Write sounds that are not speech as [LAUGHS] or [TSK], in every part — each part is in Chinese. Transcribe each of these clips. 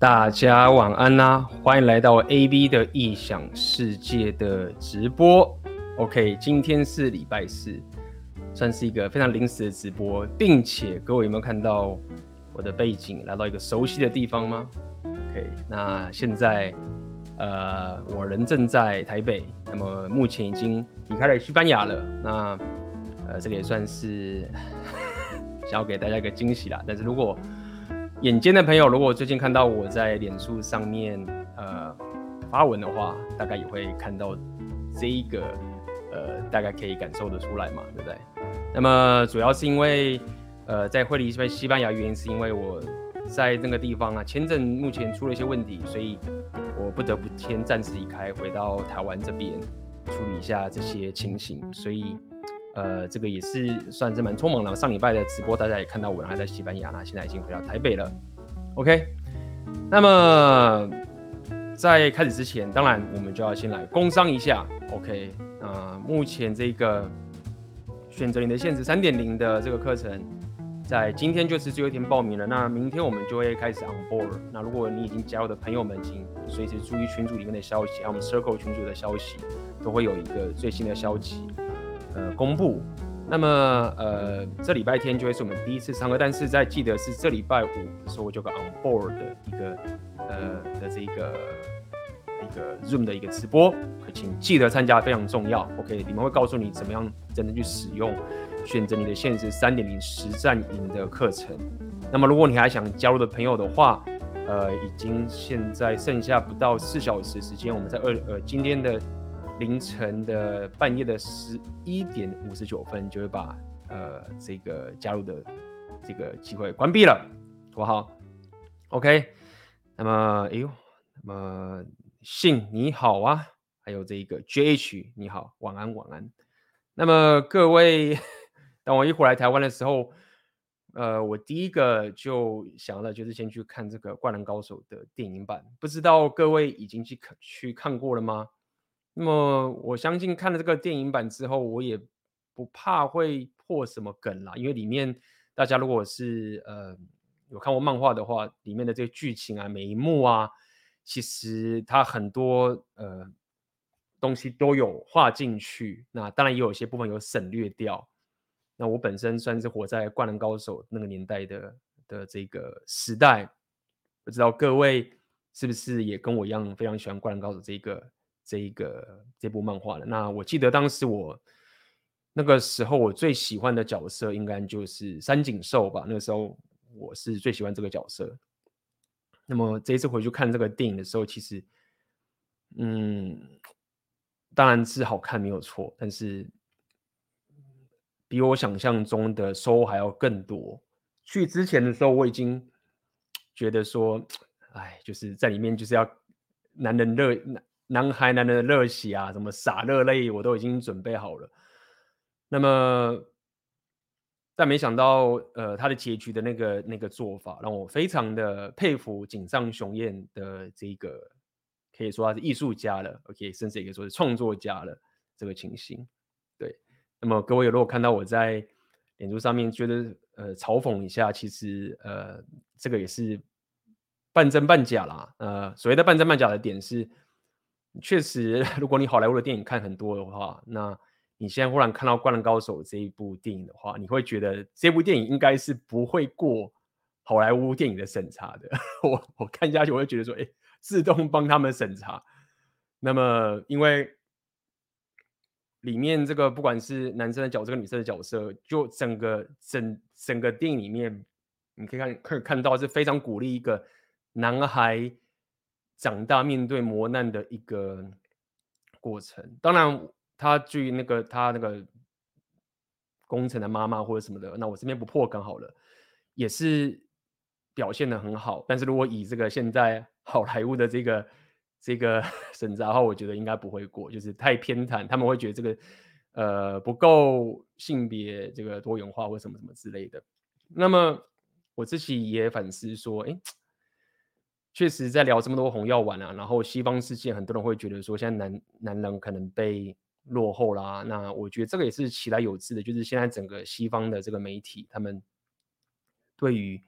大家晚安啦、欢迎来到 AB 的异想世界的直播。OK，今天是礼拜四，算是一个非常临时的直播，并且各位有没有看到我的背景来到一个熟悉的地方吗？OK，那现在呃，我人正在台北，那么目前已经离开了西班牙了。那呃，这个也算是 [LAUGHS] 想要给大家一个惊喜啦。但是如果眼尖的朋友，如果最近看到我在脸书上面呃发文的话，大概也会看到这一个呃，大概可以感受得出来嘛，对不对？那么主要是因为呃在会离西班牙原因是因为我在那个地方啊签证目前出了一些问题，所以我不得不先暂时离开，回到台湾这边处理一下这些情形，所以。呃，这个也是算是蛮匆忙的。上礼拜的直播，大家也看到我还在西班牙，那现在已经回到台北了。OK，那么在开始之前，当然我们就要先来工商一下。OK，呃，目前这个选择你的现实三点零的这个课程，在今天就是最后一天报名了。那明天我们就会开始 on board。那如果你已经加入的朋友们，请随时注意群组里面的消息，还有我们 Circle 群组的消息，都会有一个最新的消息。呃，公布，那么呃，这礼拜天就会是我们第一次上课，但是在记得是这礼拜五的时候，我就个 on board 的一个呃的这个一个 Zoom 的一个直播，请记得参加，非常重要。OK，你们会告诉你怎么样真正去使用，选择你的现实三点零实战营的课程。那么如果你还想加入的朋友的话，呃，已经现在剩下不到四小时时间，我们在二呃今天的。凌晨的半夜的十一点五十九分，就会把呃这个加入的这个机会关闭了，好不好？OK，那么哎呦，那么信你好啊，还有这个 JH 你好，晚安晚安。那么各位，[LAUGHS] 当我一回来台湾的时候，呃，我第一个就想到就是先去看这个《灌篮高手》的电影版，不知道各位已经去看去看过了吗？那么我相信看了这个电影版之后，我也不怕会破什么梗啦，因为里面大家如果是呃有看过漫画的话，里面的这个剧情啊，每一幕啊，其实它很多呃东西都有画进去。那当然也有些部分有省略掉。那我本身算是活在灌篮高手那个年代的的这个时代，不知道各位是不是也跟我一样非常喜欢灌篮高手这个。这一个这部漫画的，那我记得当时我那个时候我最喜欢的角色应该就是三井寿吧。那个时候我是最喜欢这个角色。那么这一次回去看这个电影的时候，其实，嗯，当然是好看没有错，但是比我想象中的收获还要更多。去之前的时候我已经觉得说，[TSK] 哎，就是在里面就是要男人热男。男孩男的热血啊，什么洒热泪，我都已经准备好了。那么，但没想到，呃，他的结局的那个那个做法，让我非常的佩服井上雄彦的这个，可以说他是艺术家了，OK，甚至也可以说是创作家了。这个情形，对。那么各位如果看到我在脸书上面觉得呃嘲讽一下，其实呃这个也是半真半假啦。呃，所谓的半真半假的点是。确实，[LAUGHS] 如果你好莱坞的电影看很多的话，那你现在忽然看到《灌篮高手》这一部电影的话，你会觉得这部电影应该是不会过好莱坞电影的审查的。[LAUGHS] 我我看下去，我会觉得说，哎，自动帮他们审查。那么，因为里面这个不管是男生的角色跟女生的角色，就整个整整个电影里面，你可以看可以看到是非常鼓励一个男孩。长大面对磨难的一个过程，当然，他至于那个他那个工程的妈妈或者什么的，那我这边不破梗好了，也是表现得很好。但是如果以这个现在 [LAUGHS] 好莱坞的这个这个 [LAUGHS] 审查的话，我觉得应该不会过，就是太偏袒，他们会觉得这个呃不够性别这个多元化或什么什么之类的。那么我自己也反思说，哎。确实，在聊这么多红药丸啊，然后西方世界很多人会觉得说，现在男男人可能被落后啦。那我觉得这个也是其来有自的，就是现在整个西方的这个媒体，他们对于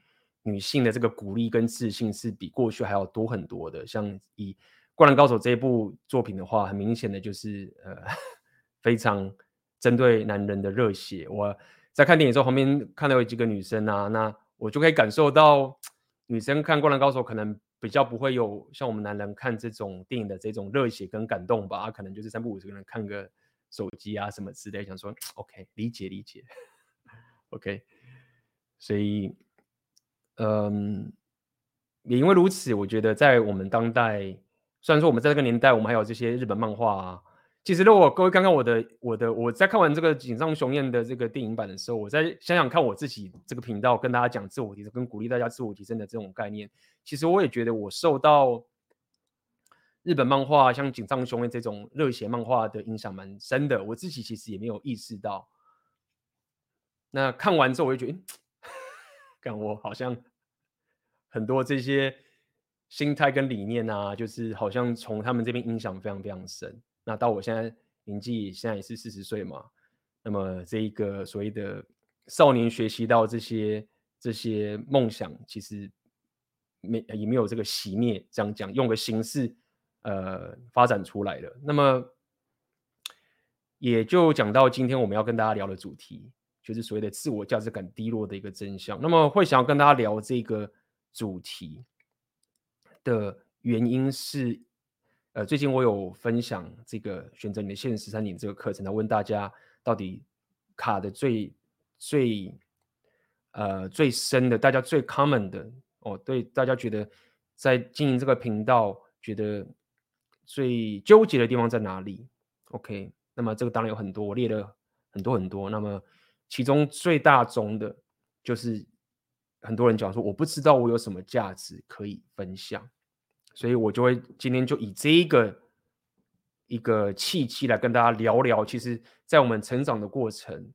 女性的这个鼓励跟自信是比过去还要多很多的。像以《灌篮高手》这一部作品的话，很明显的就是呃 [LAUGHS] 非常针对男人的热血。我在看电影的时候，旁边看到有几个女生啊，那我就可以感受到 [TSK] 女生看《灌篮高手》可能比较不会有像我们男人看这种电影的这种热血跟感动吧，可能就是三不五时可能看个手机啊什么之类，想说 OK 理解理解，OK，所以。嗯，也因为如此，我觉得在我们当代，虽然说我们在这个年代，我们还有这些日本漫画啊。其实，如果各位刚刚我的我的我在看完这个井上雄彦的这个电影版的时候，我在想想看我自己这个频道跟大家讲自我提升，跟鼓励大家自我提升的这种概念，其实我也觉得我受到日本漫画像井上雄彦这种热血漫画的影响蛮深的。我自己其实也没有意识到。那看完之后，我就觉得，[LAUGHS] 看我好像。很多这些心态跟理念啊，就是好像从他们这边影响非常非常深。那到我现在年纪，现在也是四十岁嘛，那么这一个所谓的少年学习到这些这些梦想，其实没也没有这个熄灭，这样讲用个形式呃发展出来了。那么也就讲到今天我们要跟大家聊的主题，就是所谓的自我价值感低落的一个真相。那么会想要跟大家聊这个。主题的原因是，呃，最近我有分享这个选择你的现实三年这个课程，来问大家到底卡的最最呃最深的，大家最 common 的哦，对，大家觉得在经营这个频道觉得最纠结的地方在哪里？OK，那么这个当然有很多，我列了很多很多，那么其中最大宗的就是。很多人讲说，我不知道我有什么价值可以分享，所以我就会今天就以这一个一个契机来跟大家聊聊。其实，在我们成长的过程，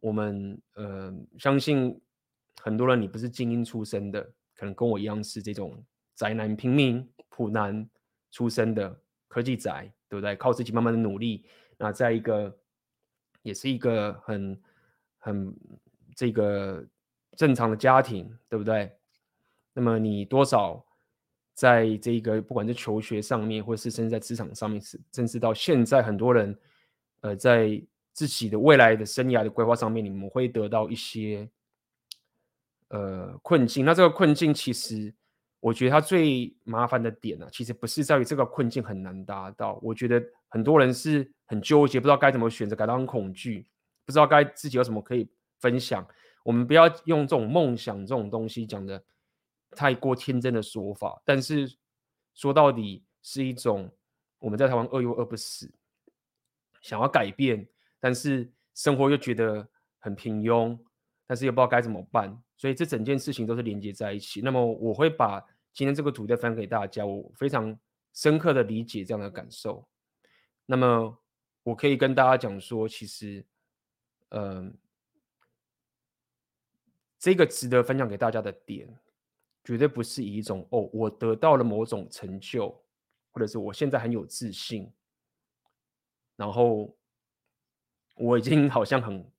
我们呃相信很多人你不是精英出身的，可能跟我一样是这种宅男、平民、普男出身的科技宅，对不对？靠自己慢慢的努力，那在一个也是一个很很这个。正常的家庭，对不对？那么你多少在这个不管是求学上面，或是甚至在职场上面，是甚至到现在，很多人呃在自己的未来的生涯的规划上面，你们会得到一些呃困境。那这个困境，其实我觉得它最麻烦的点呢、啊，其实不是在于这个困境很难达到。我觉得很多人是很纠结，不知道该怎么选择，感到很恐惧，不知道该自己有什么可以分享。我们不要用这种梦想这种东西讲的太过天真的说法，但是说到底是一种我们在台湾饿又饿不死，想要改变，但是生活又觉得很平庸，但是又不知道该怎么办，所以这整件事情都是连接在一起。那么我会把今天这个图再分享给大家，我非常深刻的理解这样的感受。那么我可以跟大家讲说，其实，嗯、这个值得分享给大家的点，绝对不是以一种哦，我得到了某种成就，或者是我现在很有自信，然后我已经好像很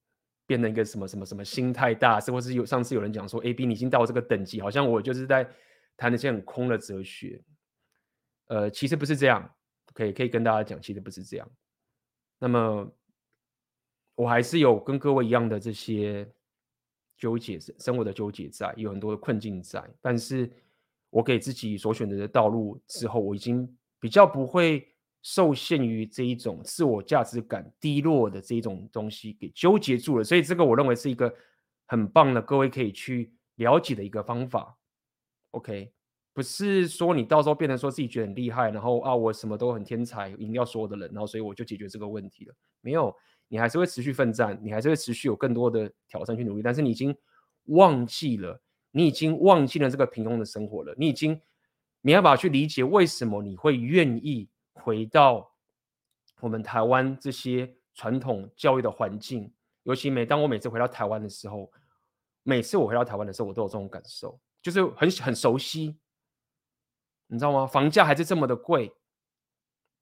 变成一个什么什么什么心态大师，或是有上次有人讲说，AB 你已经到这个等级，好像我就是在谈那些很空的哲学。呃，其实不是这样，可以可以跟大家讲，其实不是这样。那么我还是有跟各位一样的这些。纠结生活的纠结在，有很多的困境在，但是我给自己所选择的道路之后，我已经比较不会受限于这一种自我价值感低落的这一种东西给纠结住了，所以这个我认为是一个很棒的，各位可以去了解的一个方法。OK，不是说你到时候变成说自己觉得很厉害，然后啊我什么都很天才，赢掉所有的人，然后所以我就解决这个问题了，没有。你还是会持续奋战，你还是会持续有更多的挑战去努力，但是你已经忘记了，你已经忘记了这个平庸的生活了，你已经没办法去理解为什么你会愿意回到我们台湾这些传统教育的环境，尤其每当我每次回到台湾的时候，每次我回到台湾的时候，我都有这种感受，就是很很熟悉，你知道吗？房价还是这么的贵，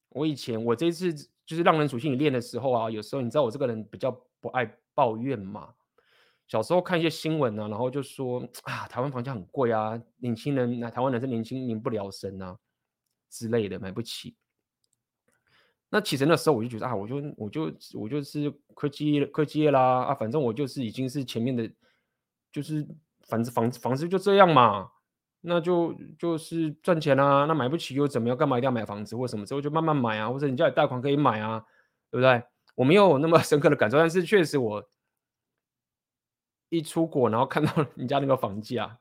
我以前我这次。就是让人属性你练的时候啊，有时候你知道我这个人比较不爱抱怨嘛，小时候看一些新闻啊，然后就说啊，台湾房价很贵啊，年轻人那台湾男生年轻民不聊生啊之类的，买不起。那其实那时候我就觉得啊，我就我就我就是科技科技业啦啊，反正我就是已经是前面的，就是反正房子房子就这样嘛，那就就是赚钱啊，那买不起又怎么样？干嘛一定要买房子或什么之后就慢慢买啊，或者你家里贷款可以买啊，对不对？我没有那么 [LAUGHS] 深刻的感受，但是确实我一出国，然后看到人家那个房价，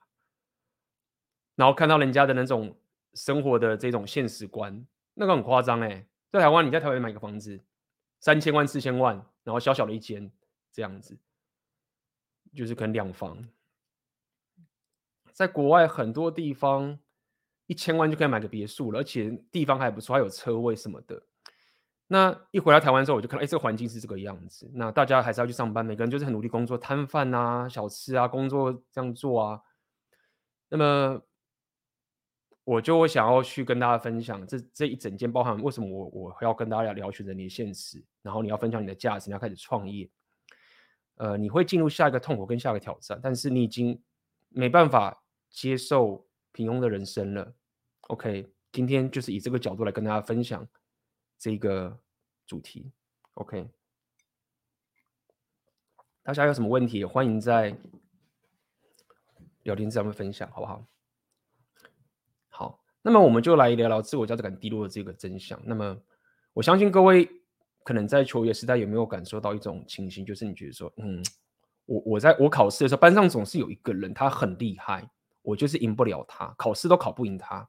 然后看到人家的那种生活的这种现实观，那个很夸张哎。在台湾，你在台湾买个房子，三千万、四千万，然后小小的一间这样子，就是可能两房。在国外很多地方，一千万就可以买个别墅了，而且地方还不错，还有车位什么的。那一回来台湾之后，我就看到，哎，这个环境是这个样子。那大家还是要去上班，每个人就是很努力工作，摊贩啊、小吃啊，工作这样做啊。那么。我就会想要去跟大家分享这这一整件，包含为什么我我要跟大家聊选择你的现实，然后你要分享你的价值，你要开始创业，呃，你会进入下一个痛苦跟下一个挑战，但是你已经没办法接受平庸的人生了。OK，今天就是以这个角度来跟大家分享这个主题。OK，大家有什么问题，欢迎在聊天上面分享，好不好？好，那么我们就来聊聊自我价值感低落的这个真相。那么，我相信各位可能在求学时代有没有感受到一种情形，就是你觉得说，嗯，我我在我考试的时候，班上总是有一个人他很厉害，我就是赢不了他，考试都考不赢他。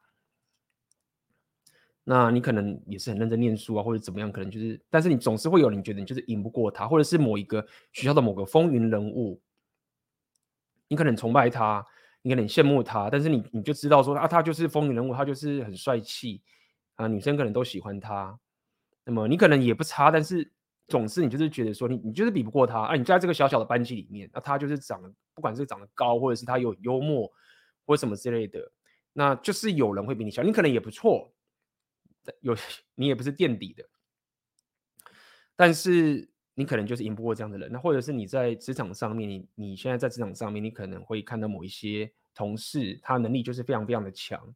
那你可能也是很认真念书啊，或者怎么样，可能就是，但是你总是会有人觉得你就是赢不过他，或者是某一个学校的某个风云人物，你可能崇拜他。你可能羡慕他，但是你你就知道说啊，他就是风云人物，他就是很帅气啊，女生可能都喜欢他。那么你可能也不差，但是总是你就是觉得说你你就是比不过他啊。你在这个小小的班级里面，那、他就是长得不管是长得高，或者是他有幽默或什么之类的，那就是有人会比你强。你可能也不错，有你也不是垫底的，但是。你可能就是赢不过这样的人，那或者是你在职场上面，你你现在在职场上面，你可能会看到某一些同事，他能力就是非常非常的强，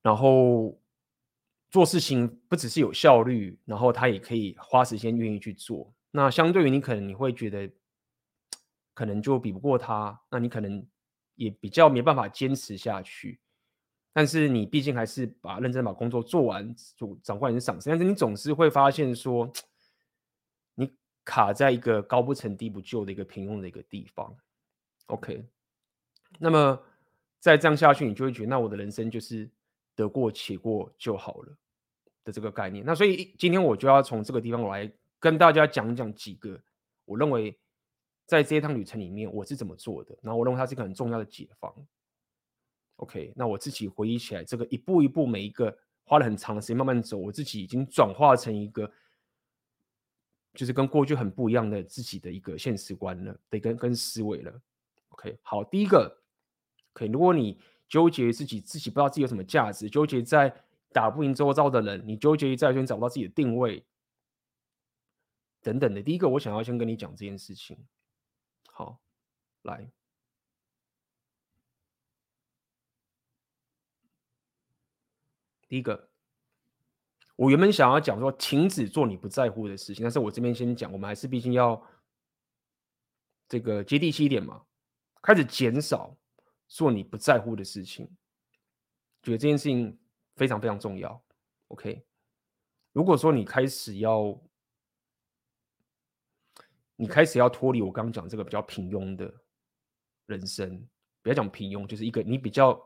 然后做事情不只是有效率，然后他也可以花时间愿意去做。那相对于你可能你会觉得，[TSK] 可能就比不过他，那你可能也比较没办法坚持下去。但是你毕竟还是把认真把工作做完，主长官也是赏识，但是你总是会发现说。你卡在一个高不成低不就的一个平庸的一个地方，OK，那么再这样下去，你就会觉得，那我的人生就是得过且过就好了的这个概念。那所以今天我就要从这个地方我来跟大家讲讲几个我认为在这一趟旅程里面我是怎么做的，然后我认为它是一个很重要的解放。OK，那我自己回忆起来，这个一步一步每一个花了很长的时间慢慢走，我自己已经转化成一个。就是跟过去很不一样的自己的一个现实观了，得跟跟思维了。OK，好，第一个，可以，如果你纠结自己，自己不知道自己有什么价值，纠结在打不赢周遭的人，你纠结在这边找不到自己的定位等等的。第一个，我想要先跟你讲这件事情。好，来，第一个。我原本想要讲说停止做你不在乎的事情，但是我这边先讲，我们还是毕竟要这个接地气一点嘛，开始减少做你不在乎的事情，觉得这件事情非常非常重要。OK，如果说你开始要，你开始要脱离我刚刚讲这个比较平庸的人生，不要讲平庸，就是一个你比较。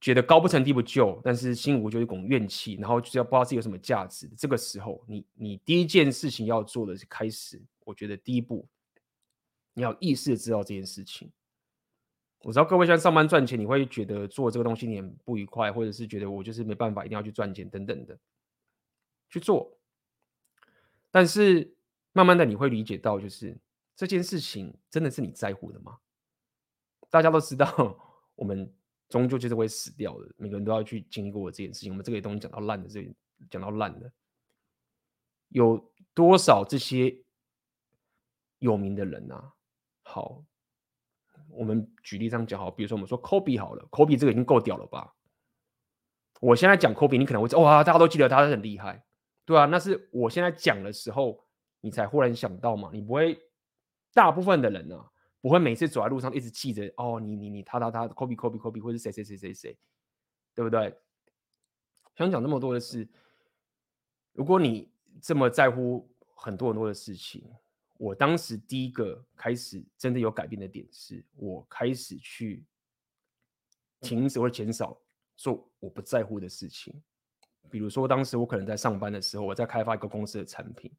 觉得高不成低不就，但是心无就一股怨气，然后就是要不知道自己有什么价值。这个时候，你你第一件事情要做的是开始。我觉得第一步，你要意识知道这件事情。我知道各位现在上班赚钱，你会觉得做这个东西你很不愉快，或者是觉得我就是没办法，一定要去赚钱等等的去做。但是慢慢的你会理解到，就是这件事情真的是你在乎的吗？大家都知道我们。终究就是会死掉的，每个人都要去经历过这件事情。我们这个东西讲到烂的，这讲到烂的，有多少这些有名的人啊？好，我们举例这样讲好，比如说我们说 Kobe 好了，Kobe 这个已经够屌了吧？我现在讲 Kobe，你可能会说哇，大家都记得他很厉害，对啊，那是我现在讲的时候，你才忽然想到嘛，你不会，大部分的人呢、啊，不会每次走在路上一直记着哦，你你你他他他 Kobe Kobe Kobe 或者谁谁谁谁谁，对不对？想讲那么多的事，如果你这么在乎很多很多的事情。我当时第一个开始真的有改变的点是，我开始去停止或减少做我不在乎的事情。比如说，当时我可能在上班的时候，我在开发一个公司的产品，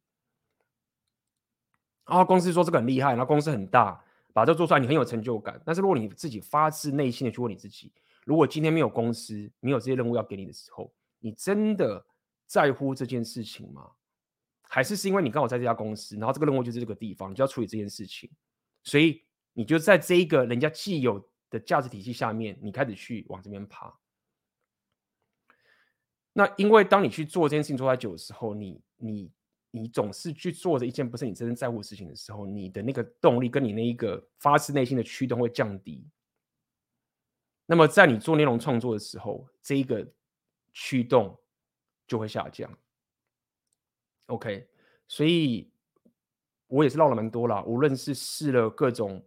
啊，公司说这个很厉害，然后公司很大，把这做出来你很有成就感。但是如果你自己发自内心的去问你自己，如果今天没有公司，没有这些任务要给你的时候，你真的在乎这件事情吗？还是是因为你刚好在这家公司，然后这个任务就是这个地方，你就要处理这件事情，所以你就在这一个人家既有的价值体系下面，你开始去往这边爬。那因为当你去做这件事情做太久的时候，你你你总是去做着一件不是你真正在乎的事情的时候，你的那个动力跟你那一个发自内心的驱动会降低。那么在你做内容创作的时候，这一个驱动就会下降。OK，所以我也是绕了蛮多啦。无论是试了各种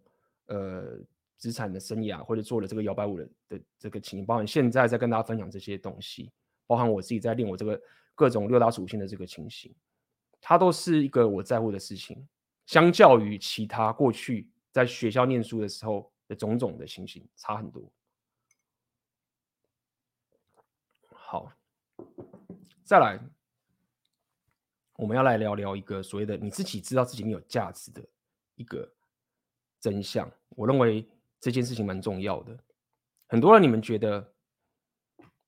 呃资产的生涯，或者做了这个摇摆舞的的这个情形，包含现在在跟大家分享这些东西，包含我自己在练我这个各种六大属性的这个情形，它都是一个我在乎的事情。相较于其他过去在学校念书的时候的种种的情形，差很多。好，再来。我们要来聊聊一个所谓的你自己知道自己没有价值的一个真相。我认为这件事情蛮重要的。很多人你们觉得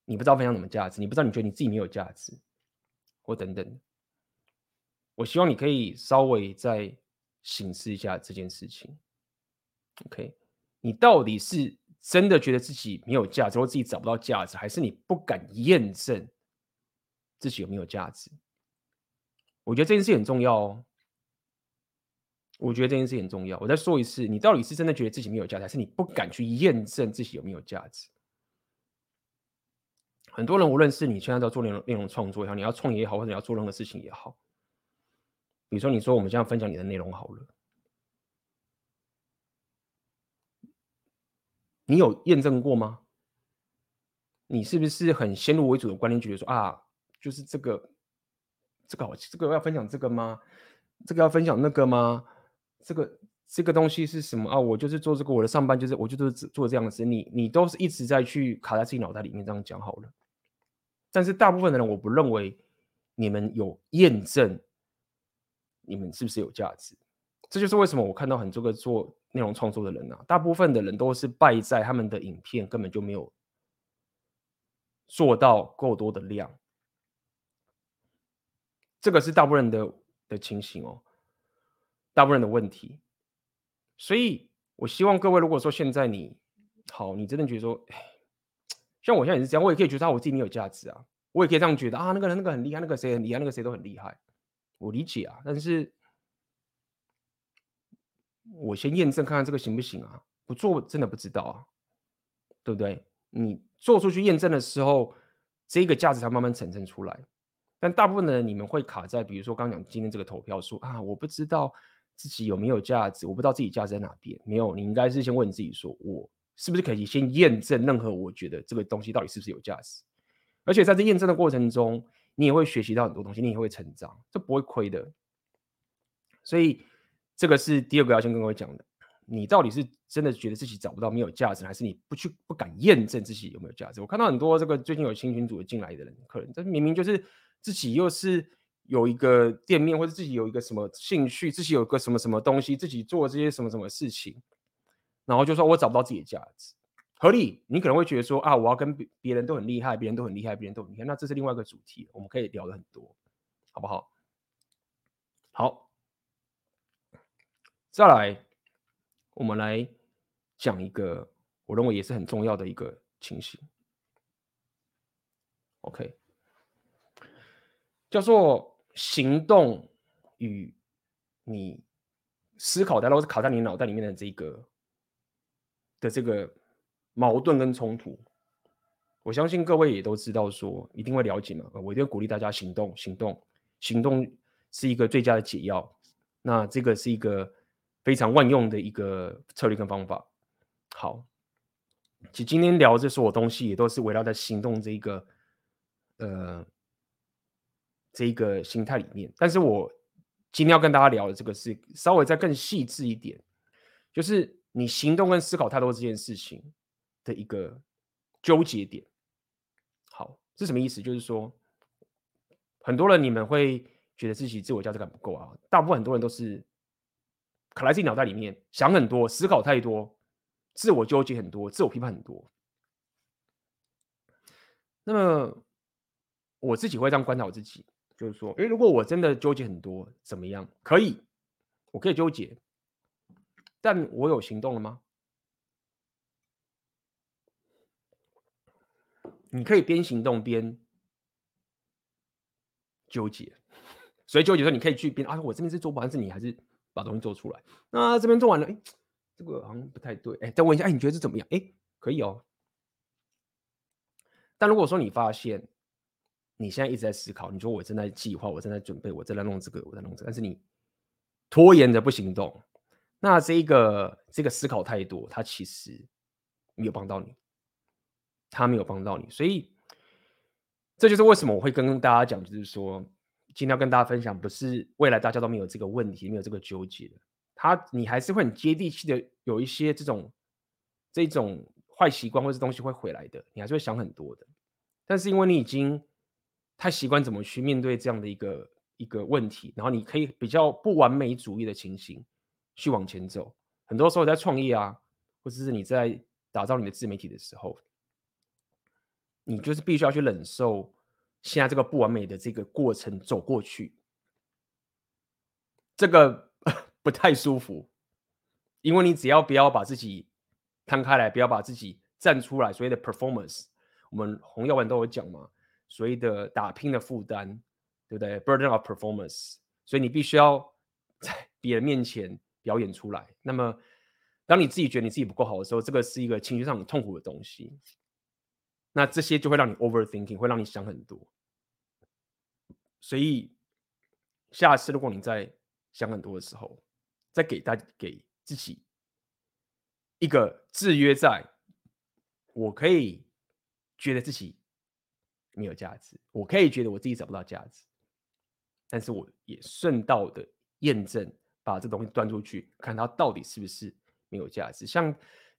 你不知道分享什么价值，你不知道你觉得你自己没有价值，或等等。我希望你可以稍微再省思一下这件事情。OK，你到底是真的觉得自己没有价值，或自己找不到价值，还是你不敢验证自己有没有价值？我觉得这件事很重要哦。我觉得这件事很重要。我再说一次，你到底是真的觉得自己没有价值，还是你不敢去验证自己有没有价值？很多人，无论是你现在在做内容内容创作也好，你要创业也好，或者你要做任何事情也好，比如说你说我们现在分享你的内容好了，你有验证过吗？你是不是很先入为主的观念，觉得说啊，就是这个。这个好，这个要分享这个吗？这个要分享那个吗？这个这个东西是什么啊？我就是做这个，我的上班就是我就是做这样的事。你你都是一直在去卡在自己脑袋里面这样讲好了。但是大部分的人，我不认为你们有验证你们是不是有价值。这就是为什么我看到很多个做内容创作的人啊，大部分的人都是败在他们的影片根本就没有做到够多的量。这个是大部分人的的情形哦，大部分人的问题，所以我希望各位，如果说现在你好，你真的觉得说，像我现在也是这样，我也可以觉得我自己没有价值啊，我也可以这样觉得啊，那个人那个很厉害，那个谁很厉害，那个谁都很厉害，我理解啊，但是我先验证看看这个行不行啊，不做真的不知道啊，对不对？你做出去验证的时候，这个价值才慢慢产生出来。但大部分的人，你们会卡在，比如说刚讲今天这个投票说啊，我不知道自己有没有价值，我不知道自己价值在哪边。没有，你应该是先问自己说，我是不是可以先验证任何我觉得这个东西到底是不是有价值？而且在这验证的过程中，你也会学习到很多东西，你也会成长，这不会亏的。所以这个是第二个要先跟各位讲的，你到底是真的觉得自己找不到没有价值，还是你不去不敢验证自己有没有价值？我看到很多这个最近有新群组进来的人，客人，这明明就是。自己又是有一个店面，或者自己有一个什么兴趣，自己有个什么什么东西，自己做这些什么什么事情，然后就说我找不到自己的价值，合理。你可能会觉得说啊，我要跟别别人都很厉害，别人都很厉害，别人都很厉害，那这是另外一个主题，我们可以聊的很多，好不好？好，再来，我们来讲一个我认为也是很重要的一个情形，OK。叫做行动与你思考，它都是卡在你脑袋里面的这个的这个矛盾跟冲突。我相信各位也都知道，说一定会了解嘛。我一定鼓励大家行动，行动，行动是一个最佳的解药。那这个是一个非常万用的一个策略跟方法。好，其实今天聊这所有东西，也都是围绕在行动这一个呃这一个心态里面。但是我今天要跟大家聊的这个是稍微再更细致一点，就是你行动跟思考太多这件事情的一个纠结点。好，是什么意思？就是说，很多人你们会觉得自己自我价值感不够啊。大部分很多人都是卡在自己脑袋里面，想很多，思考太多，自我纠结很多，自我批判很多。那么我自己会这样观察我自己，就是说，诶，如果我真的纠结很多，怎么样？可以，我可以纠结，但我有行动了吗？你可以边行动边纠结，[LAUGHS] 所以纠结说你可以去边啊，我这边是做不完，是你还是把东西做出来？那这边做完了，哎，这个好像不太对，哎，再问一下，哎，你觉得是怎么样？哎，可以哦。但如果说你发现你现在一直在思考，你说我正在计划，我正在准备，我正在弄这个，我在弄这个，但是你拖延着不行动，那这一个这个思考太多，它其实没有帮到你。他没有帮到你，所以这就是为什么我会跟大家讲，就是说今天要跟大家分享，不是未来大家都没有这个问题，没有这个纠结的，他你还是会很接地气的有一些这种这种坏习惯或者东西会回来的，你还是会想很多的。但是因为你已经太习惯怎么去面对这样的一个一个问题，然后你可以比较不完美主义的情形去往前走。很多时候在创业啊，或者是你在打造你的自媒体的时候。你就是必须要去忍受现在这个不完美的这个过程走过去，这个 [LAUGHS] 不太舒服，因为你只要不要把自己摊开来，不要把自己站出来，所谓的 performance，我们洪耀文都有讲嘛，所谓的打拼的负担，对不对？burden of performance，所以你必须要 [LAUGHS] 在别人面前表演出来。那么，当你自己觉得你自己不够好的时候，这个是一个情绪上很痛苦的东西。那这些就会让你 overthinking，会让你想很多。所以下次如果你在想很多的时候，再给大给自己一个制约，在我可以觉得自己没有价值，我可以觉得我自己找不到价值，但是我也顺道的验证，把这东西端出去，看它到底是不是没有价值，像。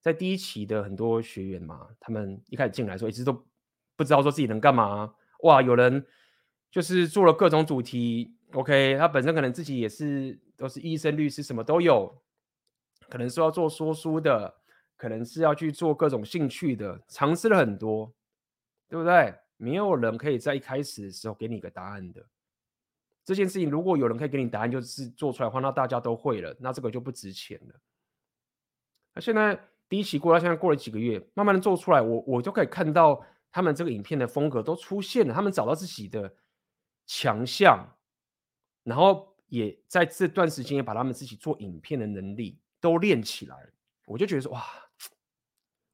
在第一期的很多学员嘛，他们一开始进来说，一直都不知道说自己能干嘛。哇，有人就是做了各种主题，OK，他本身可能自己也是都是医生、律师，什么都有，可能是要做说书的，可能是要去做各种兴趣的，尝试了很多，对不对？没有人可以在一开始的时候给你一个答案的。这件事情如果有人可以给你答案，就是做出来的话，那大家都会了，那这个就不值钱了。那现在。第一期过到现在过了几个月，慢慢的做出来，我我就可以看到他们这个影片的风格都出现了，他们找到自己的强项，然后也在这段时间也把他们自己做影片的能力都练起来。我就觉得说哇，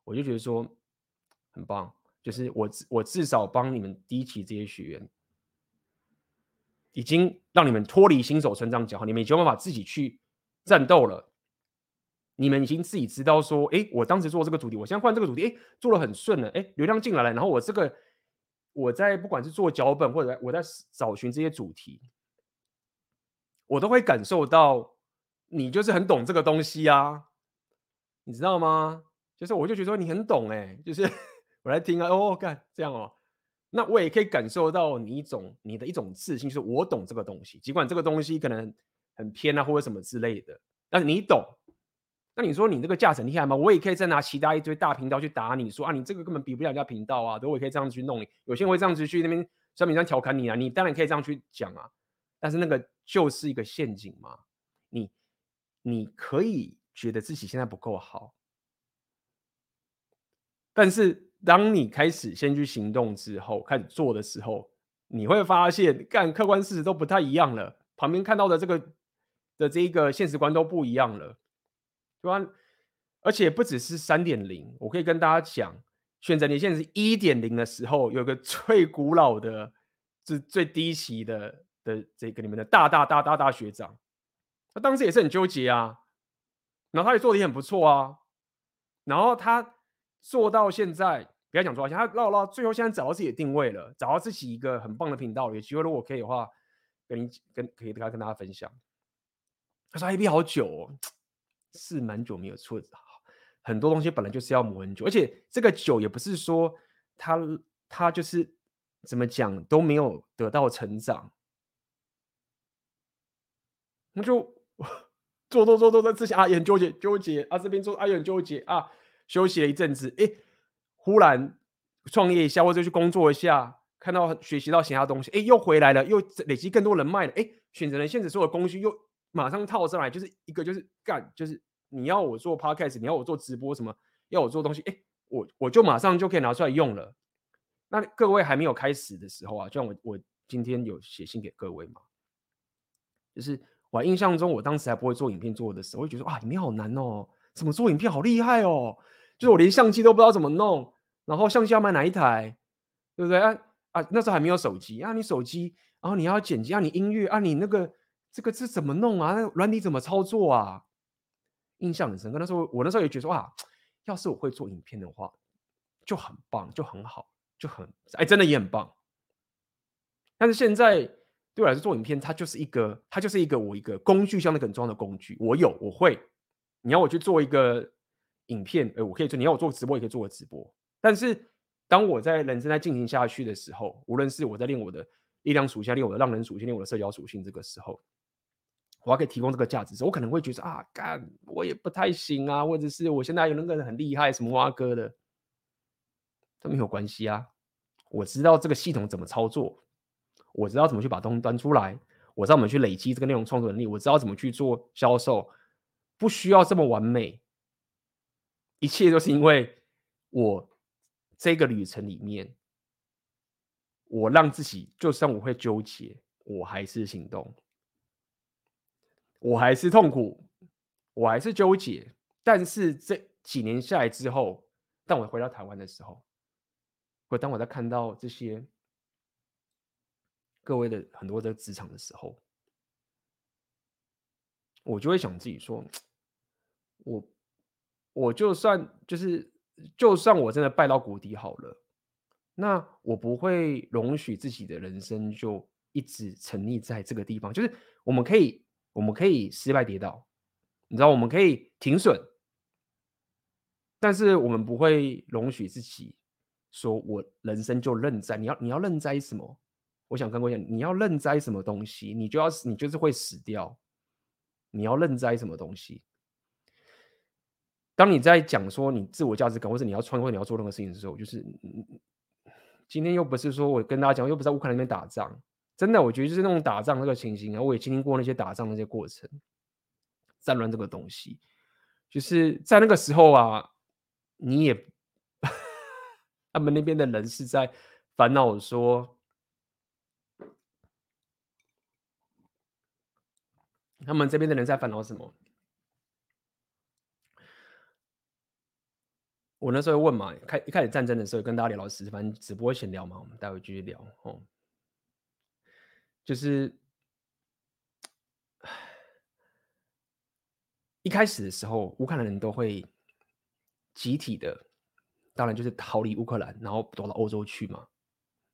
我就觉得说很棒，就是我我至少帮你们第一期这些学员，已经让你们脱离新手村这样讲，你们已经有办法自己去战斗了。你们已经自己知道说，哎，我当时做这个主题，我现在换这个主题，哎，做得很顺了，哎，流量进来了，然后我这个我在不管是做脚本或者我在找寻这些主题，我都会感受到你就是很懂这个东西啊，你知道吗？就是我就觉得说你很懂，哎，就是 [LAUGHS] 我来听啊，哦，干这样哦，那我也可以感受到你一种你的一种自信，就是我懂这个东西，尽管这个东西可能很偏啊或者什么之类的，但是你懂。那你说你这个价值厉害吗？我也可以再拿其他一堆大频道去打你说啊，你这个根本比不了人家频道啊，对，我也可以这样子去弄你。有些人会这样子去那边小米上调侃你啊，你当然可以这样去讲啊，但是那个就是一个陷阱嘛。你你可以觉得自己现在不够好，但是当你开始先去行动之后，开始做的时候，你会发现，干客观事实都不太一样了。旁边看到的这个。的这一个现实观都不一样了，对吧？而且不只是三点零，我可以跟大家讲，选择年限是一点零的时候，有个最古老的、是最低级的的这个你们的大大大大大学长，他当时也是很纠结啊，然后他也做的也很不错啊，然后他做到现在，不要讲多少钱，他唠唠，最后现在找到自己的定位了，找到自己一个很棒的频道，有机会如果可以的话，跟你跟可以跟他跟大家分享。他说 AB 好久哦，是蛮久没有错的。很多东西本来就是要磨很久，而且这个久也不是说他他就是怎么讲都没有得到成长，那就做做做做在之前啊也很纠结纠结啊这边做啊也很纠结啊休息了一阵子，哎，忽然创业一下或者去工作一下，看到学习到其他东西，哎又回来了，又累积更多人脉了，哎选择了现在所有的工具又马上套上来，就是一个就是干就是。你要我做 podcast，你要我做直播什么？要我做东西，哎，我我就马上就可以拿出来用了。那各位还没有开始的时候啊，就像我我今天有写信给各位嘛，就是我印象中我当时还不会做影片做的时候，我会觉得啊，影片好难哦，怎么做影片好厉害哦，就是我连相机都不知道怎么弄，然后相机要买哪一台，对不对啊？啊，那时候还没有手机啊，你手机，然后你要剪辑啊，你音乐啊，你那个这个是怎么弄啊？那软体怎么操作啊？印象很深刻，那时候我那时候也觉得哇，要是我会做影片的话，就很棒，就很好，就很哎，真的也很棒。但是现在对我来说做影片，它就是一个，它就是一个我一个工具箱的很重要的工具。我有，我会。你要我去做一个影片，哎，我可以做；你要我做直播，也可以做个直播。但是当我在人生在进行下去的时候，无论是我在练我的力量属性，练我的让人属性，练我的社交属性，这个时候。我要可以提供这个价值，我可能会觉得啊，干我也不太行啊，或者是我现在有那个人很厉害，什么挖哥的，都没有关系啊。我知道这个系统怎么操作，我知道怎么去把东西端出来，我知道怎么去累积这个内容创作能力，我知道怎么去做销售，不需要这么完美，一切都是因为我这个旅程里面，我让自己就算我会纠结，我还是行动。我还是痛苦，我还是纠结，但是这几年下来之后，当我回到台湾的时候，或当我在看到这些各位的很多的职场的时候，我就会想自己说，我我就算就是，就算我真的败到谷底好了，那我不会容许自己的人生就一直沉溺在这个地方，就是我们可以。我们可以失败跌倒，你知道，我们可以停损，但是我们不会容许自己说，我人生就认栽。你要你要认栽什么？我想跟各位讲，你要认栽什么东西，你就要你就是会死掉。你要认栽什么东西？当你在讲说你自我价值感，或者你要创业，你要做任何事情的时候，就是今天又不是说我跟大家讲，又不是在乌克兰那边打仗。真的，我觉得就是那种打仗那个情形啊，我也经历过那些打仗那些过程，战乱这个东西，就是在那个时候啊，你也 [LAUGHS] 他们那边的人是在烦恼说，他们这边的人在烦恼什么？我那时候问嘛，开一开始战争的时候，跟大家聊老师，反正直播闲聊嘛，我们待会继续聊哦。就是一开始的时候，乌克兰人都会集体的，当然就是逃离乌克兰，然后躲到欧洲去嘛。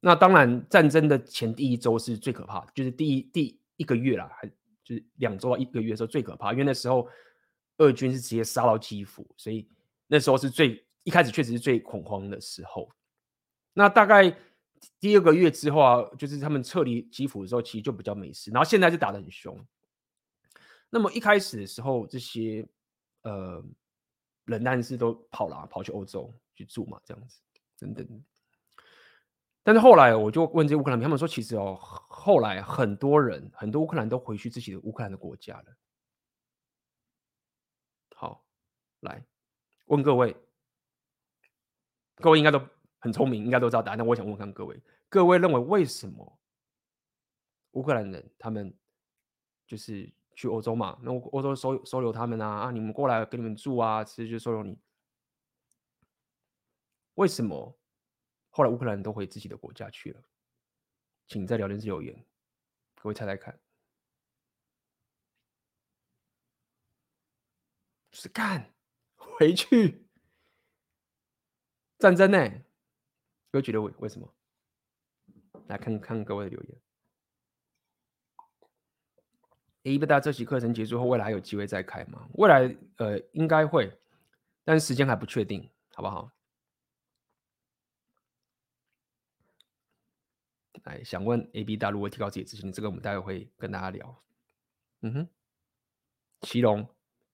那当然，战争的前第一周是最可怕的，就是第一第一个月啦，还就是两周到一个月的时候最可怕，因为那时候俄军是直接杀到基辅，所以那时候是最一开始确实是最恐慌的时候。那大概。第二个月之后啊，就是他们撤离基辅的时候，其实就比较没事。然后现在就打得很凶。那么一开始的时候，这些呃人但是都跑了，跑去欧洲去住嘛，这样子等等。但是后来我就问这乌克兰，他们说其实哦，后来很多人很多乌克兰都回去自己的乌克兰的国家了。好，来问各位，各位应该都。很聪明，应该都知道答案。那我想问问看各位，各位认为为什么乌克兰人他们就是去欧洲嘛，那欧洲收收留他们啊啊，你们过来给你们住啊，其实就收留你。为什么后来乌克兰人都回自己的国家去了？请在聊天室留言，各位猜猜看。是干 [LAUGHS] 回去战争呢？各位觉得为为什么？来看看各位的留言。A 不大这期课程结束后，未来还有机会再开吗？未来呃应该会，但时间还不确定，好不好？来想问 A B 大如何提高自己自信，这个我们待会会跟大家聊。嗯哼，祁隆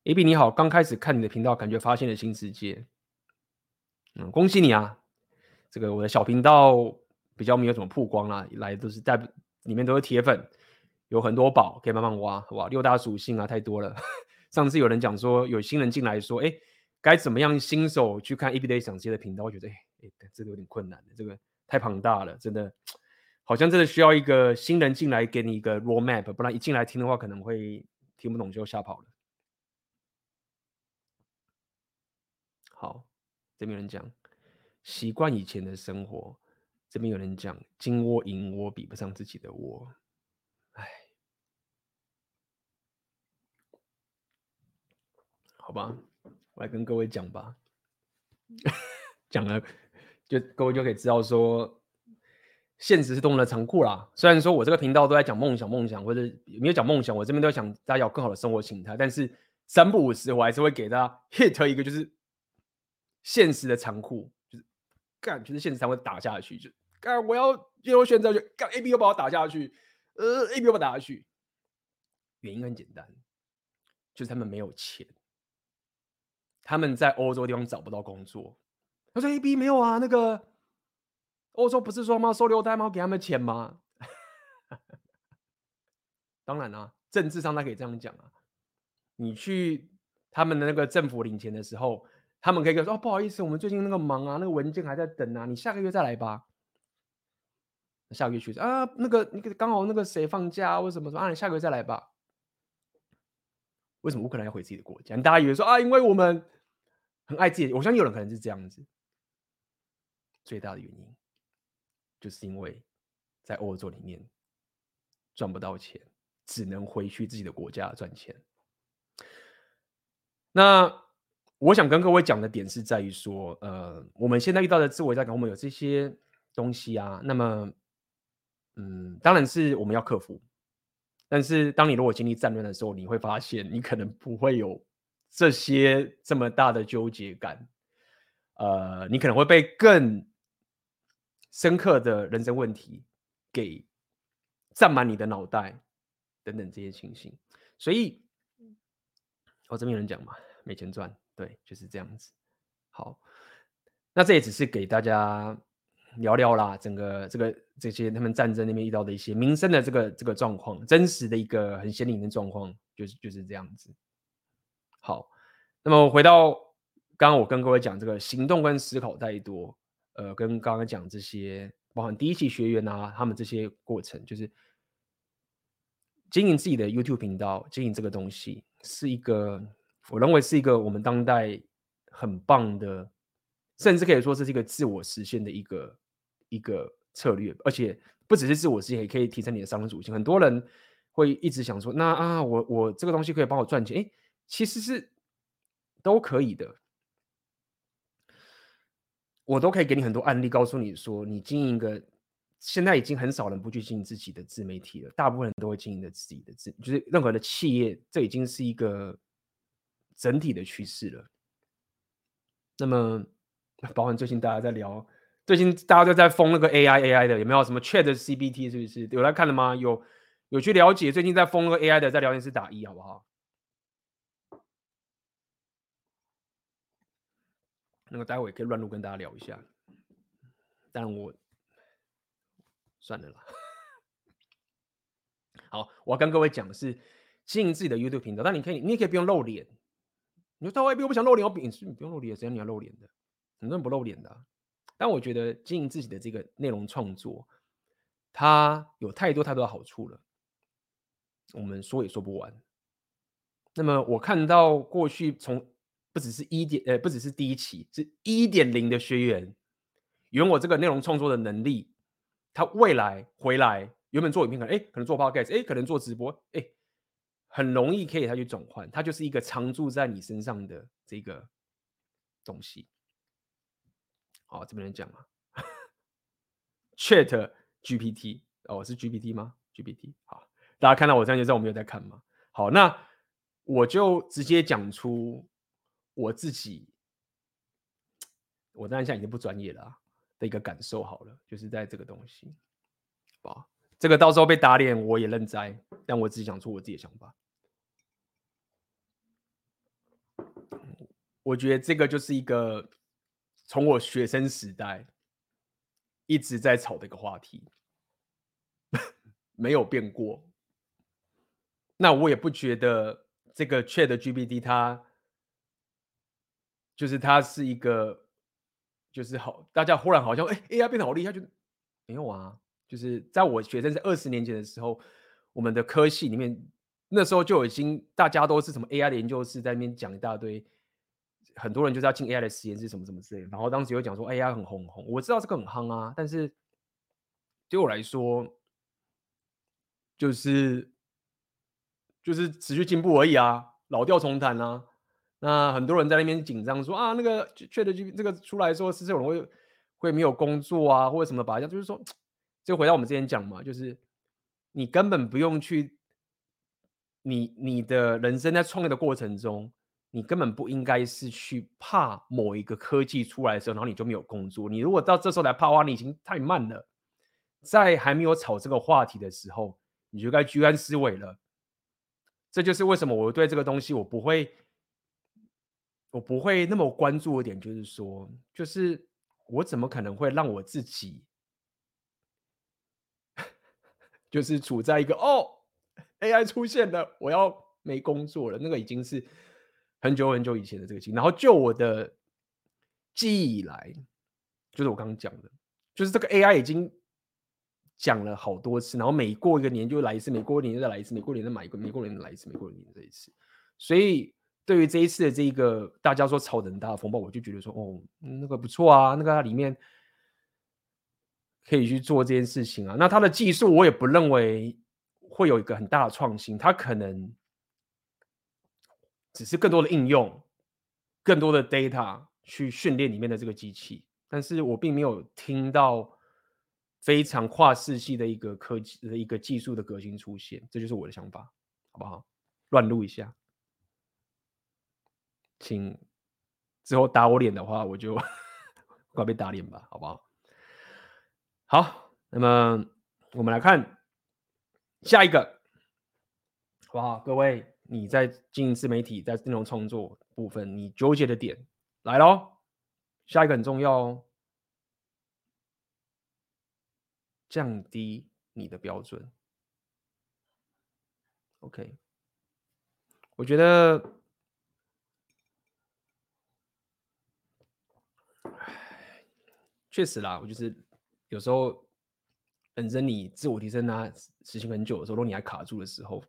A B 你好，刚开始看你的频道，感觉发现了新世界。嗯，恭喜你啊！这个我的小频道比较没有怎么曝光啦，来都是在里面都是铁粉，有很多宝可以慢慢挖，好吧？六大属性啊，太多了。[LAUGHS] 上次有人讲说有新人进来说，哎，该怎么样新手去看 A B 的想接的频道？我觉得哎哎，这个有点困难的，这个太庞大了，真的。好像真的需要一个新人进来给你一个 roadmap，不然一进来听的话可能会听不懂就吓跑了。好，这边有人讲习惯以前的生活，这边有人讲金窝银窝比不上自己的窝，哎，好吧，我来跟各位讲吧，[LAUGHS] 讲了就各位就可以知道说。现实是多么的残酷啦！虽然说我这个频道都在讲梦想，梦想或者没有讲梦想，我这边都在想大家有更好的生活形态。但是三不五时，我还是会给大家 hit 一个，就是现实的残酷，就是干，就是现实才会打下去，就干我要有选择，就干 A B 又把我打下去，呃 A B 又把我打下去。原因很简单，就是他们没有钱，他们在欧洲地方找不到工作。他说 A B 没有啊，那个。欧洲不是说吗？收留他吗？给他们钱吗？[LAUGHS] 当然啦、政治上他可以这样讲啊。你去他们的那个政府领钱的时候，他们可以说：“哦，不好意思，我们最近那个忙啊，那个文件还在等啊，你下个月再来吧。”下个月去啊，那个那个刚好那个谁放假，为什么说啊？你下个月再来吧。为什么乌克兰要回自己的国家？大家以为说啊，因为我们很爱自己，我相信有人可能是这样子。最大的原因。就是因为在欧洲里面赚不到钱，只能回去自己的国家赚钱。那我想跟各位讲的点是在于说，呃，我们现在遇到的自我价值感，我们有这些东西啊。那么，嗯，当然是我们要克服。但是，当你如果经历战乱的时候，你会发现你可能不会有这些这么大的纠结感。呃，你可能会被更深刻的人生问题给占满你的脑袋，等等这些情形，所以，我、哦、这边有人讲嘛，没钱赚，对，就是这样子。好，那这也只是给大家聊聊啦，整个这个这些他们战争那边遇到的一些民生的这个这个状况，真实的一个很鲜明的状况，就是就是这样子。好，那么回到刚刚我跟各位讲这个行动跟思考太多。呃，跟刚刚讲这些，包含第一期学员啊，他们这些过程，就是经营自己的 YouTube 频道，经营这个东西，是一个我认为是一个我们当代很棒的，甚至可以说这是一个自我实现的一个一个策略，而且不只是自我实现，也可以提升你的商业属性。很多人会一直想说，那啊，我我这个东西可以帮我赚钱，哎，其实是都可以的。我都可以给你很多案例，告诉你说，你经营一个，现在已经很少人不去经营自己的自媒体了，大部分人都会经营的自己的自，就是任何的企业，这已经是一个整体的趋势了。那么，包含最近大家在聊，最近大家都在封那个 AI AI 的，有没有什么 ChatGPT 是不是？有来看了吗？有有去了解？最近在封那个 AI 的，在聊天室打一好不好？那个待会可以乱入跟大家聊一下，但我算了啦。好，我要跟各位讲的是经营自己的 YouTube 频道，但你可以，你也可以不用露脸。你说大卫，我不想露脸，我不，你不用露脸，谁让你要露脸的？很多人不露脸的。但我觉得经营自己的这个内容创作，它有太多太多的好处了，我们说也说不完。那么我看到过去从不只是一点呃，不只是第一期，是一点零的学员，有我这个内容创作的能力，他未来回来原本做影片可能哎，可能做 podcast，哎，可能做直播，哎，很容易可以它去转换，它就是一个常驻在你身上的这个东西。好，这边人讲啊，Chat GPT 哦，是 GPT 吗？GPT 好，大家看到我这样就知道我没有在看吗？好，那我就直接讲出我自己，我当然现在已经不专业了、的一个感受好了，就是在这个东西，好，这个到时候被打脸我也认栽，但我只讲出我自己的想法。我觉得这个就是一个从我学生时代一直在吵的一个话题，[LAUGHS] 没有变过。那我也不觉得这个 ChatGPT 它就是它是一个就是好，大家忽然好像哎 AI 变得好厉害，就没有啊。就是在我学生在二十年前的时候，我们的科系里面那时候就已经大家都是什么 AI 的研究室在那边讲一大堆，很多人就是要进 AI 的实验室什么什么之类。然后当时有讲说 AI 很红很红，我知道这个很夯啊，但是对我来说就是。就是持续进步而已啊，老调重弹啊。那很多人在那边紧张说啊，那个 ChatGPT 这个出来说是这种会会没有工作啊，或者什么吧？就是说，就回到我们之前讲嘛，就是你根本不用去，你你的人生在创业的过程中，你根本不应该是去怕某一个科技出来的时候，然后你就没有工作。你如果到这时候来怕的话，你已经太慢了。在还没有炒这个话题的时候，你就该居安思危了。这就是为什么我对这个东西我不会，我不会那么关注一点，就是说，就是我怎么可能会让我自己，[LAUGHS] 就是处在一个哦，AI 出现了，我要没工作了，那个已经是很久很久以前的这个情。然后就我的记忆以来，就是我刚刚讲的，就是这个 AI 已经。讲了好多次，然后每过一个年就来一次，每过一年再来一次，每过年再买一个，每过一年来一次，每过年再一次。所以对于这一次的这一个大家说炒的很大的风暴，我就觉得说，哦，那个不错啊，那个里面可以去做这件事情啊。那它的技术我也不认为会有一个很大的创新，它可能只是更多的应用，更多的 data 去训练里面的这个机器，但是我并没有听到。非常跨世纪的一个科技的一个技术的革新出现，这就是我的想法，好不好？乱录一下，请之后打我脸的话，我就 [LAUGHS] 快被打脸吧，好不好？好，那么我们来看下一个，好不好？各位，你在经营自媒体，在内容创作部分，你纠结的点来喽，下一个很重要哦。降低你的标准，OK？我觉得，确实啦，我就是有时候本身你自我提升啊，实行很久的时候，如果你还卡住的时候，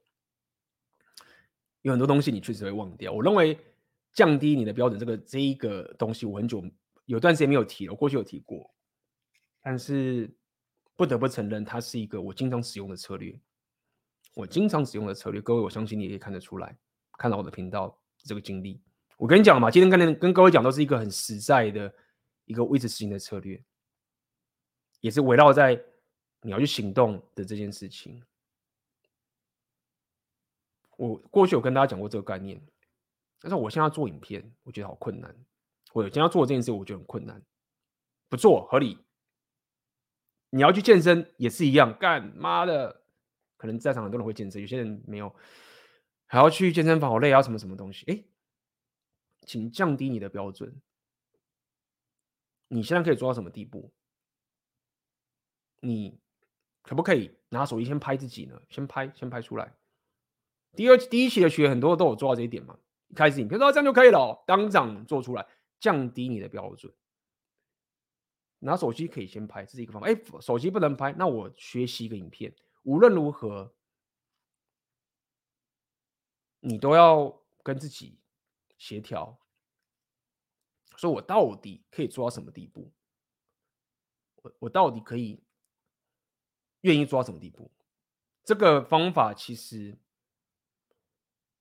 有很多东西你确实会忘掉。我认为降低你的标准，这个这一个东西，我很久有段时间没有提了，我过去有提过，但是。不得不承认，它是一个我经常使用的策略。我经常使用的策略，各位，我相信你也可以看得出来，看到我的频道这个经历。我跟你讲嘛，今天跟跟各位讲都是一个很实在的一个位置实行的策略，也是围绕在你要去行动的这件事情。我过去有跟大家讲过这个概念，但是我现在做影片，我觉得好困难。我今天要做这件事，我觉得很困难，不做合理。你要去健身也是一样，干妈的，可能在场很多人会健身，有些人没有，还要去健身房好累啊，什么什么东西？哎，请降低你的标准。你现在可以做到什么地步？你可不可以拿手机先拍自己呢？先拍，先拍出来。第二第一期的学员很多都有做到这一点嘛？一开始你别说这样就可以了，当场做出来，降低你的标准。拿手机可以先拍，这是一个方法。哎，手机不能拍，那我学习一个影片。无论如何，你都要跟自己协调，说我到底可以做到什么地步？我我到底可以愿意做到什么地步？这个方法其实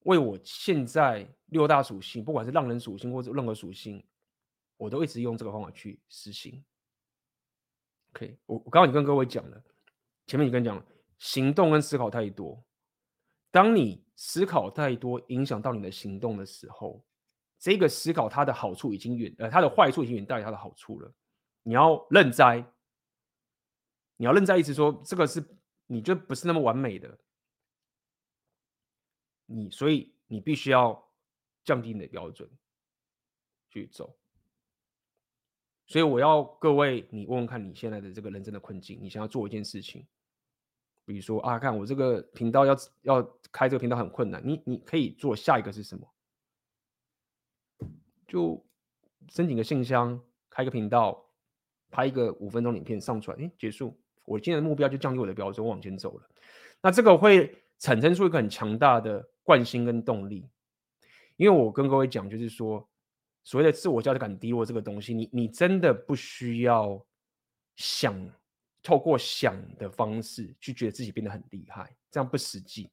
为我现在六大属性，不管是浪人属性或者任何属性，我都一直用这个方法去实行。OK，我我刚刚已经跟各位讲了，前面已经跟你讲了，行动跟思考太多。当你思考太多，影响到你的行动的时候，这个思考它的好处已经远，呃，它的坏处已经远大于它的好处了。你要认栽，你要认栽，意思说这个是你就不是那么完美的，你所以你必须要降低你的标准去走。所以我要各位，你问问看你现在的这个人生的困境，你想要做一件事情。比如说啊，看我这个频道要要开这个频道很困难，你你可以做下一个是什么？就申请个信箱，开个频道，拍一个五分钟影片上传，哎，结束。我今天的目标就降低我的标准，我往前走了。那这个会产生出一个很强大的惯性跟动力，因为我跟各位讲，就是说所谓的自我价值感低落这个东西，你你真的不需要想。透过想的方式去觉得自己变得很厉害，这样不实际。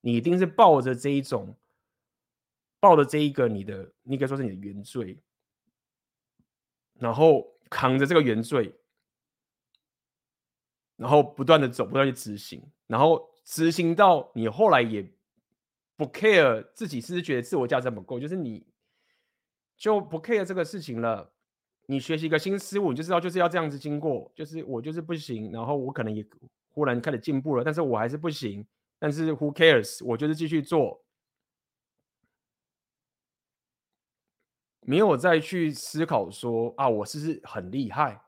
你一定是抱着这一种，抱着这一个你的，你可以说是你的原罪，然后扛着这个原罪，然后不断的走，不断去执行，然后执行到你后来也不 care 自己是不是觉得自我价值不够，就是你就不 care 这个事情了。你学习一个新事物，你就知道就是要这样子经过，就是我就是不行，然后我可能也忽然开始进步了，但是我还是不行，但是 who cares？我就是继续做，没有再去思考说啊，我是不是很厉害？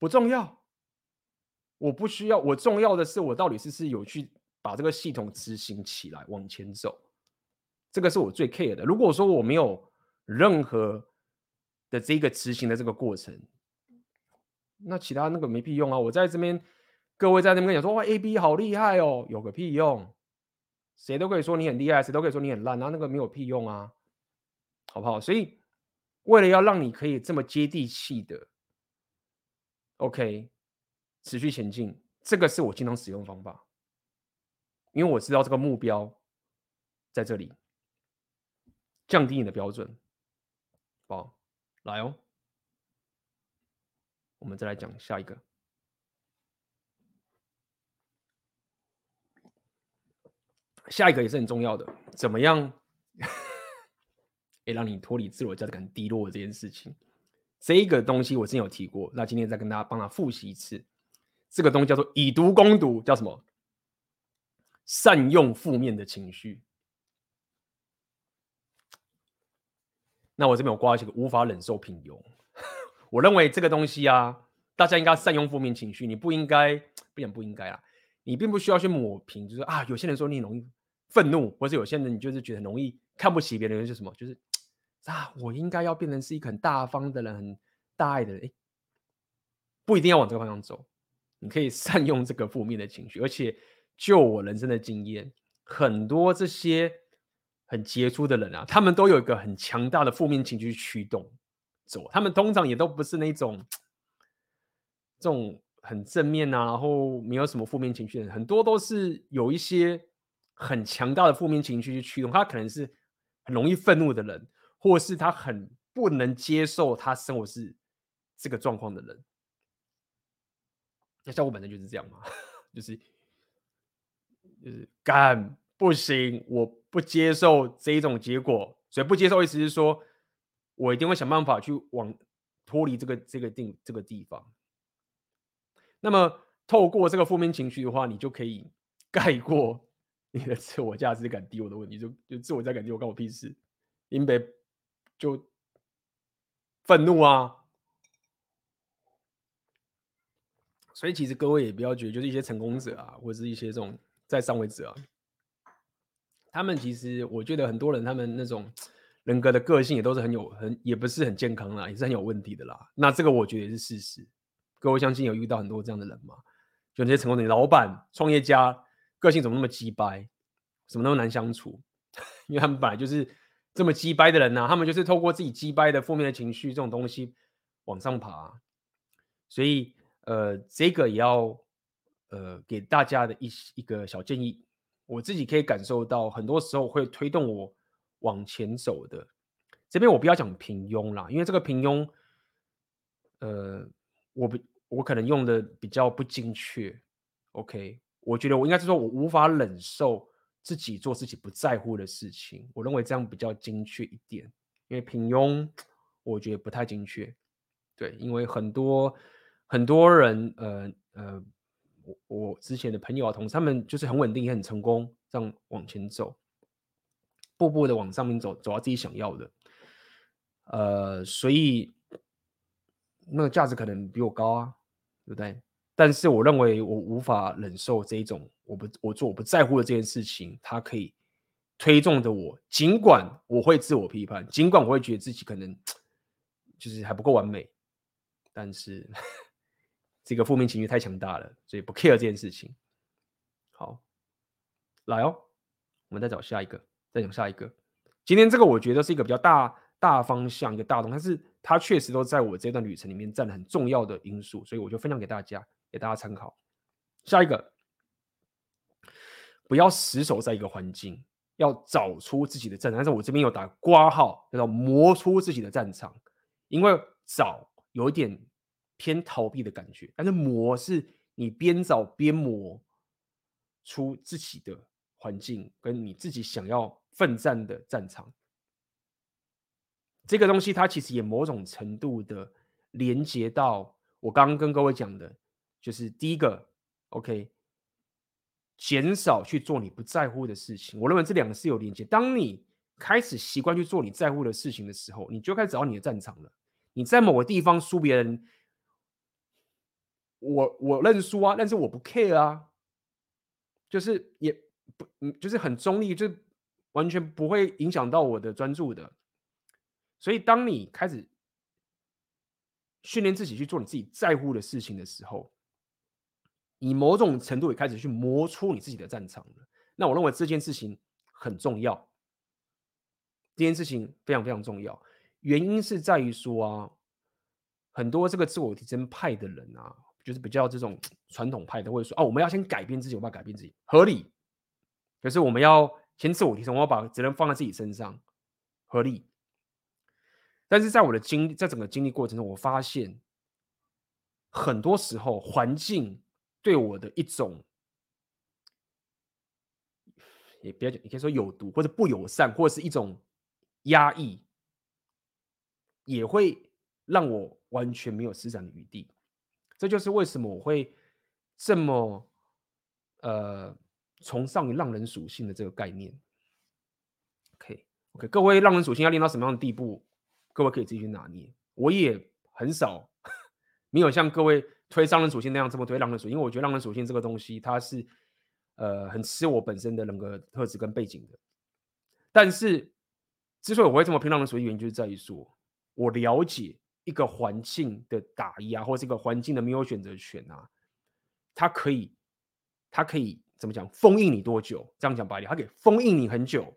不重要，我不需要，我重要的是我到底是不是有去把这个系统执行起来往前走，这个是我最 care 的。如果说我没有任何。的这个执行的这个过程，那其他那个没屁用啊！我在这边，各位在那边跟你说哇，A B 好厉害哦，有个屁用！谁都可以说你很厉害，谁都可以说你很烂，然后那个没有屁用啊，好不好？所以为了要让你可以这么接地气的，OK，持续前进，这个是我经常使用方法，因为我知道这个目标在这里，降低你的标准，好。来哦，我们再来讲下一个。下一个也是很重要的，怎么样？也让你脱离自我价值感低落这件事情。这个东西我之前有提过，那今天再跟大家帮他复习一次。这个东西叫做以毒攻毒，叫什么？善用负面的情绪。那我这边有挂一个无法忍受平庸，我认为这个东西啊，大家应该善用负面情绪，你不应该，不讲不应该啊，你并不需要去抹平，就是啊，有些人说你容易愤怒，或者有些人你就是觉得容易看不起别人，就是什么，就是啊，我应该要变成是一个很大方的人，很大爱的人，不一定要往这个方向走，你可以善用这个负面的情绪，而且就我人生的经验，很多这些。很杰出的人啊，他们都有一个很强大的负面情绪驱动走，他们通常也都不是那种这种很正面啊，然后没有什么负面情绪的人，很多都是有一些很强大的负面情绪去驱动。他可能是很容易愤怒的人，或是他很不能接受他生活是这个状况的人。那像我本身就是这样嘛，[LAUGHS] 就是就是干。不行，我不接受这一种结果，所以不接受意思是说，我一定会想办法去往脱离这个这个定这个地方。那么透过这个负面情绪的话，你就可以 [LAUGHS] 盖过你的自我价值感低我的问题，就就自我价值感低我关我屁事，因为就愤怒啊。所以其实各位也不要觉得，就是一些成功者啊，或者是一些这种在上位者啊。他们其实，我觉得很多人他们那种人格的个性也都是很有很也不是很健康啦，也是很有问题的啦。那这个我觉得也是事实。各位相信有遇到很多这样的人吗？就那些成功的老板、创业家，个性怎么那么鸡掰，怎么那么难相处？[LAUGHS] 因为他们本来就是这么鸡掰的人呐、他们就是透过自己鸡掰的负面的情绪这种东西往上爬，所以呃，这个也要呃给大家的一一个小建议，我自己可以感受到，很多时候会推动我往前走的。这边我不要讲平庸啦，因为这个平庸，呃，我不我可能用的比较不精确。OK，我觉得我应该是说我无法忍受。自己做自己不在乎的事情，我认为这样比较精确一点。因为平庸，我觉得不太精确。对，因为很多很多人，呃呃，我之前的朋友啊、同事，他们就是很稳定也很成功，这样往前走，步步的往上面走，走到自己想要的。呃，所以那个价值可能比我高啊，对不对？但是我认为我无法忍受这一种我不我做我不在乎的这件事情，它可以推动着我。尽管我会自我批判，尽管我会觉得自己可能 [TSK] 就是还不够完美，但是这个负面情绪太强大了，所以不 care 这件事情。好，来哦，我们再找下一个，再讲下一个。今天这个我觉得是一个比较大大方向一个大动，但是它确实都在我这段旅程里面占了很重要的因素，所以我就分享给大家。给大家参考。下一个，不要死守在一个环境，要找出自己的战场。但是我这边有打括号，叫做磨出自己的战场。因为找有一点偏逃避的感觉，但是磨是你边找边磨出自己的环境，跟你自己想要奋战的战场。这个东西它其实也某种程度的连接到我刚刚跟各位讲的。就是第一个，OK，减少去做你不在乎的事情。我认为这两个是有连接。当你开始习惯去做你在乎的事情的时候，你就开始找你的战场了。你在某个地方输别人，我我认输啊，但是我不 care 啊，就是也不嗯，就是很中立，就完全不会影响到我的专注的。所以，当你开始训练自己去做你自己在乎的事情的时候，以某种程度也开始去磨出你自己的战场了。那我认为这件事情很重要，这件事情非常非常重要。原因是在于说啊，很多这个自我提升派的人啊，就是比较这种传统派的，会说啊，我们要先改变自己，我们要改变自己，合理。可是我们要先自我提升，我要把责任放在自己身上，合理。但是在我的经，在整个经历过程中，我发现很多时候环境。对我的一种，也不要讲，你可以说有毒或者不友善，或者是一种压抑，也会让我完全没有施展的余地。这就是为什么我会这么呃崇尚于浪人属性的这个概念。OK OK，各位浪人属性要练到什么样的地步？各位可以自己去拿捏。我也很少没有像各位。推商人属性那样这么推浪人属性，因为我觉得浪人属性这个东西，它是呃很吃我本身的人格特质跟背景的。但是，之所以我会这么拼浪人属性，原因就是在于说，我了解一个环境的打压，或者一个环境的没有选择权啊，它可以，它可以怎么讲？封印你多久？这样讲白点，它可以封印你很久。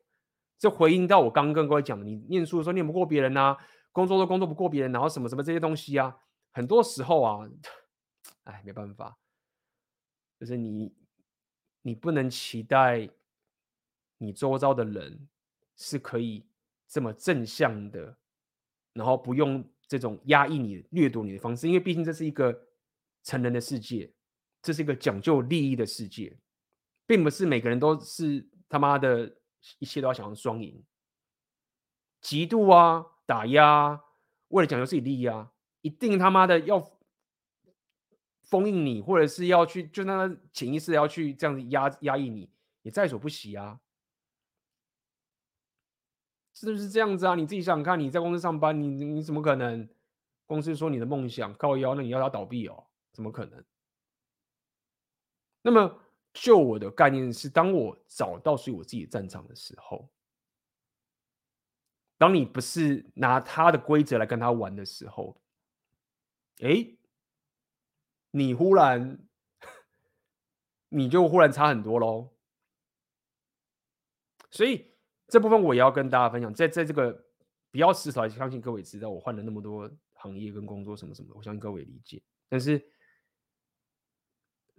这回应到我刚刚跟各位讲的，你念书的时候念不过别人啊，工作都工作不过别人，然后什么什么这些东西啊，很多时候啊。哎，没办法，就是你，你不能期待你周遭的人是可以这么正向的，然后不用这种压抑你、掠夺你的方式，因为毕竟这是一个成人的世界，这是一个讲究利益的世界，并不是每个人都是他妈的一切都要想要双赢，嫉妒啊、打压，为了讲究自己利益啊，一定他妈的要。封印你，或者是要去，就那个潜意识要去这样子压压抑你，也在所不惜啊，是不是这样子啊？你自己想想看，你在公司上班，你你怎么可能？公司说你的梦想靠腰，那你要他倒闭哦？怎么可能？那么，就我的概念是，当我找到属于我自己的战场的时候，当你不是拿他的规则来跟他玩的时候，哎。你忽然，你就忽然差很多喽。所以这部分我也要跟大家分享，在在这个比较时潮，相信各位知道，我换了那么多行业跟工作什么什么，我相信各位理解。但是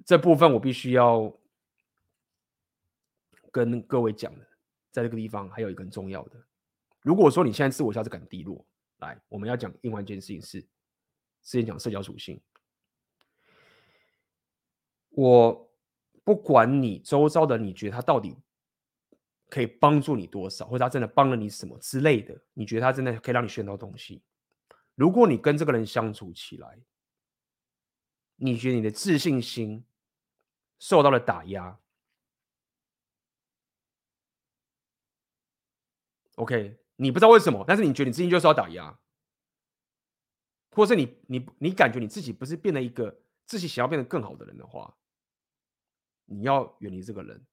这部分我必须要跟各位讲的，在这个地方还有一个很重要的，如果说你现在自我价值感低落，来，我们要讲另外一件事情是，之前讲社交属性。我不管你周遭的，你觉得他到底可以帮助你多少，或者他真的帮了你什么之类的，你觉得他真的可以让你学到东西。如果你跟这个人相处起来，你觉得你的自信心受到了打压，OK，你不知道为什么，但是你觉得你自信就是要打压，或者是你你你感觉你自己不是变得一个自己想要变得更好的人的话。你要远离这个人。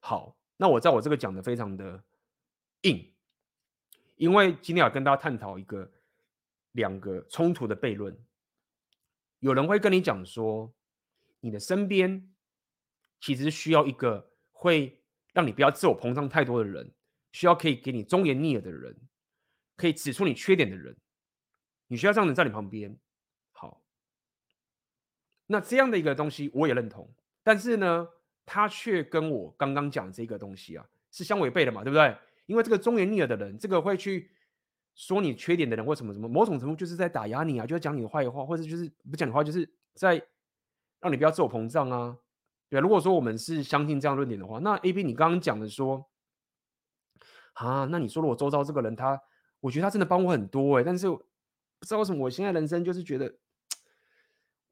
好，那我在我这个讲的非常的硬，因为今天要跟大家探讨一个两个冲突的悖论。有人会跟你讲说，你的身边其实需要一个会让你不要自我膨胀太多的人，需要可以给你忠言逆耳的人，可以指出你缺点的人，你需要这样的人在你旁边。好，那这样的一个东西我也认同，但是呢，他却跟我刚刚讲这个东西啊是相违背的嘛，对不对？因为这个忠言逆耳的人，这个会去说你缺点的人，为什么什么？某种程度就是在打压你啊，就是讲你的坏话，或者就是不讲你话，就是在让你不要自我膨胀啊。对，如果说我们是相信这样论点的话，那 AB 你刚刚讲的说啊，那你说了我周遭这个人他，我觉得他真的帮我很多哎、但是不知道为什么我现在人生就是觉得。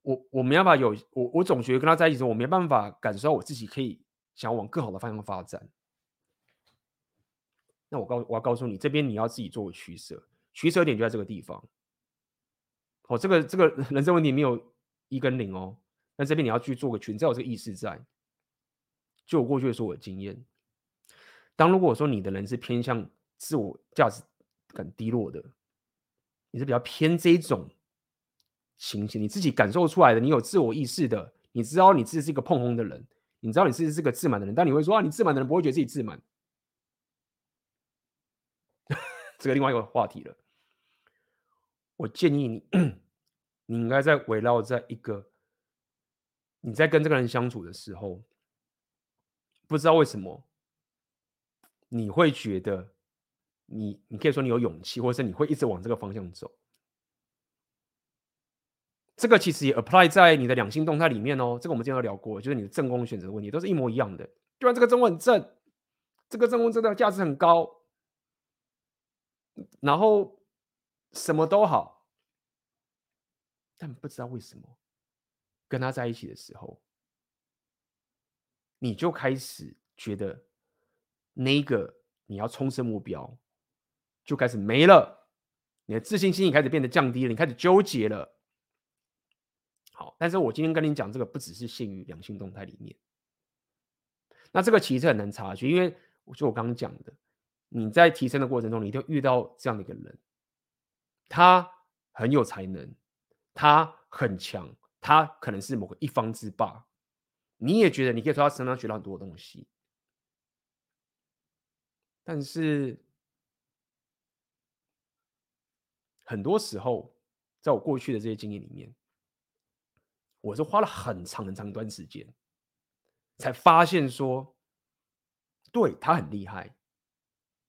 我我没办法有我我总觉得跟他在一起的时候，我没办法感受到我自己可以想要往更好的方向发展。那我告我要告诉你，这边你要自己做个取舍，取舍点就在这个地方。哦，这个这个人生问题没有一跟零哦，那这边你要去做个取舍，你知道有这个意识在。就我过去的说我的经验，当如果说你的人是偏向自我价值感低落的，你是比较偏这种。情形，你自己感受出来的，你有自我意识的，你知道你自己是一个碰红的人，你知道你自己是个自满的人，但你会说啊，你自满的人不会觉得自己自满，[LAUGHS] 这个另外一个话题了。我建议你，你应该在围绕在一个你在跟这个人相处的时候，不知道为什么你会觉得你，你可以说你有勇气，或者是你会一直往这个方向走。这个其实也 apply 在你的两性动态里面哦。这个我们之前都聊过，就是你的正宫选择的问题，都是一模一样的。就算这个正宫很正，这个正宫真的价值很高，然后什么都好，但不知道为什么跟他在一起的时候，你就开始觉得那个你要冲刺目标就开始没了，你的自信心也开始变得降低了，你开始纠结了。好，但是我今天跟你讲这个，不只是限于良性动态里面。那这个其实很难察觉，因为就我刚刚讲的，你在提升的过程中，你就遇到这样的一个人，他很有才能，他很强，他可能是某个一方之霸，你也觉得你可以从他身上学到很多东西，但是很多时候，在我过去的这些经验里面。我是花了很长很长一段时间，才发现说，对他很厉害，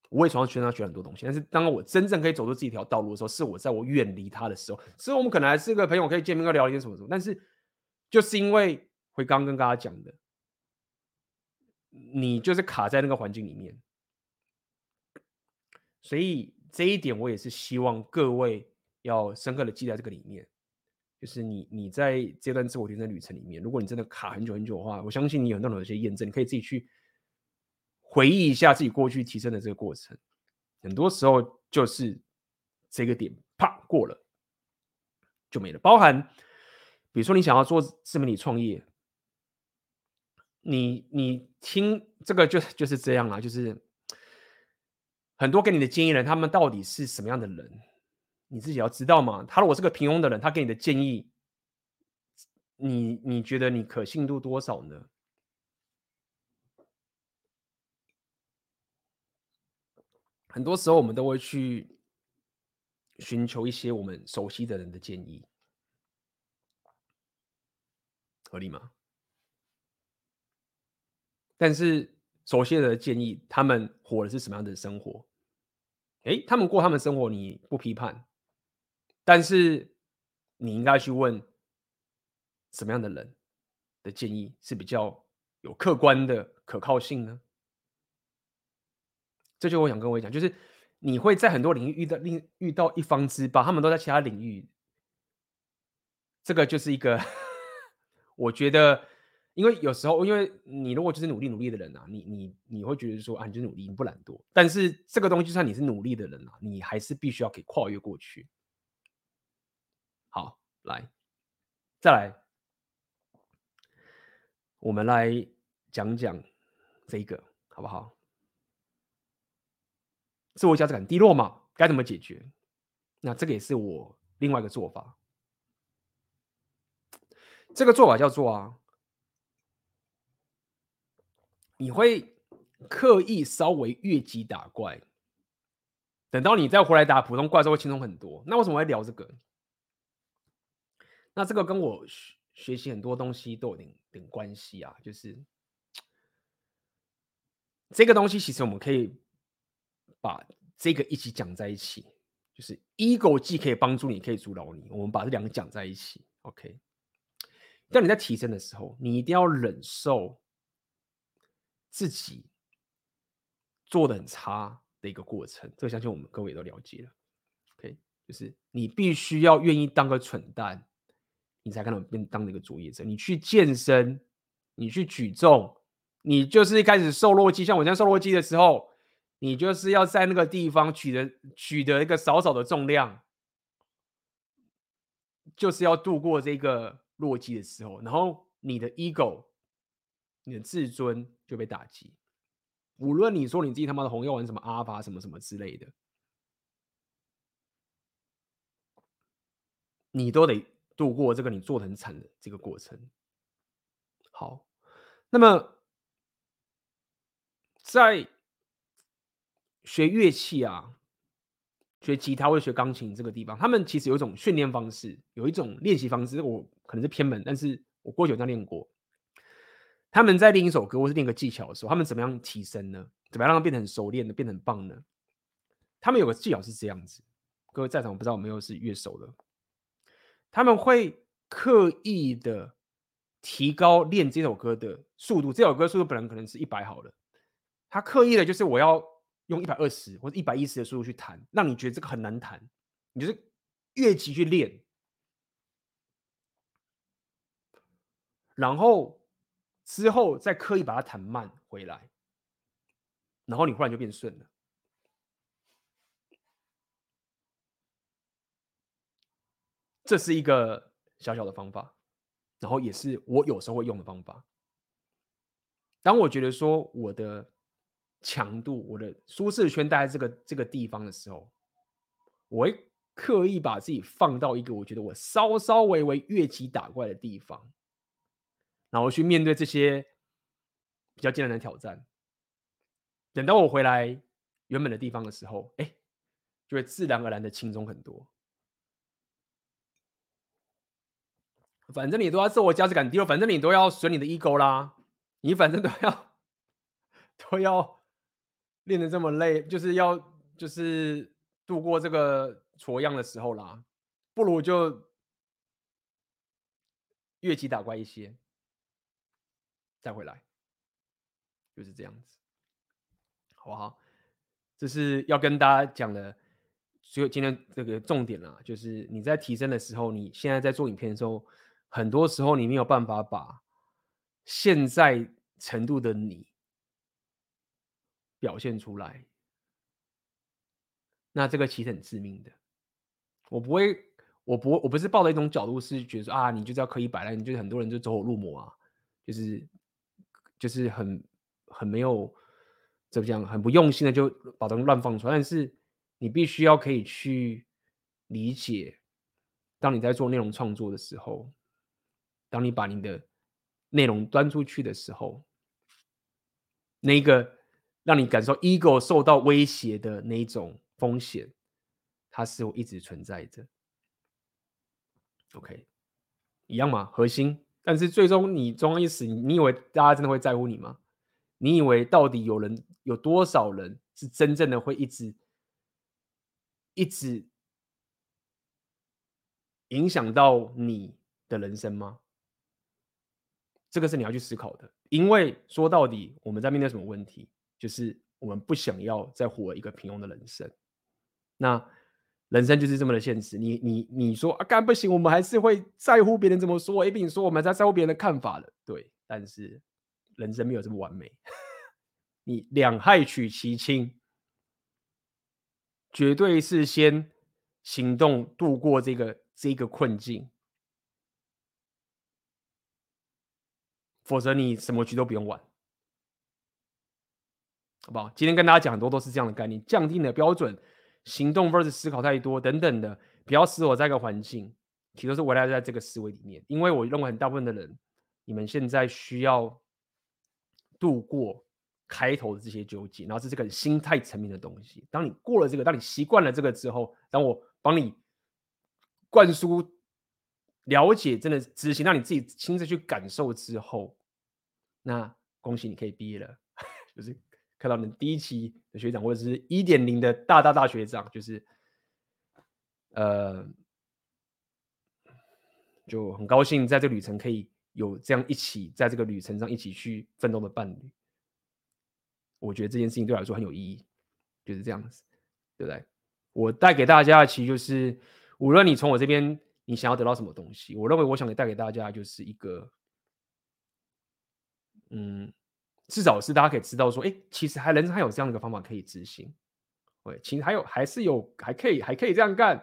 我也从他身上学很多东西。但是当我真正可以走出这一条道路的时候，是我在我远离他的时候。所以我们可能还是个朋友，可以见面，跟聊一些什么什么。但是就是因为会刚刚跟大家讲的，你就是卡在那个环境里面，所以这一点我也是希望各位要深刻的记在这个里面。就是你，你在这段自我提升旅程里面，如果你真的卡很久很久的话，我相信你有那种有些验证，你可以自己去回忆一下自己过去提升的这个过程。很多时候就是这个点，啪过了就没了。包含比如说你想要做自媒体创业，你你听这个就就是这样啊，就是很多给你的建议人，他们到底是什么样的人？你自己要知道嘛，他如果是个平庸的人，他给你的建议，你你觉得你可信度多少呢？很多时候我们都会去寻求一些我们熟悉的人的建议，合理吗？但是熟悉的建议，他们活的是什么样的生活？诶，他们过他们生活，你不批判，但是你应该去问什么样的人的建议是比较有客观的可靠性呢？这就我想跟我讲，就是你会在很多领域遇到另遇到一方之霸，他们都在其他领域，这个就是一个，[LAUGHS] 我觉得，因为有时候，因为你如果就是努力努力的人啊，你你你会觉得说啊，你就努力，你不懒惰，但是这个东西就算你是努力的人啊，你还是必须要给跨越过去。好，来，再来，我们来讲讲这个，好不好？自我价值感低落嘛，该怎么解决？那这个也是我另外一个做法。这个做法叫做啊，你会刻意稍微越级打怪，等到你再回来打普通怪的时候会轻松很多。那为什么会聊这个？那这个跟我学学习很多东西都有点点关系啊，就是这个东西其实我们可以。把这个一起讲在一起，就是 ego 既可以帮助你，可以阻挠你。我们把这两个讲在一起，OK。当你在提升的时候，你一定要忍受自己做的很差的一个过程。这个相信我们各位都了解了，OK。就是你必须要愿意当个蠢蛋，你才可能变当那个卓越者。你去健身，你去举重，你就是一开始瘦弱肌，像我这样瘦弱肌的时候。你就是要在那个地方取得取得一个少少的重量，就是要度过这个弱鸡的时候，然后你的 ego，你的自尊就被打击。无论你说你自己他妈的红药丸什么阿法什么什么之类的，你都得度过这个你做的很惨的这个过程。好，那么在。学乐器啊，学吉他或者学钢琴这个地方，他们其实有一种训练方式，有一种练习方式。我可能是偏门，但是我过去有这样练过。他们在练一首歌或是练个技巧的时候，他们怎么样提升呢？怎么样让它变得很熟练的，变得很棒呢？他们有个技巧是这样子，各位在场我不知道有没有是乐手的，他们会刻意的提高练这首歌的速度。这首歌速度本来可能是一百好了，他刻意的就是我要。用一百二十或者一百一十的速度去弹，让你觉得这个很难弹，你就是越级去练，然后之后再刻意把它弹慢回来，然后你忽然就变顺了。这是一个小小的方法，然后也是我有时候会用的方法。当我觉得说我的。强度，我的舒适圈待在这个这个地方的时候，我会刻意把自己放到一个我觉得我稍稍微微越级打怪的地方，然后去面对这些比较艰难的挑战。等到我回来原本的地方的时候，哎，就会自然而然的轻松很多。反正你都要自我价值感低落，反正你都要损你的 ego 啦，你反正都要 [LAUGHS] 都要。练得这么累，就是要就是度过这个挫样的时候啦，不如就越级打怪一些，再回来，就是这样子，好不好？这是要跟大家讲的，所以今天这个重点啦，就是你在提升的时候，你现在在做影片的时候，很多时候你没有办法把现在程度的你。表现出来，那这个其实很致命的。我不会，我不，我不是抱着一种角度是觉得说啊，你就是要刻意摆烂，你就是很多人就走火入魔啊，就是就是很很没有怎么讲，很不用心的就把东西乱放出来。但是你必须要可以去理解，当你在做内容创作的时候，当你把你的内容端出去的时候，那个。让你感受 ego 受到威胁的那一种风险，它是会一直存在着。OK，一样嘛，核心。但是最终你终一死，你以为大家真的会在乎你吗？你以为到底有人有多少人是真正的会一直一直影响到你的人生吗？这个是你要去思考的。因为说到底，我们在面对什么问题？就是我们不想要再活一个平庸的人生。那人生就是这么的现实。你你你说啊，干不行，我们还是会在乎别人怎么说。A B 你说我们在在乎别人的看法的，对，但是。人生没有这么完美，你两害取其轻，绝对是先行动度过这个这个困境，否则你什么局都不用玩，好不好？今天跟大家讲很多都是这样的概念，降低你的标准，行动 vers 思考太多等等的，不要死活在一个环境，其实都是围绕在这个思维里面。因为我认为很大部分的人，你们现在需要。度过开头的这些纠结，然后是这个心态层面的东西。当你过了这个，当你习惯了这个之后，当我帮你灌输、了解、真的执行，让你自己亲自去感受之后，那恭喜你可以毕业了。[LAUGHS] 就是看到你第一期的学长，或者是一点零的大大大学长，就是呃，就很高兴在这个旅程可以。有这样一起在这个旅程上一起去奋斗的伴侣，我觉得这件事情对我来说很有意义，就是这样子，对不对？我带给大家的其实就是，无论你从我这边你想要得到什么东西，我认为我想带给大家就是一个，嗯，至少是大家可以知道说，哎，其实还人生还有这样的一个方法可以执行，对，其实还有还是有还可以还可以这样干，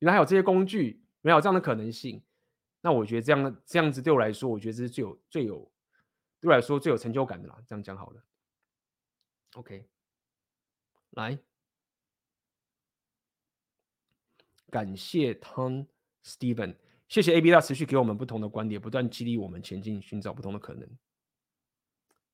原来还有这些工具，原来有这样的可能性。那我觉得这样这样子对我来说，我觉得这是最有最有对我来说最有成就感的啦。这样讲好了，OK，来，感谢汤 Steven，谢谢 AB 大持续给我们不同的观点，不断激励我们前进，寻找不同的可能。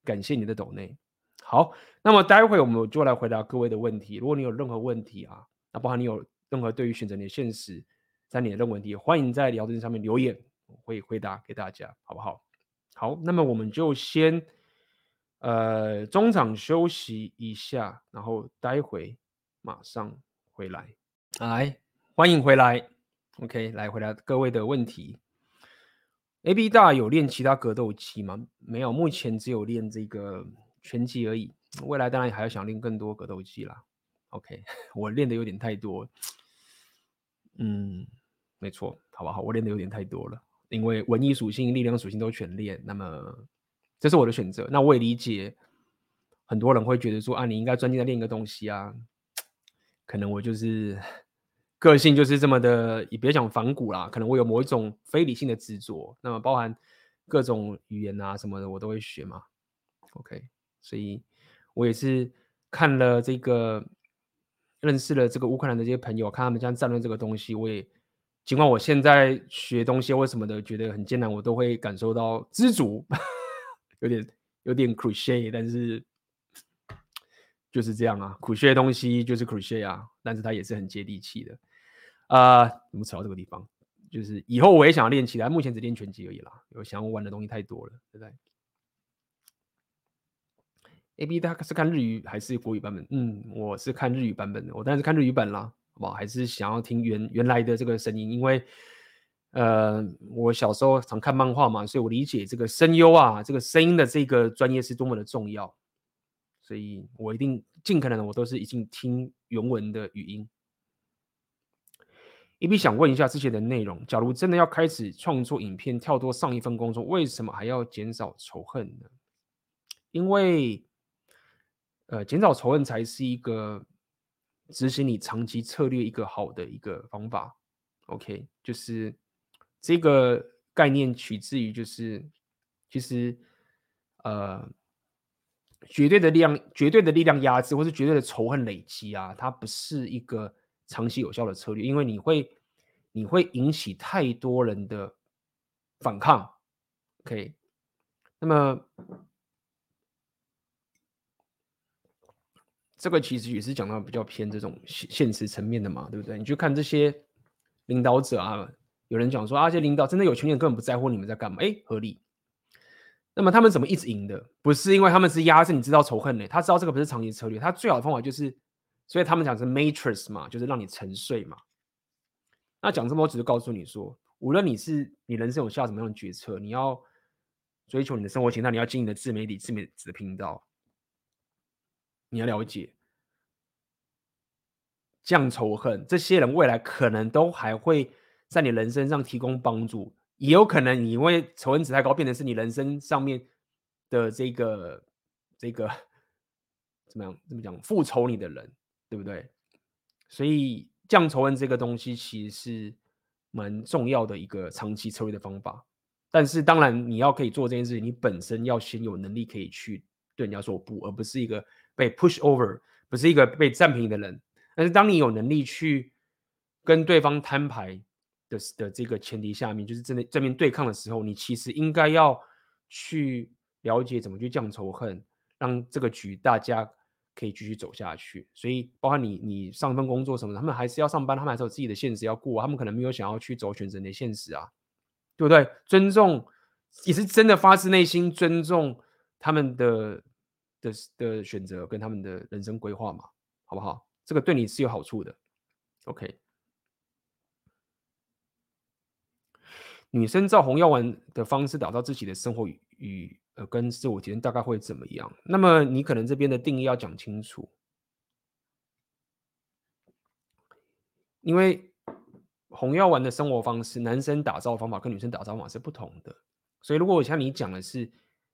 感谢你的抖内。好，那么待会我们就来回答各位的问题。如果你有任何问题啊，那包含你有任何对于选择你的现实。在你的问题，欢迎在聊天上面留言，我会回答给大家，好不好？好，那么我们就先呃中场休息一下，然后待会马上回来。来，欢迎回来。OK，来回答各位的问题。AB 大有练其他格斗技吗？没有，目前只有练这个拳击而已。未来当然还要想练更多格斗技啦。OK，[LAUGHS] 我练的有点太多，嗯。没错，好不好？我练的有点太多了，因为文艺属性、力量属性都全练，那么这是我的选择。那我也理解，很多人会觉得说啊，你应该专心的练一个东西啊。可能我就是个性就是这么的，也别讲反骨啦。可能我有某一种非理性的执着，那么包含各种语言啊什么的，我都会学嘛。OK，所以我也是看了这个，认识了这个乌克兰的这些朋友，看他们这样战论这个东西，我也。尽管我现在学东西或什么的觉得很艰难，我都会感受到知足，[LAUGHS] 有点有点 cliché，但是就是这样啊，cliché 的东西就是 cliché 啊，但是它也是很接地气的。呃、怎么扯到这个地方？就是以后我也想要练起来，目前只练拳击而已啦。有想要玩的东西太多了，对不对？AB 他是看日语还是国语版本？嗯，我是看日语版本的，我当然是看日语版啦。我还是想要听原原来的这个声音，因为，呃，我小时候常看漫画嘛，所以我理解这个声优啊，这个声音的这个专业是多么的重要，所以我一定尽可能的，我都是已经听原文的语音。一 b 想问一下之前的内容，假如真的要开始创作影片，跳脱上一份工作，为什么还要减少仇恨呢？因为，呃，减少仇恨才是一个。执行你长期策略一个好的一个方法，OK，就是这个概念取自于就是其实呃绝对的力量、绝对的力量压制，或是绝对的仇恨累积啊，它不是一个长期有效的策略，因为你会你会引起太多人的反抗，OK，那么这个其实也是讲到比较偏这种现现实层面的嘛，对不对？你去看这些领导者啊，有人讲说啊，这些领导真的有权利根本不在乎你们在干嘛，哎，合理。那么他们怎么一直赢的？不是因为他们是压制你知道仇恨呢？他知道这个不是长期策略，他最好的方法就是，所以他们讲是 matrix 嘛，就是让你沉睡嘛。那讲这么多，只是告诉你说，无论你是你人生有下什么样的决策，你要追求你的生活形态，你要经营的自媒体、自媒体的频道。你要了解，降仇恨，这些人未来可能都还会在你人生上提供帮助，也有可能你因为仇恨值太高，变成是你人生上面的这个这个 [LAUGHS] 怎么样？怎么讲？复仇你的人，对不对？所以降仇恨这个东西其实是蛮重要的一个长期策略的方法。但是当然，你要可以做这件事，你本身要先有能力可以去对人家说不，而不是一个。被 push over 不是一个被占便宜的人，但是当你有能力去跟对方摊牌的的这个前提下面，就是真的正面对抗的时候，你其实应该要去了解怎么去降仇恨，让这个局大家可以继续走下去。所以，包括你你上份工作什么的，他们还是要上班，他们还是有自己的现实要过，他们可能没有想要去走选择的现实啊，对不对？尊重也是真的发自内心尊重他们的。的的选择跟他们的人生规划嘛，好不好？这个对你是有好处的。OK，女生照红药丸的方式打造自己的生活与呃跟自我提升大概会怎么样？那么你可能这边的定义要讲清楚，因为红药丸的生活方式，男生打造方法跟女生打造方法是不同的，所以如果我像你讲的是。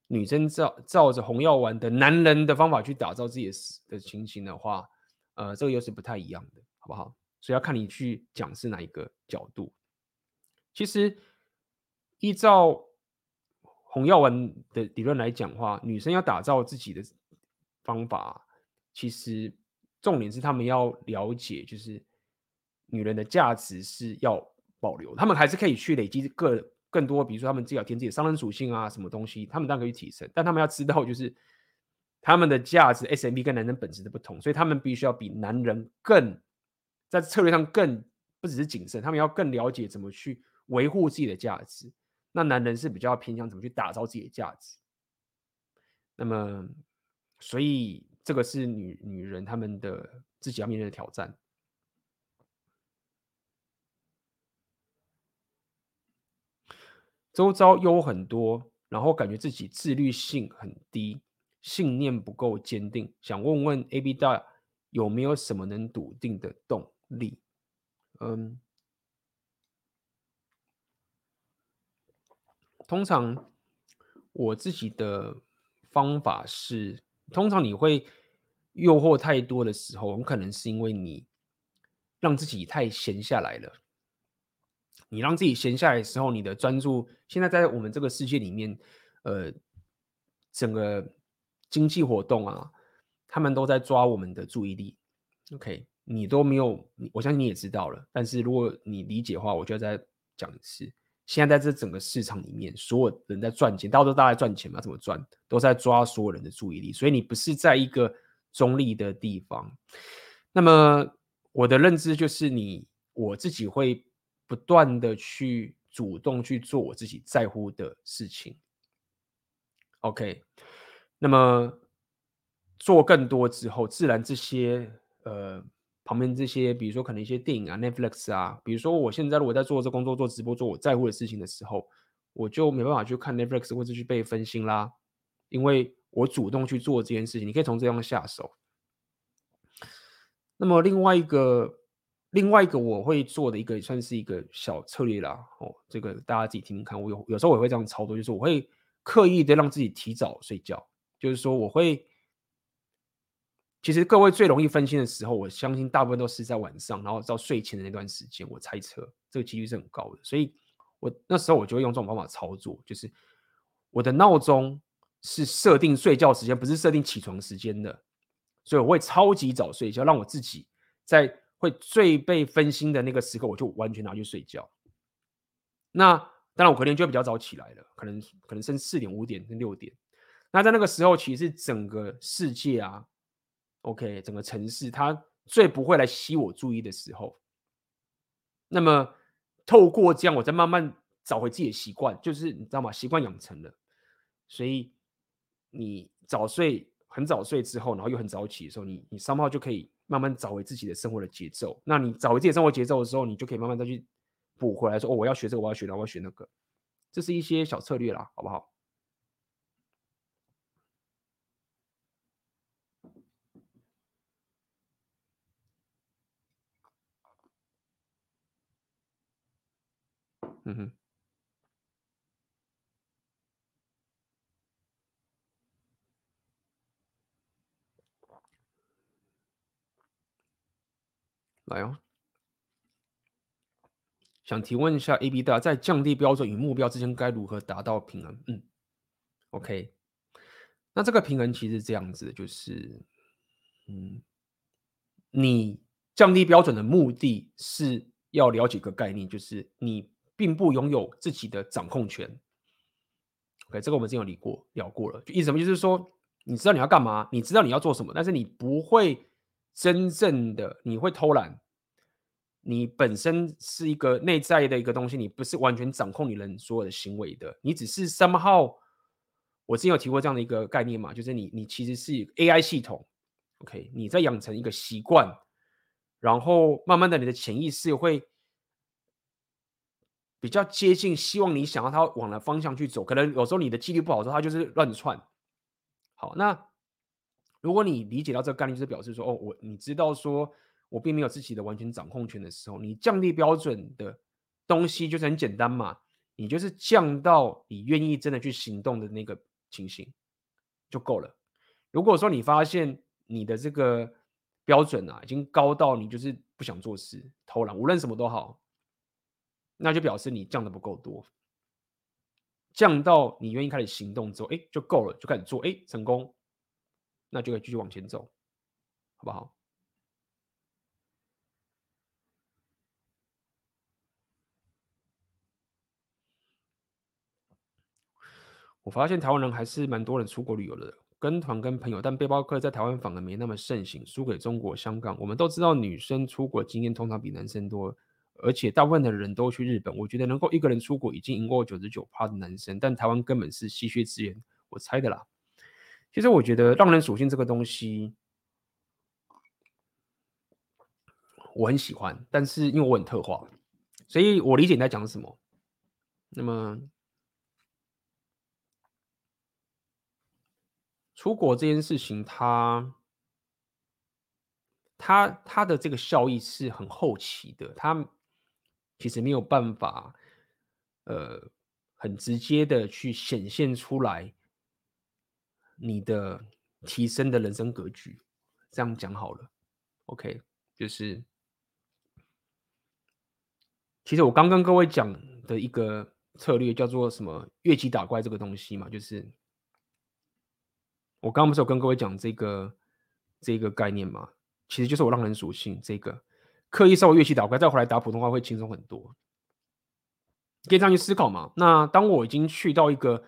女生照照着红药丸的男人的方法去打造自己的的情形的话，呃，这个又是不太一样的，好不好？所以要看你去讲是哪一个角度。其实依照红药丸的理论来讲的话，女生要打造自己的方法，其实重点是他们要了解，就是女人的价值是要保留，他们还是可以去累积个。更多，比如说他们自己要填自己的商人属性啊，什么东西，他们当然可以提升，但他们要知道，就是他们的价值 SMB 跟男人本质的不同，所以他们必须要比男人更在策略上更不只是谨慎，他们要更了解怎么去维护自己的价值。那男人是比较偏向怎么去打造自己的价值。那么，所以这个是女女人他们的自己要面对的挑战。周遭有很多，然后感觉自己自律性很低，信念不够坚定。想问问 AB 大有没有什么能笃定的动力？嗯，通常我自己的方法是，通常你会诱惑太多的时候，很可能是因为你让自己太闲下来了。你让自己闲下来的时候，你的专注现在在我们这个世界里面，呃，整个经济活动啊，他们都在抓我们的注意力。OK，你都没有，我相信你也知道了。但是如果你理解的话，我就要再讲一次。现在在这整个市场里面，所有人在赚钱，大家都大家赚钱嘛？怎么赚？都在抓所有人的注意力。所以你不是在一个中立的地方。那么我的认知就是你，你我自己会。不断的去主动去做我自己在乎的事情，OK，那么做更多之后，自然这些呃旁边这些，比如说可能一些电影啊、Netflix 啊，比如说我现在如果在做这工作、做直播、做我在乎的事情的时候，我就没办法去看 Netflix 或者去被分心啦，因为我主动去做这件事情，你可以从这样下手。那么另外一个。另外一个我会做的一个算是一个小策略啦，哦，这个大家自己听听看。我有有时候我会这样操作，就是我会刻意的让自己提早睡觉，就是说我会，其实各位最容易分心的时候，我相信大部分都是在晚上，然后到睡前的那段时间，我猜测这个几率是很高的。所以我那时候我就会用这种方法操作，就是我的闹钟是设定睡觉时间，不是设定起床时间的，所以我会超级早睡觉，让我自己在。会最被分心的那个时刻，我就完全拿去睡觉。那当然，我隔天就会比较早起来了，可能可能甚至四点、五点、六点。那在那个时候，其实整个世界啊，OK，整个城市它最不会来吸我注意的时候，那么透过这样，我再慢慢找回自己的习惯，就是你知道吗？习惯养成了，所以你早睡很早睡之后，然后又很早起的时候，你你三号就可以慢慢找回自己的生活的节奏。那你找回自己生活节奏的时候，你就可以慢慢再去补回来说，哦，我要学这个，我要学那，我要学那个，这是一些小策略啦，好不好？嗯哼，来哦，想提问一下 AB 大，在降低标准与目标之间该如何达到平衡？嗯，OK，那这个平衡其实这样子，就是，嗯，你降低标准的目的是要了解一个概念，就是你。并不拥有自己的掌控权。OK，这个我们之前有理过聊过了，就意思什么？就是说，你知道你要干嘛，你知道你要做什么，但是你不会真正的，你会偷懒。你本身是一个内在的一个东西，你不是完全掌控你人所有的行为的，你只是 somehow。我之前有提过这样的一个概念嘛，就是你你其实是 AI 系统。OK，你在养成一个习惯，然后慢慢的你的潜意识会。比较接近，希望你想要他往的方向去走，可能有时候你的纪律不好的时候，他就是乱窜。好，那如果你理解到这个概念，就是表示说，哦，我你知道说我并没有自己的完全掌控权的时候，你降低标准的东西就是很简单嘛，你就是降到你愿意真的去行动的那个情形就够了。如果说你发现你的这个标准啊，已经高到你就是不想做事、偷懒，无论什么都好。那就表示你降的不够多，降到你愿意开始行动之后，哎，就够了，就开始做，哎，成功，那就可以继续往前走，好不好？我发现台湾人还是蛮多人出国旅游的，跟团跟朋友，但背包客在台湾反而没那么盛行，输给中国香港。我们都知道，女生出国经验通常比男生多。而且大部分的人都去日本，我觉得能够一个人出国已经赢过九十九趴的男生，但台湾根本是稀缺资源，我猜的啦。其实我觉得浪人属性这个东西，我很喜欢，但是因为我很特化，所以我理解你在讲什么。那么出国这件事情它，它它它的这个效益是很后期的，它。其实没有办法，呃，很直接的去显现出来你的提升的人生格局。这样讲好了，OK，就是，其实我刚跟各位讲的一个策略叫做什么“越级打怪”这个东西嘛，就是我刚刚不是有跟各位讲这个这个概念嘛，其实就是我让人属性这个。刻意稍微乐器打怪，再回来打普通话会轻松很多。可以这样去思考嘛？那当我已经去到一个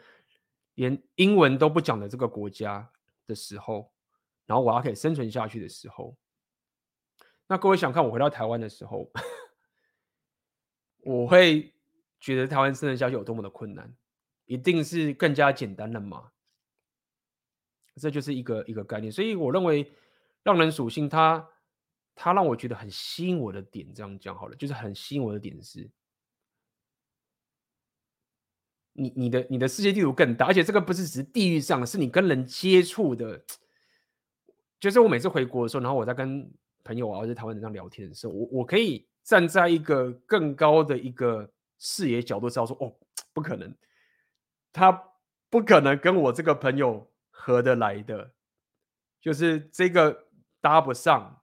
连英文都不讲的这个国家的时候，然后我要可以生存下去的时候，那各位想看我回到台湾的时候，[LAUGHS] 我会觉得台湾生存下去有多么的困难，一定是更加简单的嘛？这就是一个一个概念。所以我认为，让人属性它。他让我觉得很吸引我的点，这样讲好了，就是很吸引我的点是，你你的你的世界地图更大，而且这个不是只是地域上，是你跟人接触的。就是我每次回国的时候，然后我在跟朋友啊，或者台湾人这样聊天的时候，我我可以站在一个更高的一个视野角度，知道说，哦，不可能，他不可能跟我这个朋友合得来的，就是这个搭不上。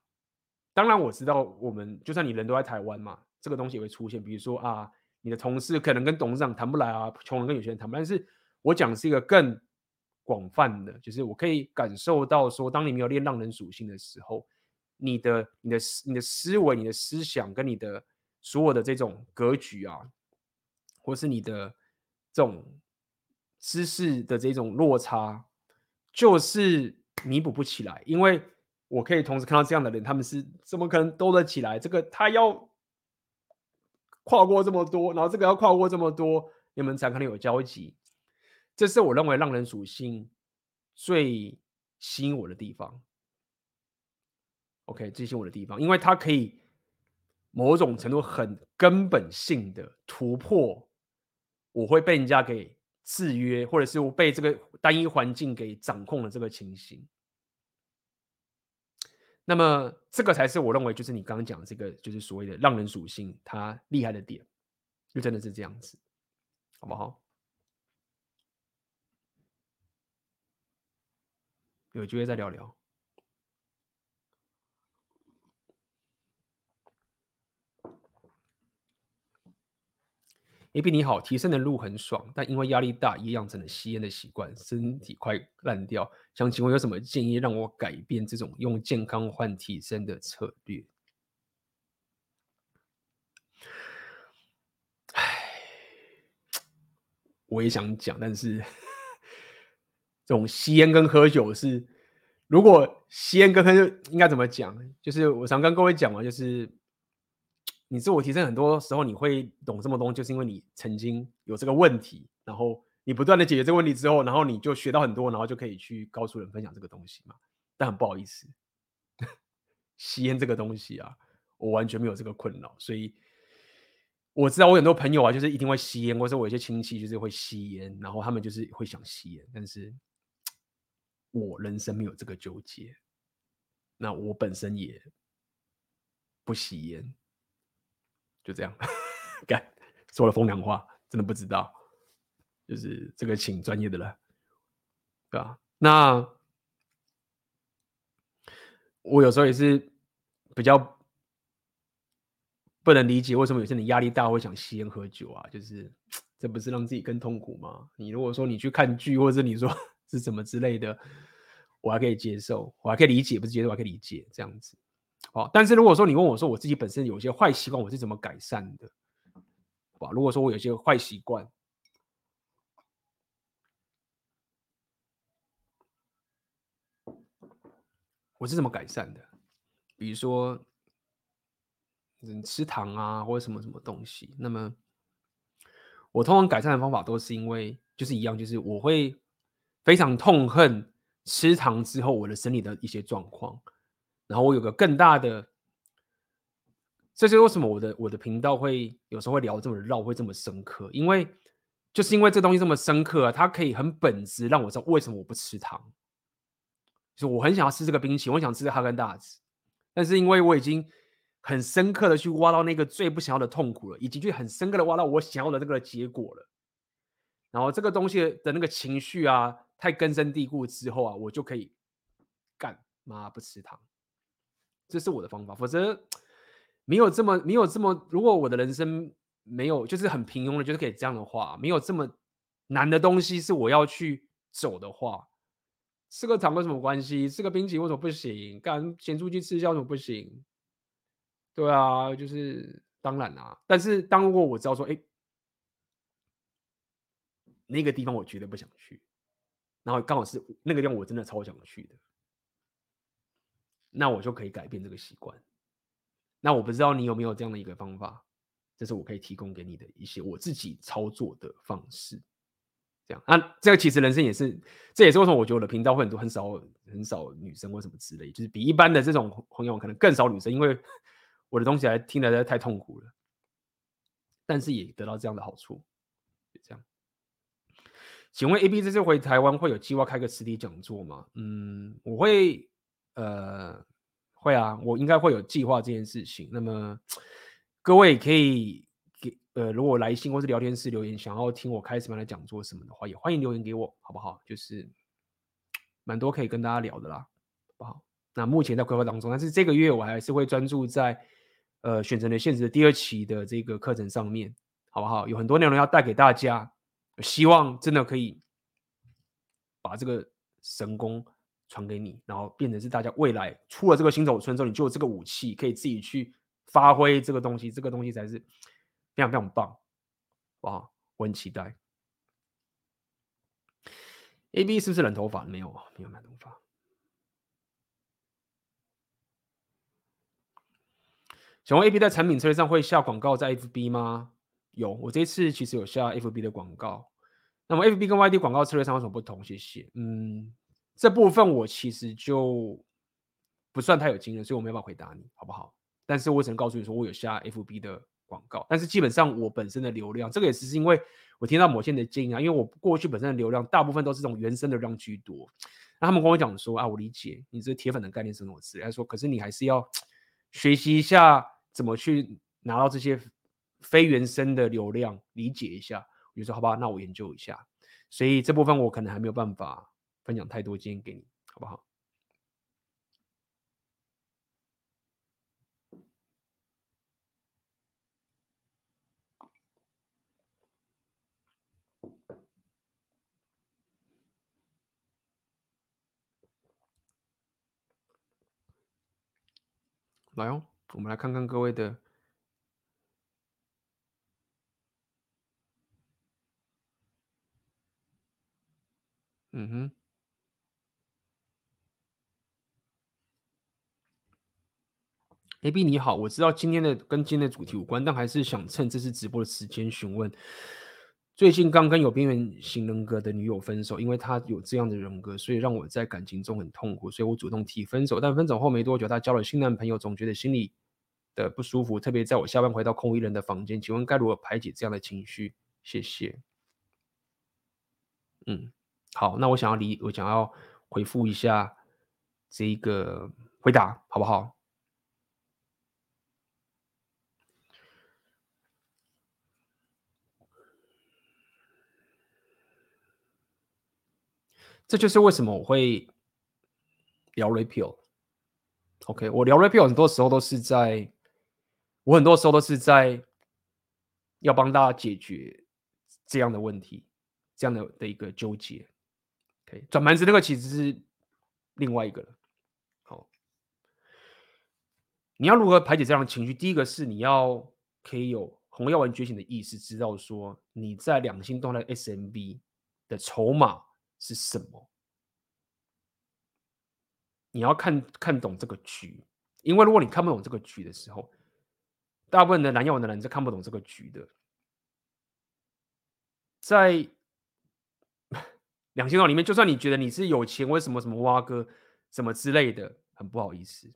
当然我知道，我们就算你人都在台湾嘛，这个东西也会出现。比如说啊，你的同事可能跟董事长谈不来啊，穷人跟有钱人谈不来。但是我讲是一个更广泛的，就是我可以感受到说，当你没有练浪人属性的时候，你的、你的思、你的思维、你的思想跟你的所有的这种格局啊，或是你的这种知识的这种落差，就是弥补不起来，因为。我可以同时看到这样的人，他们是怎么可能兜得起来？这个他要跨过这么多，然后这个要跨过这么多，你们才可能有交集。这是我认为浪人属性最吸引我的地方。OK，最吸引我的地方，因为它可以某种程度很根本性的突破，我会被人家给制约，或者是我被这个单一环境给掌控的这个情形。那么，这个才是我认为就是你刚刚讲的这个，就是所谓的浪人属性，它厉害的点，就真的是这样子，好不好？有机会再聊聊。AB 你好，提升的路很爽，但因为压力大，也养成了吸烟的习惯，身体快烂掉。想请问有什么建议让我改变这种用健康换提升的策略？唉，[SIGHS] 我也想讲，但是这种吸烟跟喝酒是，如果吸烟跟喝酒应该怎么讲？就是我常跟各位讲嘛，就是。你自我提升，很多时候你会懂这么多，就是因为你曾经有这个问题，然后你不断的解决这个问题之后，然后你就学到很多，然后就可以去告诉人分享这个东西嘛。但很不好意思，[LAUGHS] 吸烟这个东西啊，我完全没有这个困扰，所以我知道我很多朋友啊，就是一定会吸烟，或者我有些亲戚就是会吸烟，然后他们就是会想吸烟，但是我人生没有这个纠结，那我本身也不吸烟。就这样，[LAUGHS] 干说了风凉话，真的不知道，就是这个请专业的了，对吧？那我有时候也是比较不能理解，为什么有些人压力大会想吸烟喝酒啊？就是这不是让自己更痛苦吗？你如果说你去看剧，或者是你说 [LAUGHS] 是什么之类的，我还可以接受，我还可以理解，不是接受，我还可以理解这样子。好，但是如果说你问我说我自己本身有些坏习惯，我是怎么改善的？好吧，如果说我有些坏习惯，我是怎么改善的？比如说，你吃糖啊，或者什么什么东西。那么，我通常改善的方法都是因为就是一样，就是我会非常痛恨吃糖之后我的身体的一些状况。然后我有个更大的，这就是为什么我的我的频道会有时候会聊这么绕，会这么深刻，因为就是因为这东西这么深刻啊，它可以很本质让我知道为什么我不吃糖。就我很想要吃这个冰淇淋，我想吃哈根达斯，但是因为我已经很深刻的去挖到那个最不想要的痛苦了，以及去很深刻的挖到我想要的那个结果了。然后这个东西的那个情绪啊，太根深蒂固之后啊，我就可以干妈不吃糖。这是我的方法，否则没有这么没有这么。如果我的人生没有就是很平庸的，就是可以这样的话，没有这么难的东西是我要去走的话，吃个糖有什么关系？吃个冰淇淋为什么不行？干咸酥鸡吃一下为什么不行？对啊，就是当然啊。但是当如果我知道说，哎，那个地方我绝对不想去，然后刚好是那个地方我真的超想去的。那我就可以改变这个习惯。那我不知道你有没有这样的一个方法，这是我可以提供给你的一些我自己操作的方式。这样，那这个其实人生也是，这也是为什么我觉得我的频道会很多很少很少女生或什么之类，就是比一般的这种朋友可能更少女生，因为 [LAUGHS] 我的东西还听得太痛苦了。但是也得到这样的好处，就这样。请问 AB 这次回台湾会有计划开个实体讲座吗？嗯，我会。呃，会啊，我应该会有计划这件事情。那么各位可以呃，如果来信或是聊天室留言，想要听我开什么样的讲座什么的话，也欢迎留言给我，好不好？就是蛮多可以跟大家聊的啦，好不好？那目前在规划当中，但是这个月我还是会专注在呃选择的现实的第二期的这个课程上面，好不好？有很多内容要带给大家，希望真的可以把这个神功。传给你，然后变成是大家未来出了这个新手村之后，你就有这个武器，可以自己去发挥这个东西。这个东西才是非常非常棒，哇！我很期待。AB 是不是染头发？没有，没有染头发。请问 A B 在产品策略上会下广告在 F B 吗？有，我这次其实有下 F B 的广告。那么 F B 跟 Y D 广告策略上有什么不同？谢谢。嗯，这部分我其实就不算太有经验，所以我没办法回答你，好不好？但是我只能告诉你说，我有下 F B 的广告。但是基本上我本身的流量，这个也是因为我听到某些人的建议啊，因为我过去本身的流量大部分都是这种原生的流量居多。那他们跟我讲说啊，我理解你这铁粉的概念是什么词，他说可是你还是要 [TSK] 学习一下怎么去拿到这些非原生的流量，理解一下。我就说好吧，那我研究一下。所以这部分我可能还没有办法分享太多经验给你，好不好？来哦，我们来看看各位的，嗯哼，AB 你好，我知道今天的跟今天的主题无关，但还是想趁这次直播的时间询问。最近刚跟有边缘型人格的女友分手，因为她有这样的人格，所以让我在感情中很痛苦，所以我主动提分手。但分手后没多久，她交了新男朋友，总觉得心里的不舒服，特别在我下班回到空无一人的房间。请问该如何排解这样的情绪？谢谢。嗯，好，那我想要理，我想要回复一下这一个回答，好不好？这就是为什么我会聊 Repeal。OK，我聊 Repeal 很多时候都是在，我很多时候都是在要帮大家解决这样的问题，这样的的一个纠结。OK，转盘子那个其实是另外一个了。好，你要如何排解这样的情绪？第一个是你要可以有红药丸觉醒的意识，知道说你在两星动态 SMB 的筹码。是什么？你要看看懂这个局，因为如果你看不懂这个局的时候，大部分的蓝药的人是看不懂这个局的。在 [LAUGHS] 两千道里面，就算你觉得你是有钱，为什么什么挖哥什么之类的，很不好意思。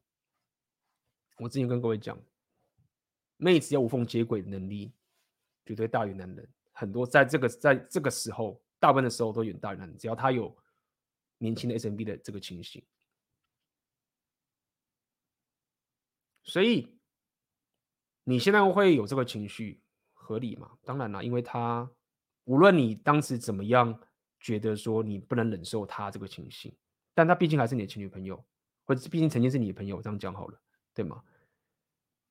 我之前跟各位讲，妹子要无缝接轨的能力，绝对大于男人。很多在这个在这个时候。大部分的时候都远大于男，只要他有年轻的 SMB 的这个情形，所以你现在会有这个情绪合理吗？当然了，因为他无论你当时怎么样觉得说你不能忍受他这个情形，但他毕竟还是你的前女朋友，或者毕竟曾经是你的朋友，这样讲好了，对吗？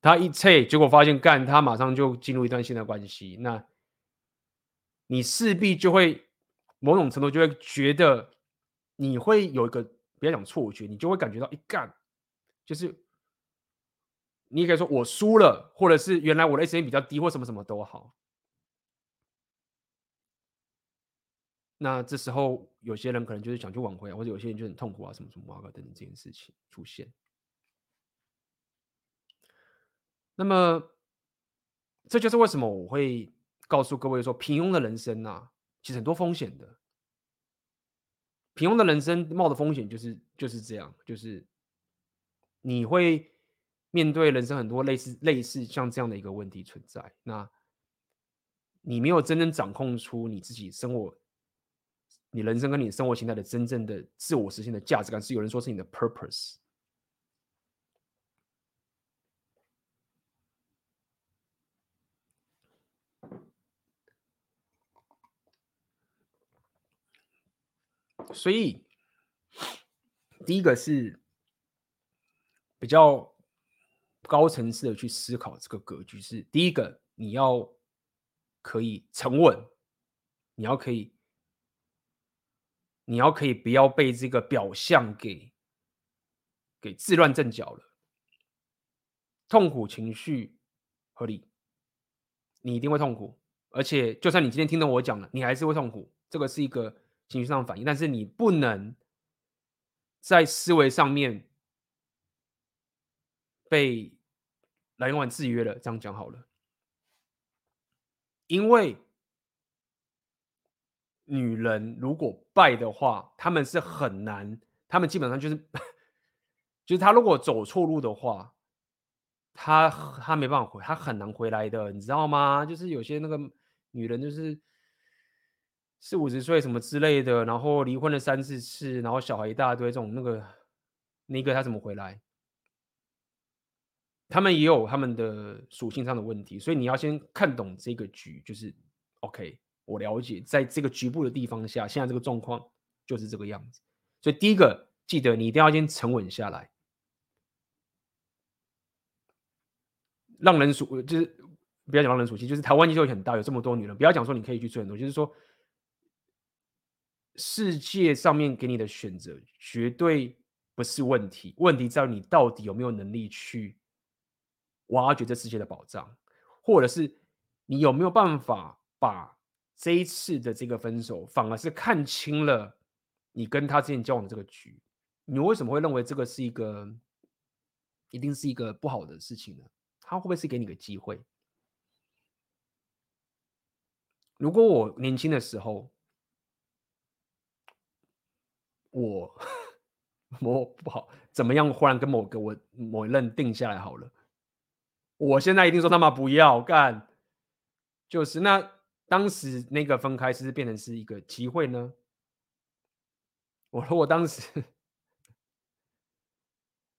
他一切结果发现干，他马上就进入一段新的关系，那你势必就会。某种程度就会觉得，你会有一个不要讲错觉，你就会感觉到一干，就是你也可以说我输了，或者是原来我的 SN 比较低，或什么什么都好。那这时候有些人可能就是想去挽回，或者有些人就很痛苦啊，什么什么啊等等这件事情出现。那么这就是为什么我会告诉各位说，平庸的人生啊。其实很多风险的，平庸的人生冒的风险就是就是这样，就是你会面对人生很多类似类似像这样的一个问题存在。那你没有真正掌控出你自己生活、你人生跟你生活形态的真正的自我实现的价值感，是有人说是你的 purpose。所以，第一个是比较高层次的去思考这个格局是：第一个，你要可以沉稳，你要可以，你要可以不要被这个表象给给自乱阵脚了。痛苦情绪合理，你一定会痛苦，而且就算你今天听到我讲了，你还是会痛苦。这个是一个。情绪上反应，但是你不能在思维上面被来玩制约了，这样讲好了。因为女人如果败的话，他们是很难，他们基本上就是，[LAUGHS] 就是他如果走错路的话，他他没办法回，他很难回来的，你知道吗？就是有些那个女人就是四五十岁什么之类的，然后离婚了三四次，然后小孩一大堆，这种那个那个他怎么回来？他们也有他们的属性上的问题，所以你要先看懂这个局，就是 OK，我了解，在这个局部的地方下，现在这个状况就是这个样子。所以第一个，记得你一定要先沉稳下来，让人属就是不要讲让人属性，就是台湾基数很大，有这么多女人，不要讲说你可以去追很多，就是说世界上面给你的选择绝对不是问题，问题在于你到底有没有能力去。挖掘这世界的宝藏，或者是你有没有办法把这一次的这个分手，反而是看清了你跟他之间交往的这个局？你为什么会认为这个是一个一定是一个不好的事情呢？他会不会是给你个机会？如果我年轻的时候，我我不好怎么样，忽然跟某个我某一任定下来好了。我现在一定说他妈不要干，就是那当时那个分开是变成是一个机会呢？[LAUGHS] 我说我当时，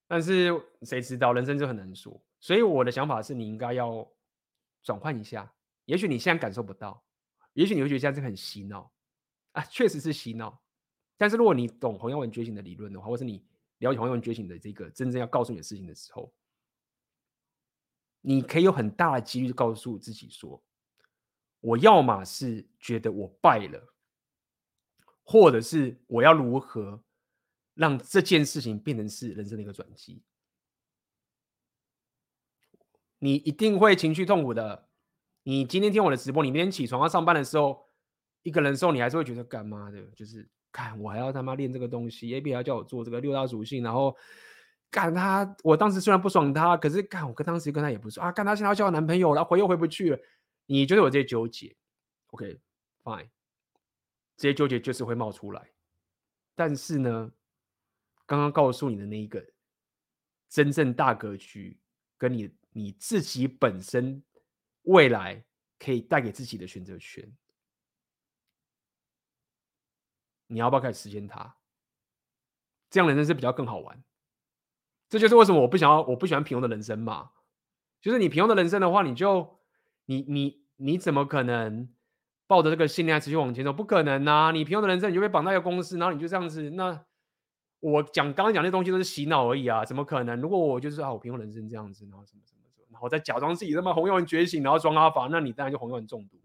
但是谁知道人生就很难说，所以我的想法是你应该要转换一下。也许你现在感受不到，也许你会觉得这样子很洗脑啊，确实是洗脑。但是如果你懂红药丸觉醒的理论的话，或是你了解红药丸觉醒的这个真正要告诉你的事情的时候。你可以有很大的几率告诉自己说：“我要么是觉得我败了，或者是我要如何让这件事情变成是人生的一个转机。”你一定会情绪痛苦的。你今天听我的直播，你明天起床要上班的时候，一个人的时候，你还是会觉得干嘛的？就是看我还要他妈练这个东西，A B 要叫我做这个六大属性，然后。干他！我当时虽然不爽他，可是干我跟当时跟他也不说啊。干他现在要交男朋友，然后回又回不去了。你就是有这些纠结，OK，fine，这些纠结就是会冒出来。但是呢，刚刚告诉你的那一个真正大格局，跟你你自己本身未来可以带给自己的选择权，你要不要开始实现它？这样人生是比较更好玩。这就是为什么我不想要，我不喜欢平庸的人生嘛。就是你平庸的人生的话，你就你你你怎么可能抱着这个信念持续往前走？不可能啊！你平庸的人生，你就被绑在一个公司，然后你就这样子。那我讲刚刚讲那东西都是洗脑而已啊，怎么可能？如果我就是啊，我平庸人生这样子，然后什么什么什么，然后再假装自己他妈红药丸觉醒，然后装阿法，那你当然就红药丸中毒。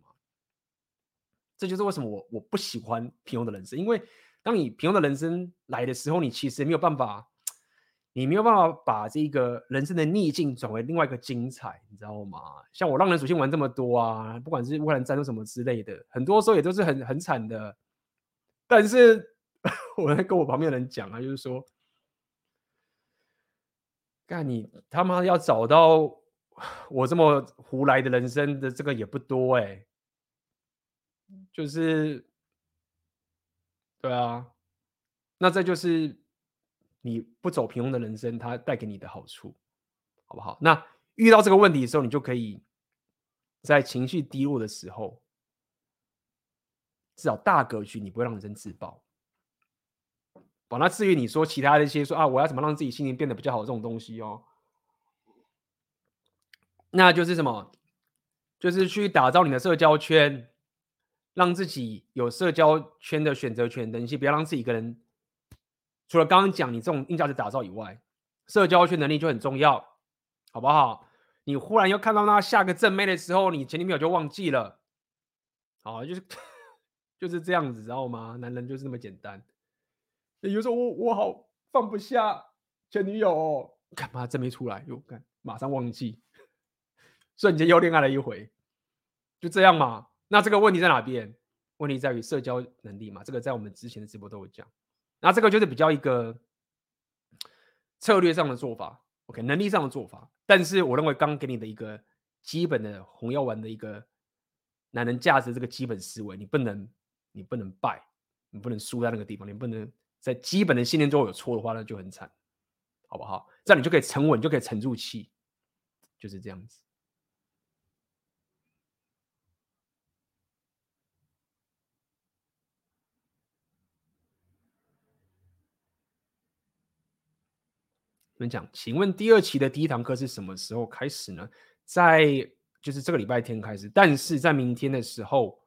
这就是为什么我我不喜欢平庸的人生，因为当你平庸的人生来的时候，你其实没有办法。你没有办法把这个人生的逆境转为另外一个精彩，你知道吗？像我让人属性玩这么多啊，不管是乌克兰战争什么之类的，很多时候也都是很很惨的。但是 [LAUGHS] 我在跟我旁边的人讲啊，就是说，干你他妈要找到 [SIGHS] 我这么胡来的人生的这个也不多哎、就是，对啊，那这就是。你不走平庸的人生，它带给你的好处，好不好？那遇到这个问题的时候，你就可以在情绪低落的时候，至少大格局你不会让人生自爆。把那至于你说其他的一些说啊，我要怎么让自己心情变得比较好这种东西哦，那就是什么？就是去打造你的社交圈，让自己有社交圈的选择权的东西，不要让自己一个人。除了刚刚讲你这种硬价值打造以外，社交圈能力就很重要，好不好？你忽然又看到那下个正妹的时候，你前女友就忘记了，好，就是 [LAUGHS] 就是这样子，知道吗？男人就是那么简单。有时候我我好放不下前女友哦，干嘛正妹出来又干，马上忘记，[LAUGHS] 瞬间又恋爱了一回，就这样嘛。那这个问题在哪边？问题在于社交能力嘛。这个在我们之前的直播都有讲。那这个就是比较一个策略上的做法，OK，能力上的做法。但是我认为刚给你的一个基本的红药丸的一个男人价值这个基本思维，你不能你不能败，你不能输在那个地方，你不能在基本的信念中有错的话，那就很惨，好不好？这样你就可以沉稳，就可以沉住气，就是这样子。们讲，请问第二期的第一堂课是什么时候开始呢？在就是这个礼拜天开始，但是在明天的时候，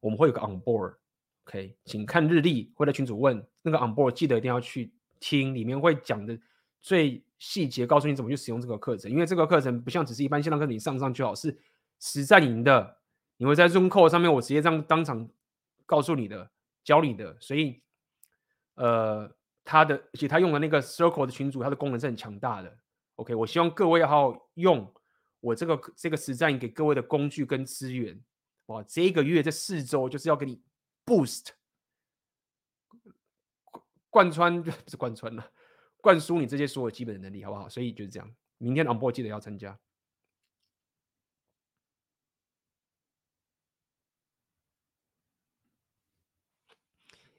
我们会有个 on board，OK，请看日历，会在群组问那个 on board，记得一定要去听，里面会讲的最细节，告诉你怎么去使用这个课程。因为这个课程不像只是一般线上课程，你上上就好，是实战营的，你会在 Zoom call 上面，我直接这样当场告诉你的，教你的，所以呃。他的，而且他用的那个 Circle 的群组，它的功能是很强大的。OK，我希望各位要好好用我这个这个实战给各位的工具跟资源。哇，这一个月这四周就是要给你 boost，贯穿 [LAUGHS] 不是贯穿了，灌输你这些所有基本的能力，好不好？所以就是这样。明天 on board 记得要参加。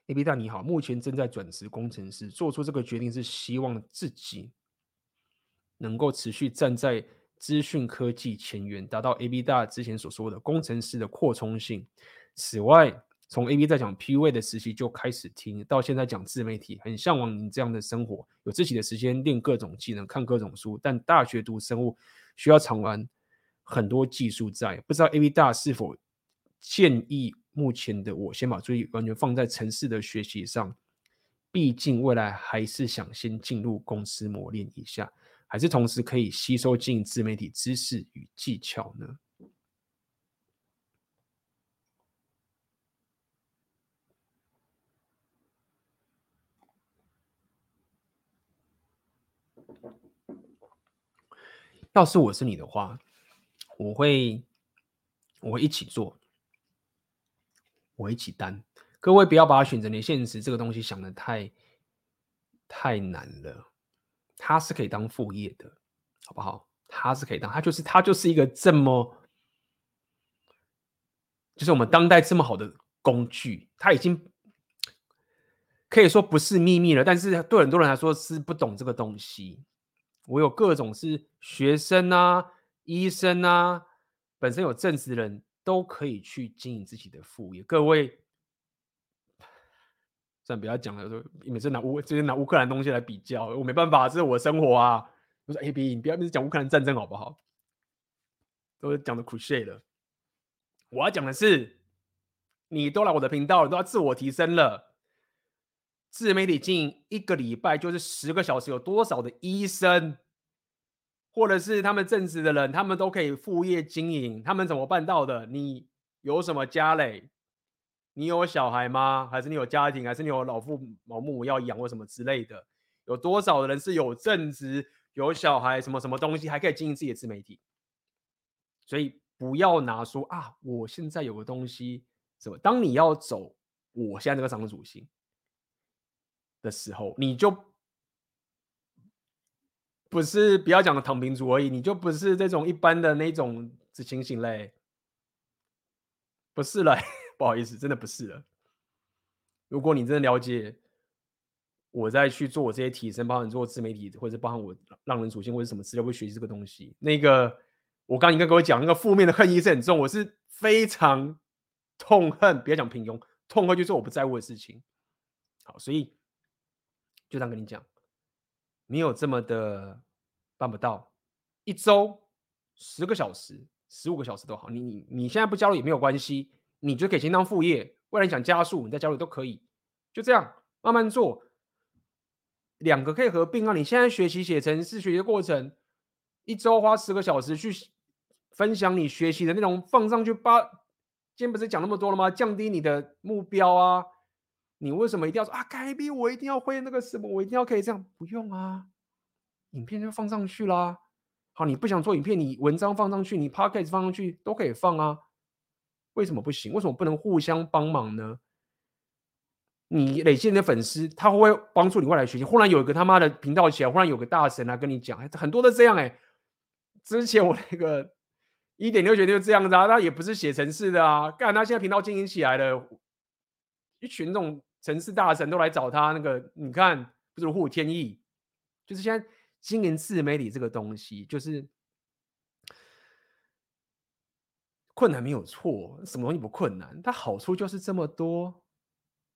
A B 大你好，目前正在转职工程师，做出这个决定是希望自己能够持续站在资讯科技前沿，达到 A B 大之前所说的工程师的扩充性。此外，从 A B 在讲 PUA 的时期就开始听，到现在讲自媒体，很向往你这样的生活，有自己的时间练各种技能，看各种书。但大学读生物需要常玩很多技术在，不知道 A B 大是否建议？目前的我先把注意力完全放在城市的学习上，毕竟未来还是想先进入公司磨练一下，还是同时可以吸收进自媒体知识与技巧呢？要是我是你的话，我会我会一起做。我一起担，各位不要把选择连现实这个东西想的太太难了，它是可以当副业的，好不好？它是可以当，它就是它就是一个这么，就是我们当代这么好的工具，它已经可以说不是秘密了，但是对很多人来说是不懂这个东西。我有各种是学生啊、医生啊，本身有正职人。都可以去经营自己的副业。各位，算了，不要讲了。说每次拿乌，直接拿乌克兰东西来比较，我没办法，这是我生活啊。我说 A B，你不要一直讲乌克兰战争好不好？都是讲的 crochet 的。我要讲的是，你都来我的频道，你都要自我提升了。自媒体经营一个礼拜就是十个小时，有多少的医生？或者是他们正直的人，他们都可以副业经营，他们怎么办到的？你有什么家累？你有小孩吗？还是你有家庭？还是你有老父老母要养或什么之类的？有多少的人是有正职、有小孩，什么什么东西还可以经营自己的自媒体？所以不要拿说啊，我现在有个东西什么？当你要走我现在这个商主性的时候，你就。不是不要讲的躺平族而已，你就不是这种一般的那种只清醒类，不是了，[LAUGHS] 不好意思，真的不是了。如果你真的了解，我在去做我这些提升，包含做自媒体，或者包含我浪人属性或者什么资料，会学习这个东西。那个我刚应该跟我讲，那个负面的恨意是很重，我是非常痛恨，不要讲平庸，痛恨就是我不在乎的事情。好，所以就这样跟你讲，没有这么的。办不到，一周十个小时、十五个小时都好。你你你现在不加入也没有关系，你就可以先当副业。未来你想加速，你再加入都可以。就这样慢慢做，两个可以合并啊。你现在学习写程式学习的过程，一周花十个小时去分享你学习的内容，放上去八。今天不是讲那么多了吗？降低你的目标啊。你为什么一定要说啊？改变我一定要会那个什么，我一定要可以这样？不用啊。影片就放上去啦。好，你不想做影片，你文章放上去，你 podcast 放上去都可以放啊。为什么不行？为什么不能互相帮忙呢？你累积你的粉丝，他会不会帮助你未来学习？忽然有一个他妈的频道起来，忽然有个大神来跟你讲，很多都这样哎、之前我那个一点六决定就这样子啊，他也不是写城市的啊，干他现在频道经营起来了，一群这种城市大神都来找他，那个你看不是如虎添翼，就是现在经营自媒体这个东西，就是困难没有错，什么东西不困难？它好处就是这么多，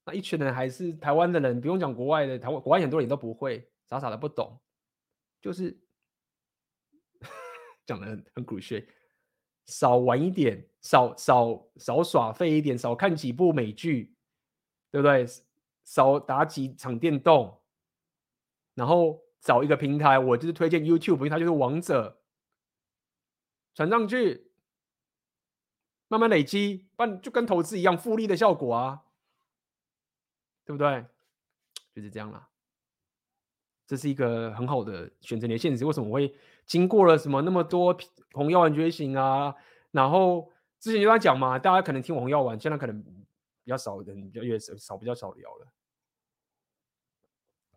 那一群人还是台湾的人，不用讲国外的，台湾国外很多人都不会，傻傻的不懂，就是。讲的很很古血，少玩一点，少少少耍废一点，少看几部美剧，对不对？少打几场电动，然后找一个平台，我就是推荐 YouTube，因为它就是王者，传上去，慢慢累积，办就跟投资一样，复利的效果啊，对不对？就是这样啦。这是一个很好的选择你的现实。为什么我会经过了什么那么多红药丸觉醒啊？然后之前就在讲嘛，大家可能听红药丸，现在可能比较少人，越少比较少聊了。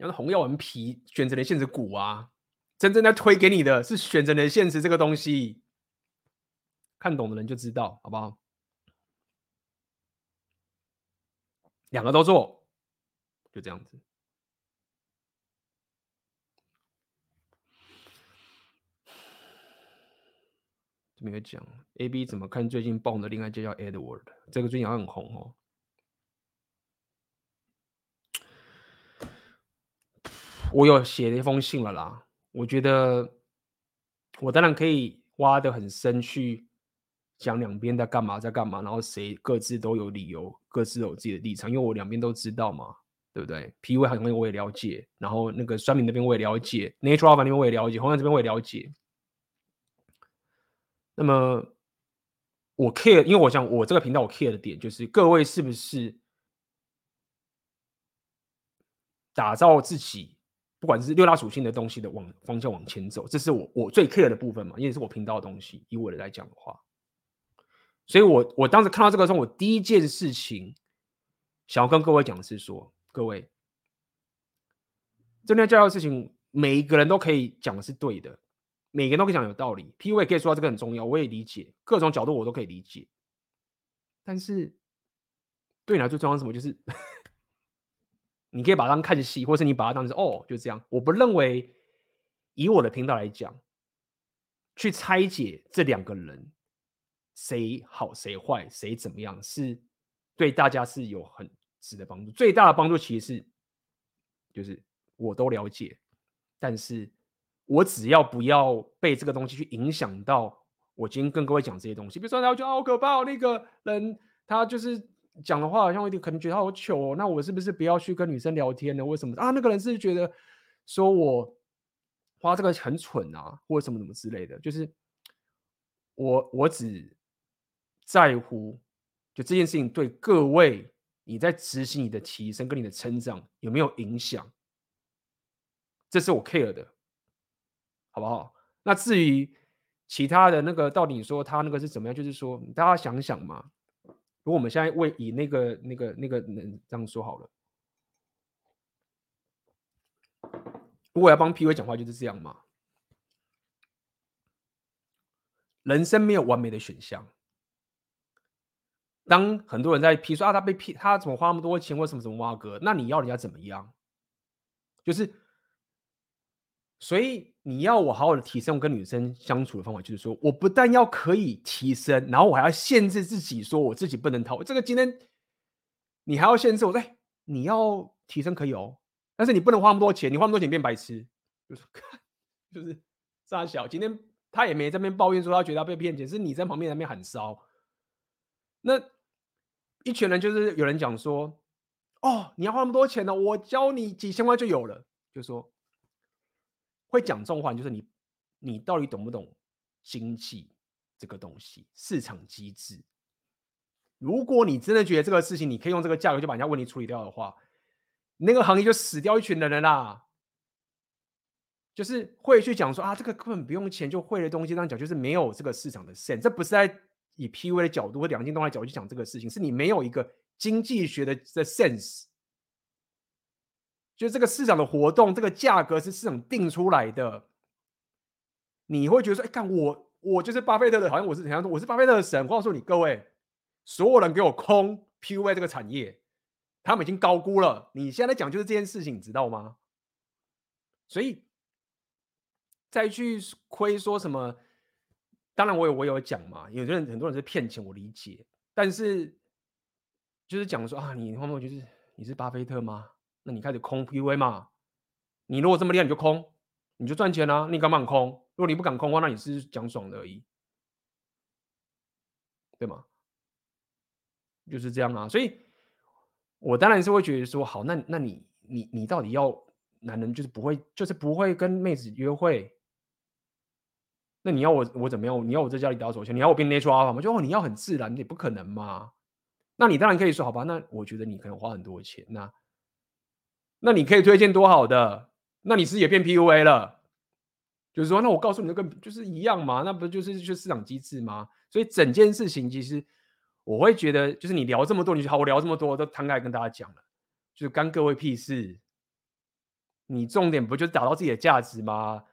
然后红药丸皮选择的现实股啊，真正在推给你的是选择的现实这个东西，看懂的人就知道，好不好？两个都做，就这样子。没有讲，A B 怎么看最近爆的恋爱就叫 Edward，这个最近好像很红哦。我有写了一封信了啦，我觉得我当然可以挖得很深去讲两边在干嘛，在干嘛，然后谁各自都有理由，各自有自己的立场，因为我两边都知道嘛，对不对？PUA 很多我也了解，然后那个酸民那边我也了解，Natural 那边我也了解，红药这边我也了解。那么我 care，因为我想我这个频道我 care 的点就是各位是不是打造自己，不管是六大属性的东西的往方向往前走，这是我我最 care 的部分嘛，因为是我频道的东西。以我的来讲的话，所以我我当时看到这个时候，我第一件事情想要跟各位讲的是说，各位，真的教育的事情，每一个人都可以讲的是对的。每个人都可以讲有道理，PUA 也可以说到这个很重要，我也理解各种角度，我都可以理解。但是对你来说最重要是什么？就是你可以把它当看戏，或是你把它当成哦，就这样。我不认为以我的频道来讲，去拆解这两个人谁好谁坏，谁怎么样，是对大家是有很值得帮助。最大的帮助其实是，就是我都了解，但是。我只要不要被这个东西去影响到，我今天跟各位讲这些东西，比如说他觉得好可怕，哦那个人他就是讲的话好像有点可能觉得好糗哦，那我是不是不要去跟女生聊天呢？为什么啊？那个人是觉得说我花这个很蠢啊，或者什么什么之类的，就是我我只在乎就这件事情对各位你在执行你的提升跟你的成长有没有影响，这是我 care 的。好不好？那至于其他的那个，到底说他那个是怎么样？就是说，大家想想嘛。如果我们现在为以那个、那个、那个人这样说好了，如果要帮 PUA 讲话，就是这样嘛。人生没有完美的选项。当很多人在批说啊，他被骗，他怎么花那么多钱，或什么什么挖哥，那你要人家怎么样？就是。所以你要我好好的提升我跟女生相处的方法，就是说，我不但要可以提升，然后我还要限制自己，说我自己不能偷。这个今天你还要限制我，哎，你要提升可以哦，但是你不能花那么多钱，你花那么多钱变白痴，[LAUGHS] 就是看，就是傻小。今天他也没在那边抱怨说他觉得他被骗钱，是你在旁边那边喊骚。那一群人就是有人讲说，哦，你要花那么多钱呢，我教你几千块就有了，就说。会讲这种话，就是你，你到底懂不懂经济这个东西，市场机制？如果你真的觉得这个事情你可以用这个价格就把人家问题处理掉的话，那个行业就死掉一群人了啦。就是会去讲说啊，这个根本不用钱就会的东西，这样讲就是没有这个市场的 sense。这不是在以 PUA 的角度或两性动态角度去讲这个事情，是你没有一个经济学的的 sense。就这个市场的活动，这个价格是市场定出来的。你会觉得说，哎，看我我就是巴菲特的，好像我是怎样，我是巴菲特的神。我告诉你各位，所有人给我空 PUA 这个产业，他们已经高估了。你现在讲就是这件事情，你知道吗？所以再去亏说什么，当然我有我有讲嘛，有些人很多人是骗钱，我理解，但是就是讲说啊，你后面就是你是巴菲特吗？那你开始空 PUA 嘛？你如果这么厉害，你就空。你就赚钱啊！你敢不敢空？如果你不敢空的话，那你是讲爽的而已，对吗？就是这样啊。所以，我当然是会觉得说，好，那那你你你到底要男人就是不会就是不会跟妹子约会？那你要我我怎么样？你要我在家里打手枪？你要我变 natural alpha 吗？就你要很自然，你不可能嘛。那你当然可以说，好吧？那我觉得你可能花很多钱，那那你可以推荐多好的。那你是也变 PUA 了，就是说，那我告诉你，就跟就是一样嘛，那不就是就市场机制吗？所以整件事情其实我会觉得，就是你聊这么多，你就好，我聊这么多都摊开跟大家讲了，就是干各位屁事。你重点不就是找到自己的价值吗？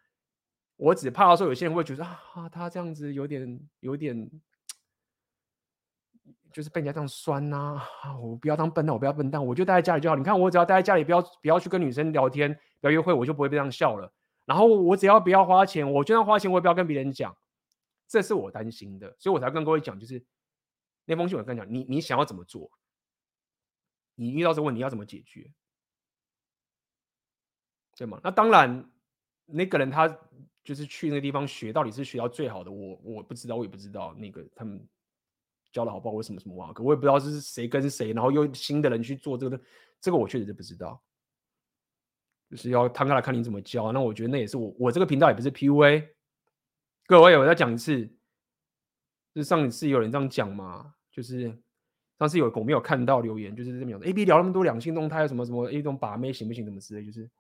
我只怕说有些人会觉得啊，他这样子有点有点。就是被人家这样酸呐、我不要当笨蛋，我不要笨蛋，我就待在家里就好。你看，我只要待在家里，不要不要去跟女生聊天，不要约会，我就不会被这样笑了。然后我只要不要花钱，我就算花钱，我也不要跟别人讲。这是我担心的，所以我才跟各位讲，就是那封信我跟你讲，你你想要怎么做？你遇到这个问题要怎么解决？对吗？那当然，那个人他就是去那个地方学，到底是学到最好的，我我不知道，我也不知道那个他们。教的好不好？为什么什么啊？可我也不知道是谁跟谁，然后又新的人去做这个的，这个我确实是不知道。就是要摊开来看你怎么教。那我觉得那也是我我这个频道也不是 PUA。各位，我再讲一次，就是上一次有人这样讲嘛，就是上次有我没有看到留言，就是这么讲的。A B 聊那么多两性动态，什么什么一种把妹行不行？怎么之类，就是，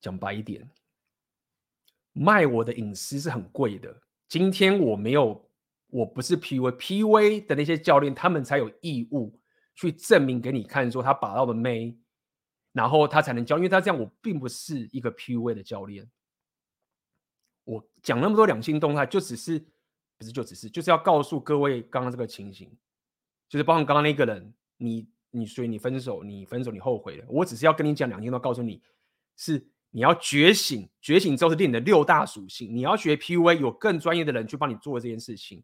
讲白一点。卖我的隐私是很贵的。今天我没有，我不是 PUA，PUA 的那些教练，他们才有义务去证明给你看，说他把到的妹，然后他才能教。因为他这样，我并不是一个 PUA 的教练。我讲那么多两性动态，就只是不是就只是就是要告诉各位刚刚这个情形，就是包括刚刚那个人，你你所以你分手，你分手你后悔了。我只是要跟你讲两件都告诉你是。你要觉醒，觉醒之后是练你的六大属性。你要学 PUA，有更专业的人去帮你做这件事情。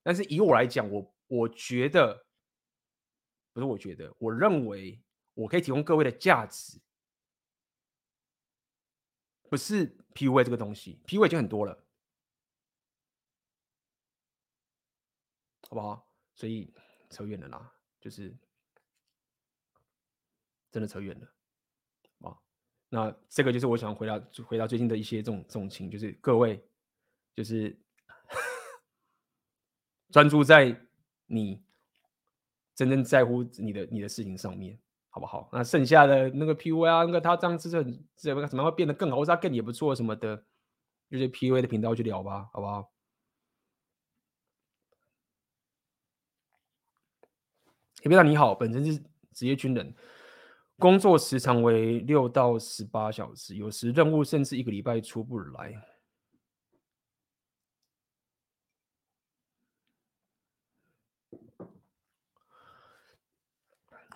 但是以我来讲，我我觉得不是，我觉得，我认为我可以提供各位的价值，不是 PUA 这个东西，PUA 已经很多了，好不好？所以扯远了啦，就是真的扯远了。那这个就是我想回答回答最近的一些这种这种情，就是各位就是 [LAUGHS] 专注在你真正在乎你的你的事情上面，好不好？那剩下的那个 PUA 啊，那个他这样子是很怎么怎么会变得更好，或者他更也不错什么的，就是 PUA 的频道去聊吧，好不好？也别说你好，本身是职业军人。工作时长为六到十八小时，有时任务甚至一个礼拜出不来。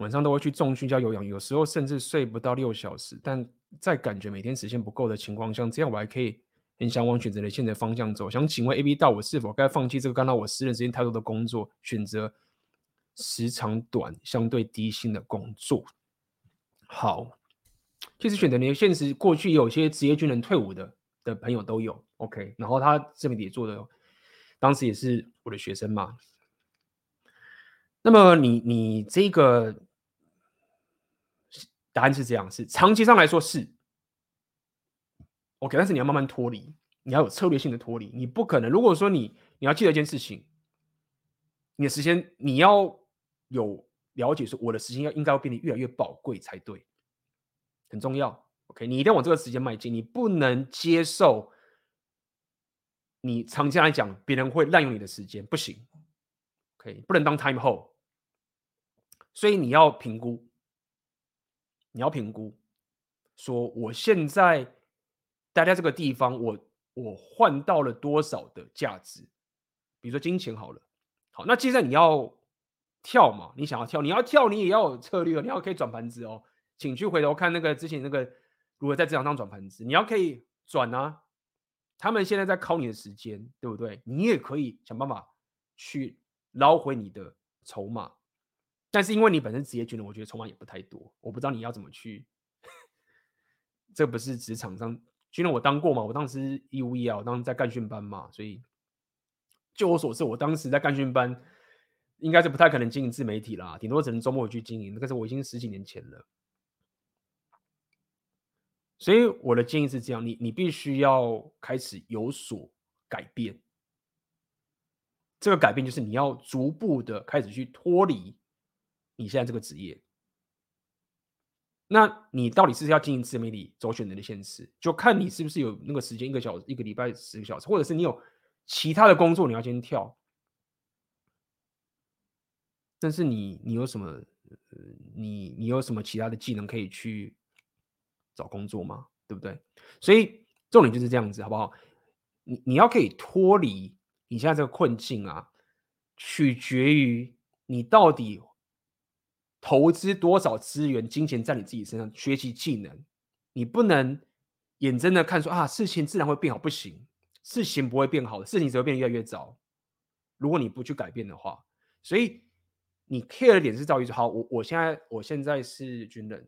晚上都会去重训加有氧，有时候甚至睡不到六小时。但在感觉每天时间不够的情况下，这样我还可以很想往选择的现在方向走。想请问 AB 到我是否该放弃这个干扰我私人时间太多的工作，选择时长短、相对低薪的工作？好，其实选择你的现实，过去有些职业军人退伍的的朋友都有，OK，然后他这边也做的，当时也是我的学生嘛。那么你你这个答案是这样，是长期上来说是 OK，但是你要慢慢脱离，你要有策略性的脱离，你不可能。如果说你你要记得一件事情，你的时间你要有。了解说，我的时间要应该要变得越来越宝贵才对，很重要。OK，你一定要往这个时间迈进，你不能接受你长期来讲别人会滥用你的时间，不行。OK，不能当 time hold，所以你要评估，你要评估。说我现在待在这个地方，我我换到了多少的价值？比如说金钱好了，好，那接着你要跳嘛？你想要跳，你要跳，你也要有策略，你要可以转盘子哦。请去回头看那个之前那个如何在职场上转盘子，你要可以转啊。他们现在在考你的时间，对不对？你也可以想办法去捞回你的筹码。但是因为你本身职业军人，我觉得筹码也不太多，我不知道你要怎么去。这不是职场上军人，我当过嘛？我当时义务役啊，我当时在干训班嘛，所以就我所知，我当时在干训班，应该是不太可能经营自媒体啦，顶多只能周末去经营。但是我已经十几年前了。所以我的建议是这样，你你必须要开始有所改变。这个改变就是你要逐步的开始去脱离你现在这个职业。那你到底是要经营自媒体，走选择的现实，就看你是不是有那个时间，一个小时，一个礼拜十个小时，或者是你有其他的工作你要先跳。但是你你有什么？你你有什么其他的技能可以去？找工作吗，对不对？所以重点就是这样子，好不好？你你要可以脱离你现在这个困境啊，取决于你到底投资多少资源、金钱在你自己身上学习技能。你不能眼睁的看说啊，事情自然会变好，不行，事情不会变好的，事情只会变得越来越糟。如果你不去改变的话，所以你 care 的点是在于说，好，我我现在我现在是军人。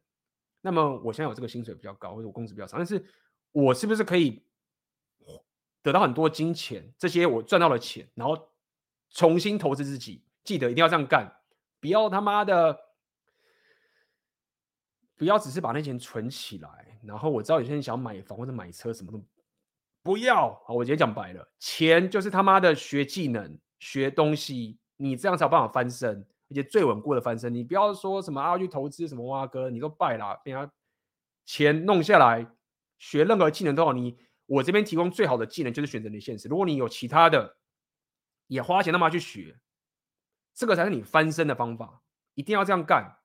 那么我现在有这个薪水比较高，或者我工资比较少，但是我是不是可以得到很多金钱？这些我赚到了钱，然后重新投资自己。记得一定要这样干，不要他妈的，不要只是把那钱存起来。然后我知道有些人想买房或者买车什么的，不要。我直接讲白了，钱就是他妈的学技能、学东西，你这样才有办法翻身。而且最稳固的翻身，你不要说什么啊，去投资什么挖哥，你都败了。等下钱弄下来，学任何技能都好。你我这边提供最好的技能就是选择你现实。如果你有其他的，也花钱他妈去学，这个才是你翻身的方法。一定要这样干，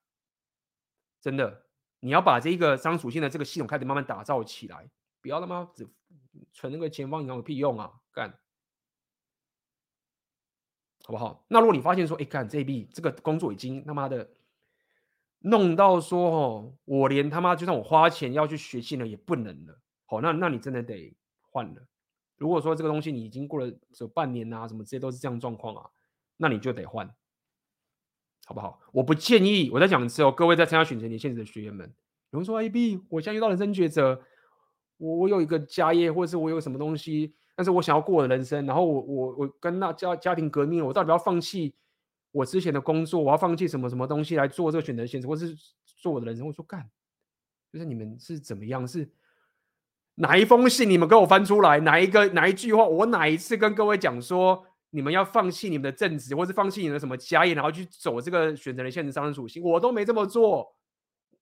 真的，你要把这个商属性的这个系统开始慢慢打造起来，不要他妈只存那个钱放银行有屁用啊，干！好不好？那如果你发现说，哎，干这笔这个工作已经他妈的弄到说，哦，我连他妈就算我花钱要去学技能也不能了。好，那那你真的得换了。如果说这个东西你已经过了这半年啊，什么这些都是这样状况啊，那你就得换，好不好？我不建议。我在讲的时候，各位在参加选择你现实的学员们，有人说，AB，我现在遇到人生抉择，我我有一个家业，或者是我有什么东西。但是我想要过我的人生，然后我我我跟那家家庭革命，我到底要放弃我之前的工作，我要放弃什么什么东西来做这个选择现实，或是做我的人生？我说干，就是你们是怎么样？是哪一封信你们给我翻出来？哪一个哪一句话？我哪一次跟各位讲说你们要放弃你们的正职，或是放弃你的什么家业，然后去走这个选择的现实上的属性？我都没这么做。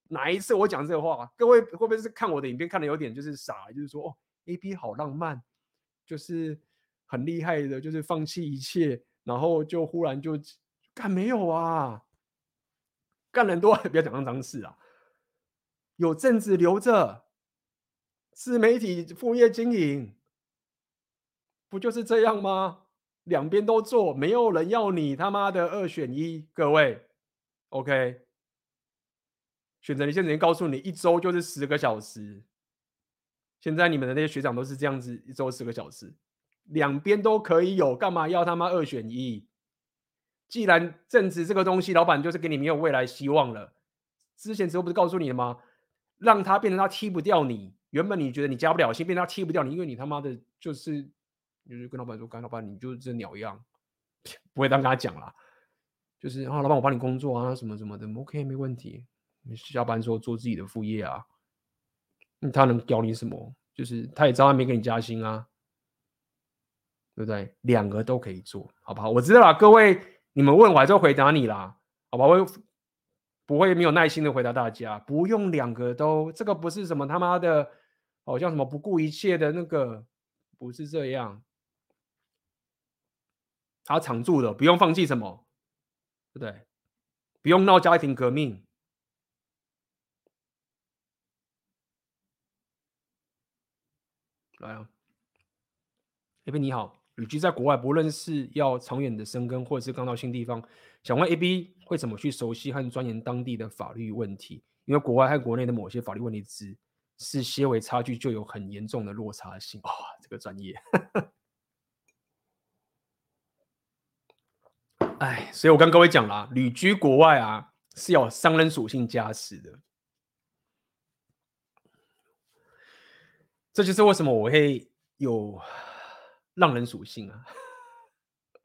哪一次我讲这个话？各位会不会是看我的影片看的有点就是傻？就是说哦，AB 好浪漫。就是很厉害的，就是放弃一切，然后就忽然就干没有啊？干人多，[LAUGHS] 不要讲那脏事啊！有正职留着，自媒体副业经营，不就是这样吗？两边都做，没有人要你他妈的二选一。各位，OK，选择你现在告诉你，一周就是十个小时。现在你们的那些学长都是这样子，一周十个小时，两边都可以有，干嘛要他妈二选一？既然正职这个东西，老板就是给你没有未来希望了。之前时候不是告诉你了吗？让他变成他踢不掉你，原本你觉得你加不了薪，变成他踢不掉你，因为你他妈的就是，就是跟老板说，干老板你就是这鸟样，[LAUGHS] 不会当跟他讲啦，就是啊，老板我帮你工作啊，什么什么的，OK 没问题，下班之后做自己的副业啊。他能屌你什么？就是他也知道他没给你加薪啊，对不对？两个都可以做，好不好？我知道了，各位，你们问我还是回答你啦，好吧？我不会没有耐心的回答大家，不用两个都，这个不是什么他妈的，好像什么不顾一切的那个，不是这样。他常驻的，不用放弃什么，对不对？不用闹家庭革命。来啊，A B 你好，旅居在国外，不论是要长远的生根，或者是刚到新地方，想问 A B 会怎么去熟悉和钻研当地的法律问题？因为国外和国内的某些法律问题只是些微差距，就有很严重的落差性。哇、哦，这个专业。[LAUGHS] 哎，所以我跟各位讲了，旅居国外啊，是要商人属性加持的。这就是为什么我会有浪人属性啊！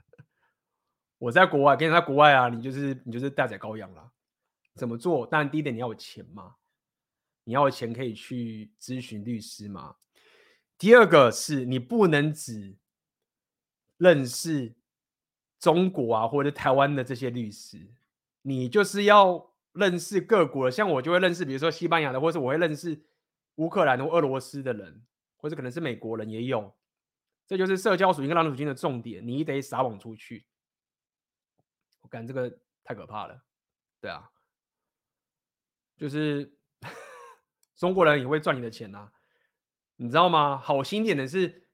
[LAUGHS] 我在国外，跟你在国外啊，你就是你就是待宰羔羊啦。怎么做？当然，第一点你要有钱嘛，你要有钱可以去咨询律师嘛。第二个是你不能只认识中国啊或者台湾的这些律师，你就是要认识各国的。像我就会认识，比如说西班牙的，或者我会认识。乌克兰或俄罗斯的人，或者可能是美国人也有，这就是社交属性跟浪人属性的重点。你得撒网出去，我感觉这个太可怕了。对啊，就是 [LAUGHS] 中国人也会赚你的钱啊，你知道吗？好心点的是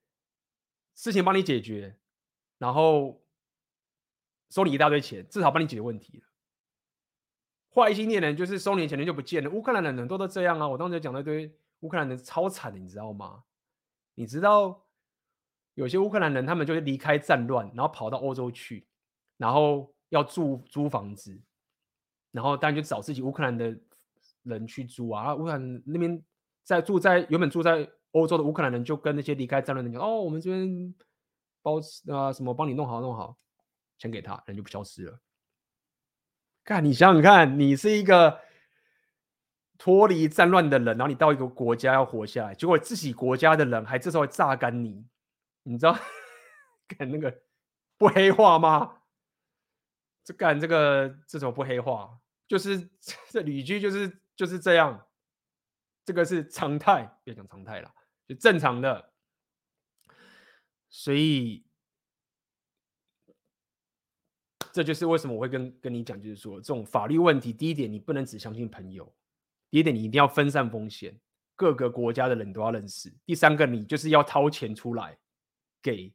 事情帮你解决，然后收你一大堆钱，至少帮你解决问题了。坏心点的人就是收你钱人就不见了。乌克兰人很多都这样啊，我当时讲了一堆。乌克兰人超惨的，你知道吗？你知道有些乌克兰人，他们就是离开战乱，然后跑到欧洲去，然后要住租房子，然后当然就找自己乌克兰的人去租啊。乌克兰那边在住在原本住在欧洲的乌克兰人，就跟那些离开战乱的人讲：“哦，我们这边包啊什么，帮你弄好弄好，钱给他，人就不消失了。”看，你想想看，你是一个。脱离战乱的人，然后你到一个国家要活下来，结果自己国家的人还这时候榨干你，你知道 [LAUGHS] 干那个不黑化吗？这干这个这种不黑化，就是 [LAUGHS] 这旅居就是就是这样，这个是常态，别讲常态了，就正常的。所以这就是为什么我会跟跟你讲，就是说这种法律问题，第一点你不能只相信朋友。第一点，你一定要分散风险，各个国家的人都要认识。第三个，你就是要掏钱出来给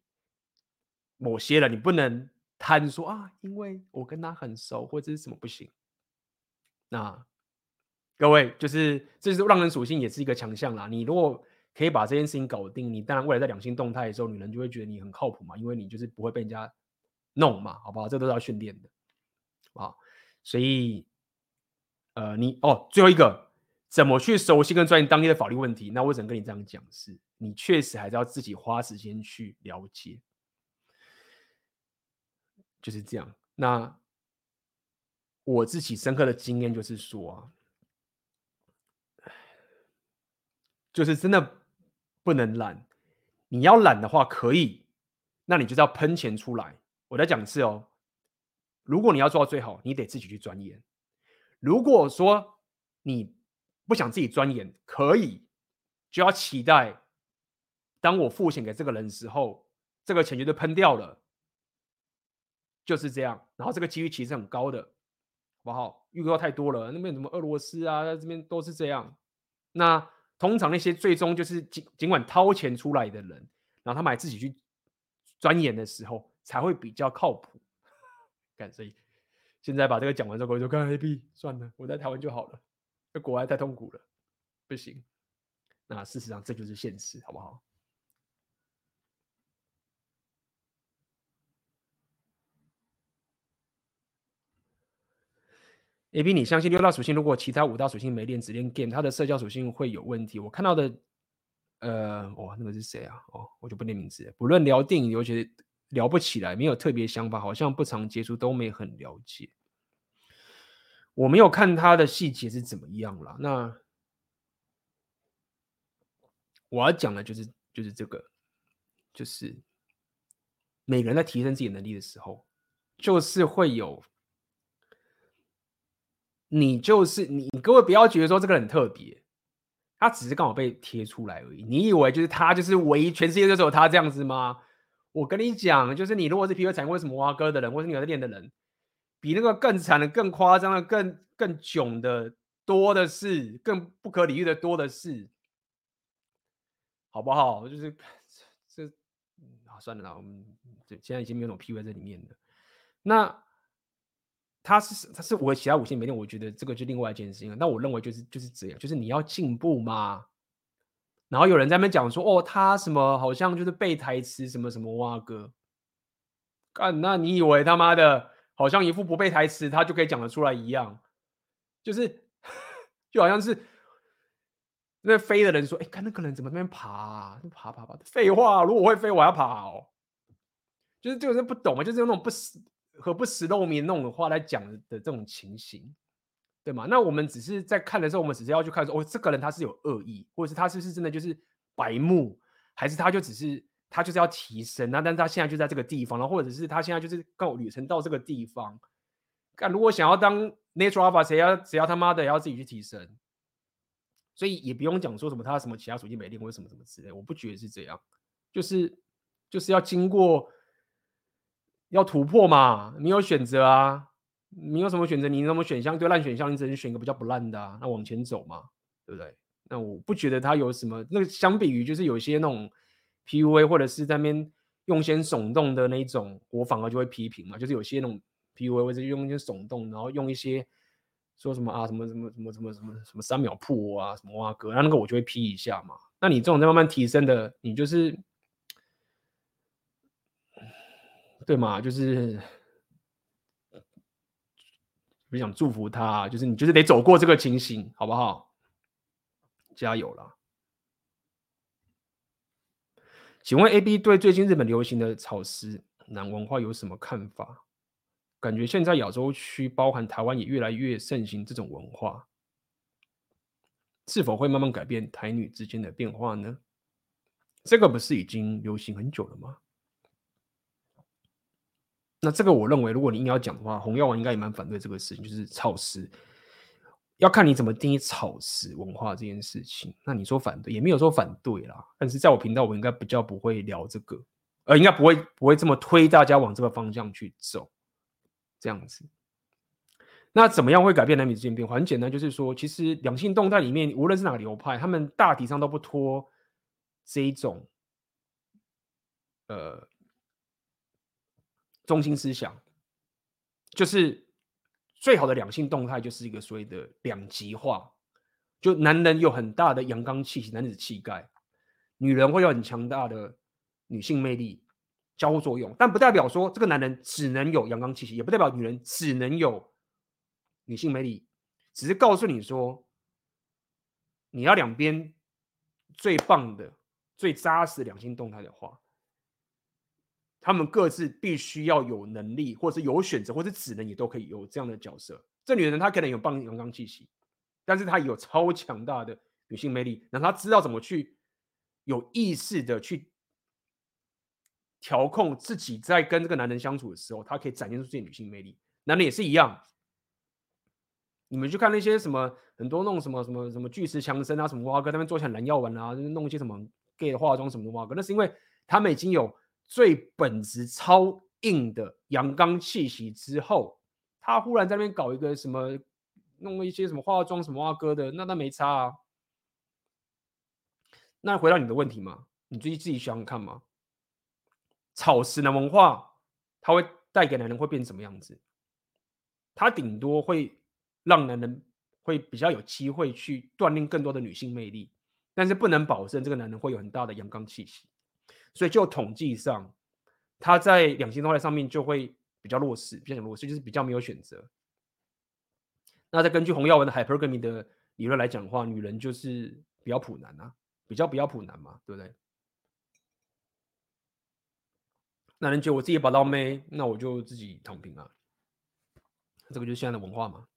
某些人，你不能贪说啊，因为我跟他很熟或者是什么不行。那各位，就是这是让人属性，也是一个强项啦。你如果可以把这件事情搞定，你当然未来在两性动态的时候，女人就会觉得你很靠谱嘛，因为你就是不会被人家弄嘛，好不好？这都是要训练的啊。所以，呃，你哦，最后一个。怎么去熟悉跟钻研当地的法律问题？那我只能跟你这样讲是，你确实还是要自己花时间去了解，就是这样。那我自己深刻的经验就是说，就是真的不能懒。你要懒的话可以，那你就是要喷钱出来。我再讲一次哦，如果你要做到最好，你得自己去钻研。如果说你不想自己钻研，可以就要期待，当我付钱给这个人的时候，这个钱就喷掉了，就是这样。然后这个几率其实很高的，好不好？预告太多了，那边什么俄罗斯啊，这边都是这样。那通常那些最终就是尽尽管掏钱出来的人，然后他们还自己去钻研的时候，才会比较靠谱。[LAUGHS] 感，所以现在把这个讲完之后，我就看 A B 算了，我在台湾就好了。在国外太痛苦了，不行。那事实上这就是现实，好不好？A B，你相信六大属性，如果其他五大属性没练，只练 game，它的社交属性会有问题？我看到的，呃，哇，那个是谁啊？哦，我就不念名字。不论聊电影，尤其聊不起来，没有特别想法，好像不常接触，都没很了解。我没有看他的细节是怎么样了。那我要讲的就是就是这个，就是每个人在提升自己能力的时候，就是会有你就是你，各位不要觉得说这个很特别，他只是刚好被贴出来而已。你以为就是他就是唯一，全世界就只有他这样子吗？我跟你讲，就是你如果是皮肤产过什么挖哥的人，或是你有在练的人。比那个更惨的、更夸张的、更更囧的多的是，更不可理喻的多的是。好不好？就是这，啊，算了啦，我们这现在已经没有那种 P V 在里面的。那他是他是我其他五星没练，我觉得这个就另外一件事情了。那我认为就是就是这样，就是你要进步嘛。然后有人在那边讲说，哦，他什么好像就是背台词什么什么哇哥，干，那你以为他妈的好像一副不背台词他就可以讲得出来一样？就是 [LAUGHS] 就好像是那飞的人说，哎，看那个人怎么在那边爬啊？爬爬爬，废话，如果会飞，我要跑。就是这个人不懂嘛，就是用那种不实和不实露明那种话来讲的这种情形。对吗？那我们只是在看的时候，我们只是要去看说，哦，这个人他是有恶意，或者是他是不是真的就是白目，还是他就只是他就是要提升？那但是他现在就在这个地方，然后或者是他现在就是够旅程到这个地方。看，如果想要当 natural alpha，谁要谁要他妈的要自己去提升。所以也不用讲说什么他什么其他属性没练或者什么什么之类，我不觉得是这样，就是就是要经过要突破嘛，你有选择啊。你有什么选择？你什么选项？对烂选项，你只能选一个比较不烂的啊。那往前走嘛，对不对？那我不觉得他有什么。那相比于就是有些那种 PUA 或者是在那边用些耸动的那一种，我反而就会批评嘛。就是有些那种 PUA 或者用一些耸动，然后用一些说什么啊什么什么什么什么什么什么三秒破啊什么哇哥，那那个我就会批一下嘛。那你这种在慢慢提升的，你就是对嘛？就是。我想祝福他，就是你就是得走过这个情形，好不好？加油啦！请问 A B 对最近日本流行的草食男文化有什么看法？感觉现在亚洲区，包含台湾也越来越盛行这种文化，是否会慢慢改变台女之间的变化呢？这个不是已经流行很久了吗？那这个我认为，如果你硬要讲的话，红药丸应该也蛮反对这个事情，就是草食，要看你怎么定义草食文化这件事情。那你说反对，也没有说反对啦。但是在我频道，我应该比较不会聊这个，呃，应该不会不会这么推大家往这个方向去走，这样子。那怎么样会改变男女之间变化？很简单，就是说，其实两性动态里面，无论是哪个流派，他们大体上都不脱这一种，呃。中心思想就是最好的两性动态，就是一个所谓的两极化。就男人有很大的阳刚气息、男子气概，女人会有很强大的女性魅力，交互作用。但不代表说这个男人只能有阳刚气息，也不代表女人只能有女性魅力，只是告诉你说，你要两边最棒的、最扎实的两性动态的话。他们各自必须要有能力，或者是有选择，或者只能也都可以有这样的角色。这女人她可能有棒阳刚气息，但是她有超强大的女性魅力，让她知道怎么去有意识的去调控自己在跟这个男人相处的时候，她可以展现出自己女性魅力。男人也是一样，你们去看那些什么很多那种什么什么什么巨石强森啊，什么蛙哥他们做起来蓝药丸啊，就是弄一些什么 gay 化妆什么的蛙哥，那是因为他们已经有。最本质超硬的阳刚气息之后，他忽然在那边搞一个什么，弄一些什么化妆什么啊哥的，那那没差啊。那回到你的问题嘛，你自己自己想想看嘛。草食男文化，它会带给男人会变成什么样子？它顶多会让男人会比较有机会去锻炼更多的女性魅力，但是不能保证这个男人会有很大的阳刚气息。所以就统计上，他在两性动态上面就会比较弱势，比较弱势就是比较没有选择。那再根据洪耀文的 hypergamy 的理论来讲的话，女人就是比较普男啊，比较比较普男嘛，对不对？男人觉得我自己把到妹，那我就自己躺平啊，这个就是现在的文化嘛。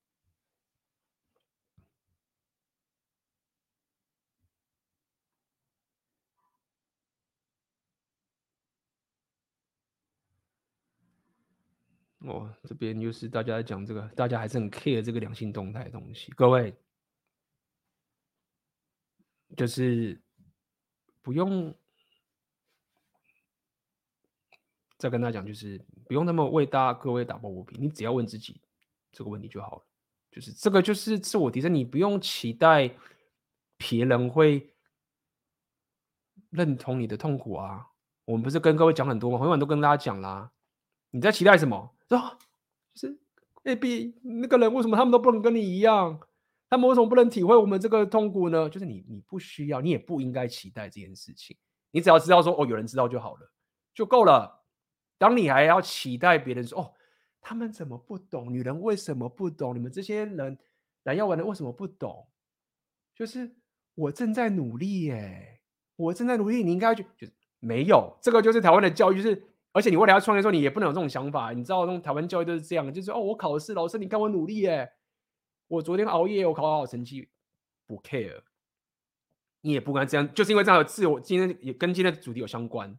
哦，这边就是大家在讲这个，大家还是很 care 这个两性动态的东西。各位，就是不用再跟他讲，就是不用那么为大各位打抱不平，你只要问自己这个问题就好了。就是这个就是自我提升，你不用期待别人会认同你的痛苦啊。我们不是跟各位讲很多吗？很晚都跟大家讲啦。你在期待什么？说就是 A B 那个人为什么他们都不能跟你一样？他们为什么不能体会我们这个痛苦呢？就是你，你不需要，你也不应该期待这件事情。你只要知道说，哦，有人知道就好了，就够了。当你还要期待别人说，哦，他们怎么不懂？女人为什么不懂？你们这些人来要玩的为什么不懂？就是我正在努力耶，我正在努力。你应该就就是没有这个，就是台湾的教育，就是而且你未来要创业的时候，你也不能有这种想法。你知道，那种台湾教育都是这样，就是哦，我考试，老师你看我努力耶。我昨天熬夜，我考好好成绩，不 care，你也不敢这样，就是因为这样的自我，今天也跟今天的主题有相关。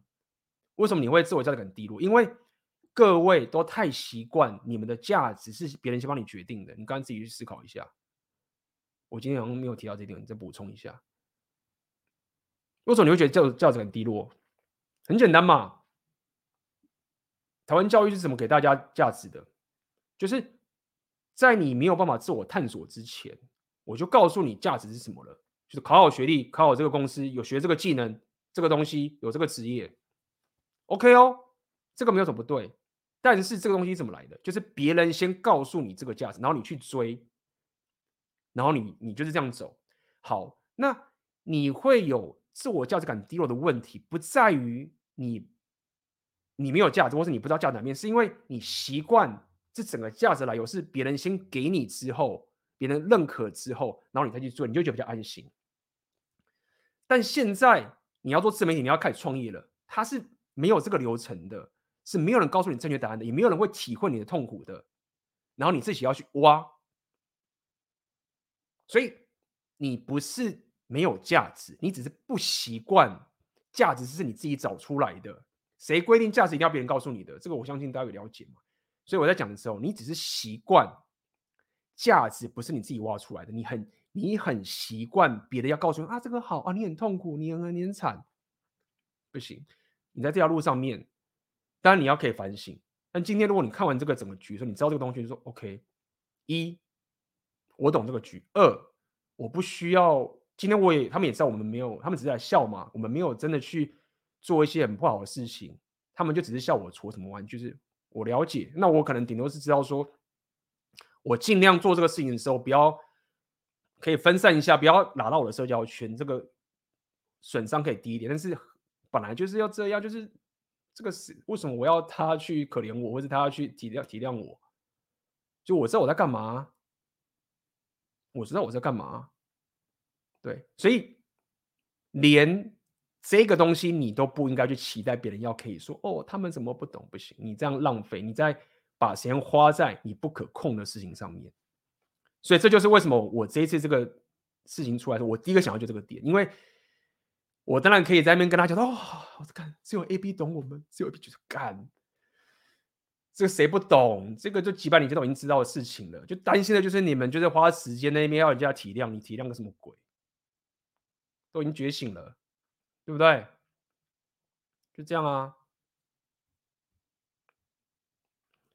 为什么你会自我价值感低落？因为各位都太习惯你们的价值是别人先帮你决定的。你刚刚自己去思考一下。我今天好像没有提到这点，你再补充一下。为什么你会觉得价价值感低落？很简单嘛，台湾教育是怎么给大家价值的？就是。在你没有办法自我探索之前，我就告诉你价值是什么了，就是考好学历，考好这个公司，有学这个技能，这个东西有这个职业，OK 哦，这个没有什么不对。但是这个东西怎么来的？就是别人先告诉你这个价值，然后你去追，然后你你就是这样走。好，那你会有自我价值感低落的问题，不在于你你没有价值，或是你不知道价值哪面，是因为你习惯。这整个价值来由是别人先给你之后，别人认可之后，然后你再去做，你就觉得比较安心。但现在你要做自媒体，你要开始创业了，它是没有这个流程的，是没有人告诉你正确答案的，也没有人会体会你的痛苦的，然后你自己要去挖。所以你不是没有价值，你只是不习惯价值是你自己找出来的。谁规定价值一定要别人告诉你的？这个我相信大家有了解嘛。所以我在讲的时候，你只是习惯价值不是你自己挖出来的，你很你很习惯别人要告诉你啊，这个好啊，你很痛苦，你很你很惨，不行。你在这条路上面，当然你要可以反省。但今天如果你看完这个整个局，说你知道这个东西，就说 OK，一我懂这个局，二我不需要。今天我也他们也知道我们没有，他们只是在笑嘛，我们没有真的去做一些很不好的事情，他们就只是笑我戳什么玩，就是。我了解，那我可能顶多是知道说，我尽量做这个事情的时候，不要可以分散一下，不要拉到我的社交圈，这个损伤可以低一点。但是本来就是要这样，就是这个是为什么我要他去可怜我，或者他要去体谅体谅我？就我知道我在干嘛，我知道我在干嘛，对，所以连。这个东西你都不应该去期待别人要可以说哦，他们怎么不懂？不行，你这样浪费，你在把时间花在你不可控的事情上面。所以这就是为什么我这一次这个事情出来的时候，我第一个想到就这个点，因为我当然可以在那边跟他讲哦，我干，只有 A B 懂我们，只有 A B 就是干，这个谁不懂？这个就几百年前都已经知道的事情了，就担心的就是你们就是花时间那边要人家体谅，你体谅个什么鬼？都已经觉醒了。对不对？就这样啊。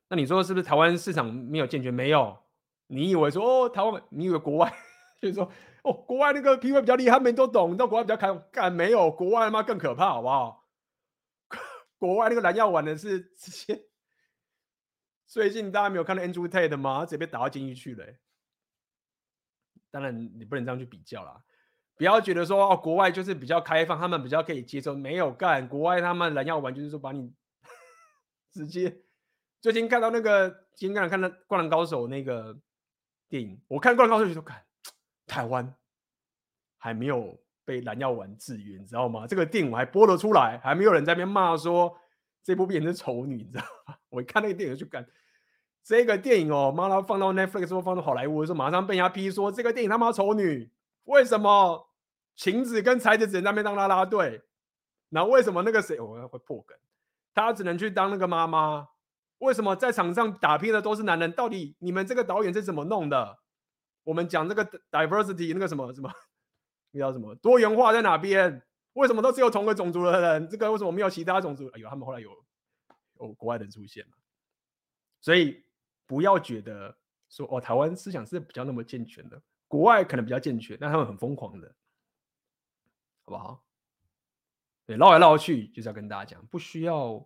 那你说是不是台湾市场没有健全？没有。你以为说哦，台湾？你以为国外 [LAUGHS] 就是说哦，国外那个评委比较厉害，他们都懂。你知道国外比较开干没有？国外他妈更可怕，好不好？[LAUGHS] 国外那个蓝药丸的是直接。最近大家没有看到 Andrew Tate 吗？他直接被打到监狱去了。当然，你不能这样去比较啦。不要觉得说哦，国外就是比较开放，他们比较可以接受。没有干，国外他们蓝药丸就是说把你 [LAUGHS] 直接。最近看到那个，今天刚看到《灌篮高手》那个电影，我看《灌篮高手》就说，看台湾还没有被蓝药丸制约，你知道吗？这个电影我还播了出来，还没有人在那边骂说这部片是丑女，你知道吗？我一看那个电影就看这个电影哦，妈的放到 Netflix 说放到好莱坞的时候，马上被人家批说这个电影他妈丑女，为什么？晴子跟才子只能在那边当啦啦队，那为什么那个谁我要会破梗？他只能去当那个妈妈？为什么在场上打拼的都是男人？到底你们这个导演是怎么弄的？我们讲这个 diversity 那个什么什么，那叫什么多元化在哪边？为什么都只有同个种族的人？这个为什么没有其他种族？哎呦，他们后来有有国外人出现了，所以不要觉得说哦，台湾思想是比较那么健全的，国外可能比较健全，但他们很疯狂的。好不好？对，绕来绕去就是要跟大家讲，不需要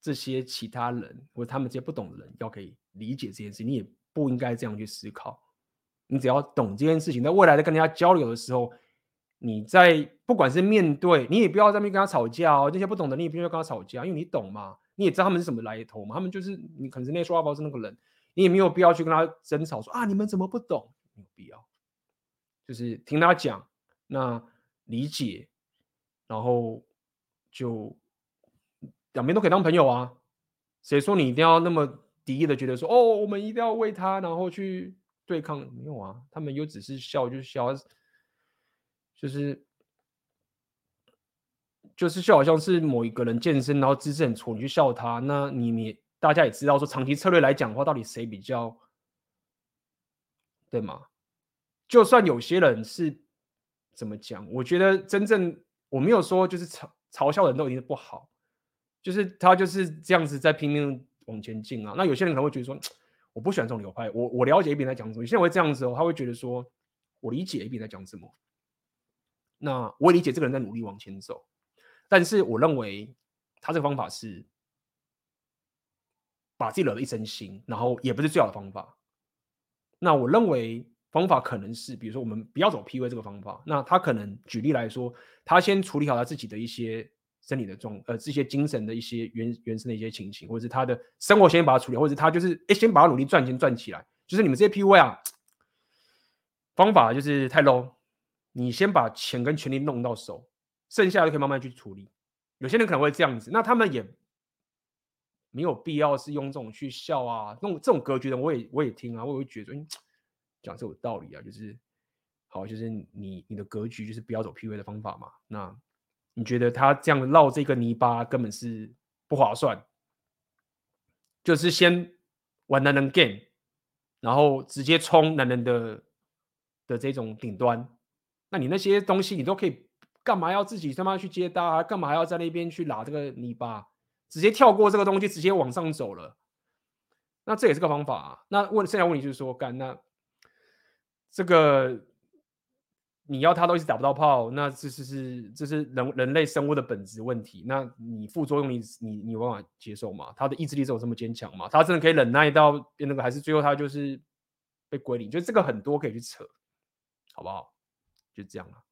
这些其他人或者他们这些不懂的人要可以理解这件事，你也不应该这样去思考。你只要懂这件事情，在未来在跟人家交流的时候，你在不管是面对，你也不要在那边跟他吵架哦。这些不懂的，你也不要跟他吵架，因为你懂嘛，你也知道他们是什么来头嘛。他们就是你可能是那说话包是那个人，你也没有必要去跟他争吵说啊，你们怎么不懂？没有必要，就是听他讲，那理解。然后就两边都可以当朋友啊，谁说你一定要那么敌意的觉得说哦，我们一定要为他然后去对抗？没有啊，他们又只是笑就笑，就是就是就，好像是某一个人健身然后姿势很丑，你去笑他，那你你大家也知道说长期策略来讲的话，到底谁比较对吗？就算有些人是怎么讲，我觉得真正。我没有说就是嘲嘲笑人都一定是不好，就是他就是这样子在拼命往前进啊。那有些人可能会觉得说，我不喜欢这种流派。我我了解 A B 在讲什么，有些人会这样子哦，他会觉得说，我理解 A B 在讲什么。那我也理解这个人在努力往前走，但是我认为他这个方法是把自己惹了一身腥，然后也不是最好的方法。那我认为。方法可能是，比如说我们不要走 PUA 这个方法，那他可能举例来说，他先处理好他自己的一些生理的状，呃，这些精神的一些原原生的一些情形，或者是他的生活先把它处理，或者是他就是哎，先把他努力赚钱赚起来。就是你们这些 PUA 啊，方法就是太 low，你先把钱跟权力弄到手，剩下的可以慢慢去处理。有些人可能会这样子，那他们也没有必要是用这种去笑啊，弄这种格局的，我也我也听啊，我也会觉得。讲这有道理啊，就是好，就是你你的格局就是不要走 PUA 的方法嘛。那你觉得他这样绕这个泥巴根本是不划算，就是先玩男人 game，然后直接冲男人的的这种顶端。那你那些东西你都可以，干嘛要自己他妈去接搭？干嘛要在那边去拉这个泥巴？直接跳过这个东西，直接往上走了。那这也是个方法啊。那问现在问题就是说，干那。这个你要他都一直打不到炮，那这是是这是人人类生物的本质问题。那你副作用你你你有办法接受吗？他的意志力是有这么坚强吗？他真的可以忍耐到那个，还是最后他就是被归零？就这个很多可以去扯，好不好？就这样了。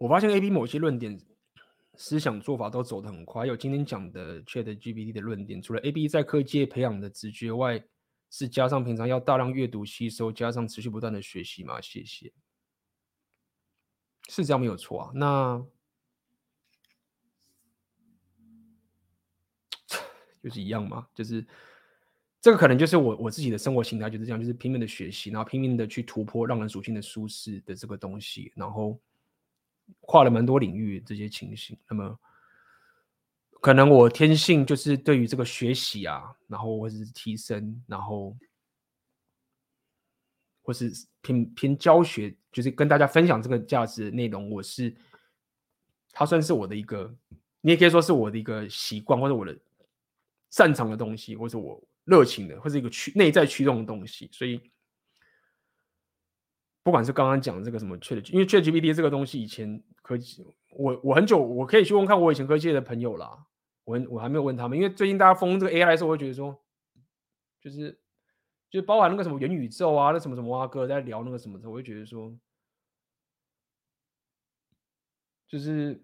我发现 A B 某些论点、思想做法都走得很快。有今天讲的 Chat GPT 的论点，除了 A B 在科技培养的直觉外，是加上平常要大量阅读吸收，加上持续不断的学习吗？谢谢，是这样没有错啊。那 [LAUGHS] 就是一样嘛，就是这个可能就是我我自己的生活形态就是这样，就是拼命的学习，然后拼命的去突破让人属性的舒适的这个东西，然后。跨了蛮多领域这些情形，那么可能我天性就是对于这个学习啊，然后或者是提升，然后或是偏偏教学，就是跟大家分享这个价值的内容，我是它算是我的一个，你也可以说是我的一个习惯，或者我的擅长的东西，或者我热情的，或者一个驱内在驱动的东西，所以。不管是刚刚讲这个什么 Chat，因为 ChatGPT 这个东西以前科技，我我很久我可以去问看我以前科技的朋友啦，我我还没有问他们，因为最近大家封这个 AI 的时候，我会觉得说，就是就包含那个什么元宇宙啊，那什么什么啊哥在聊那个什么的，我会觉得说，就是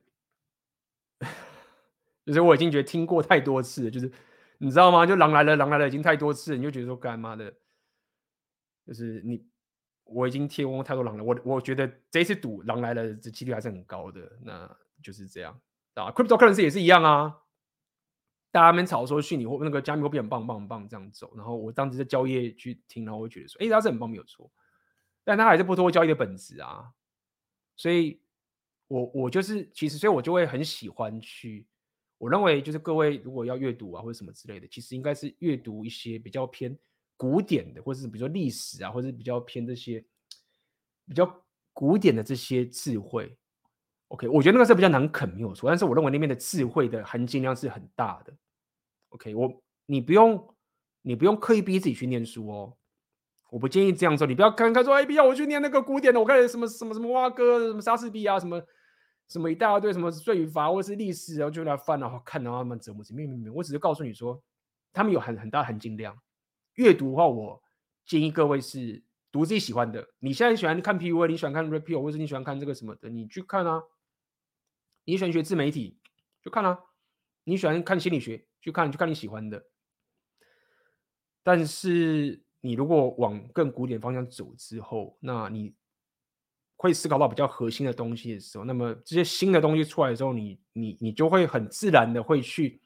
[LAUGHS] 就是我已经觉得听过太多次，就是你知道吗？就狼来了，狼来了，已经太多次，你就觉得说干嘛的，就是你。我已经贴过太多狼了，我我觉得这一次赌狼来了这几率还是很高的，那就是这样啊。Cryptocurrency 也是一样啊，大家们吵说虚拟货那个加密货币很棒棒棒这样走，然后我当时在交易去听，然后我觉得说，哎，它是很棒没有错，但它还是不脱交易的本质啊。所以我我就是其实，所以我就会很喜欢去，我认为就是各位如果要阅读啊或者什么之类的，其实应该是阅读一些比较偏古典的，或是比如说历史啊，或者是比较偏这些比较古典的这些智慧。OK，我觉得那个是比较难啃，没有错。但是我认为那边的智慧的含金量是很大的。OK，我你不用你不用刻意逼自己去念书哦。我不建议这样做，你不要看看说，哎，必要我去念那个古典的，我看什么什么什么蛙哥、什么莎士比亚、什么。什么一大堆什么罪与罚，或是历史，然后就来翻，然后看，然后慢慢折磨自己。没没没，我只是告诉你说，他们有很很大含金量。阅读的话，我建议各位是读自己喜欢的。你现在喜欢看 PUA，你喜欢看 Rapio，或者你喜欢看这个什么的，你去看啊。你喜欢学自媒体，就看啊。你喜欢看心理学，去看，去看你喜欢的。但是你如果往更古典方向走之后，那你。会思考到比较核心的东西的时候，那么这些新的东西出来的时候，你你你就会很自然的会去，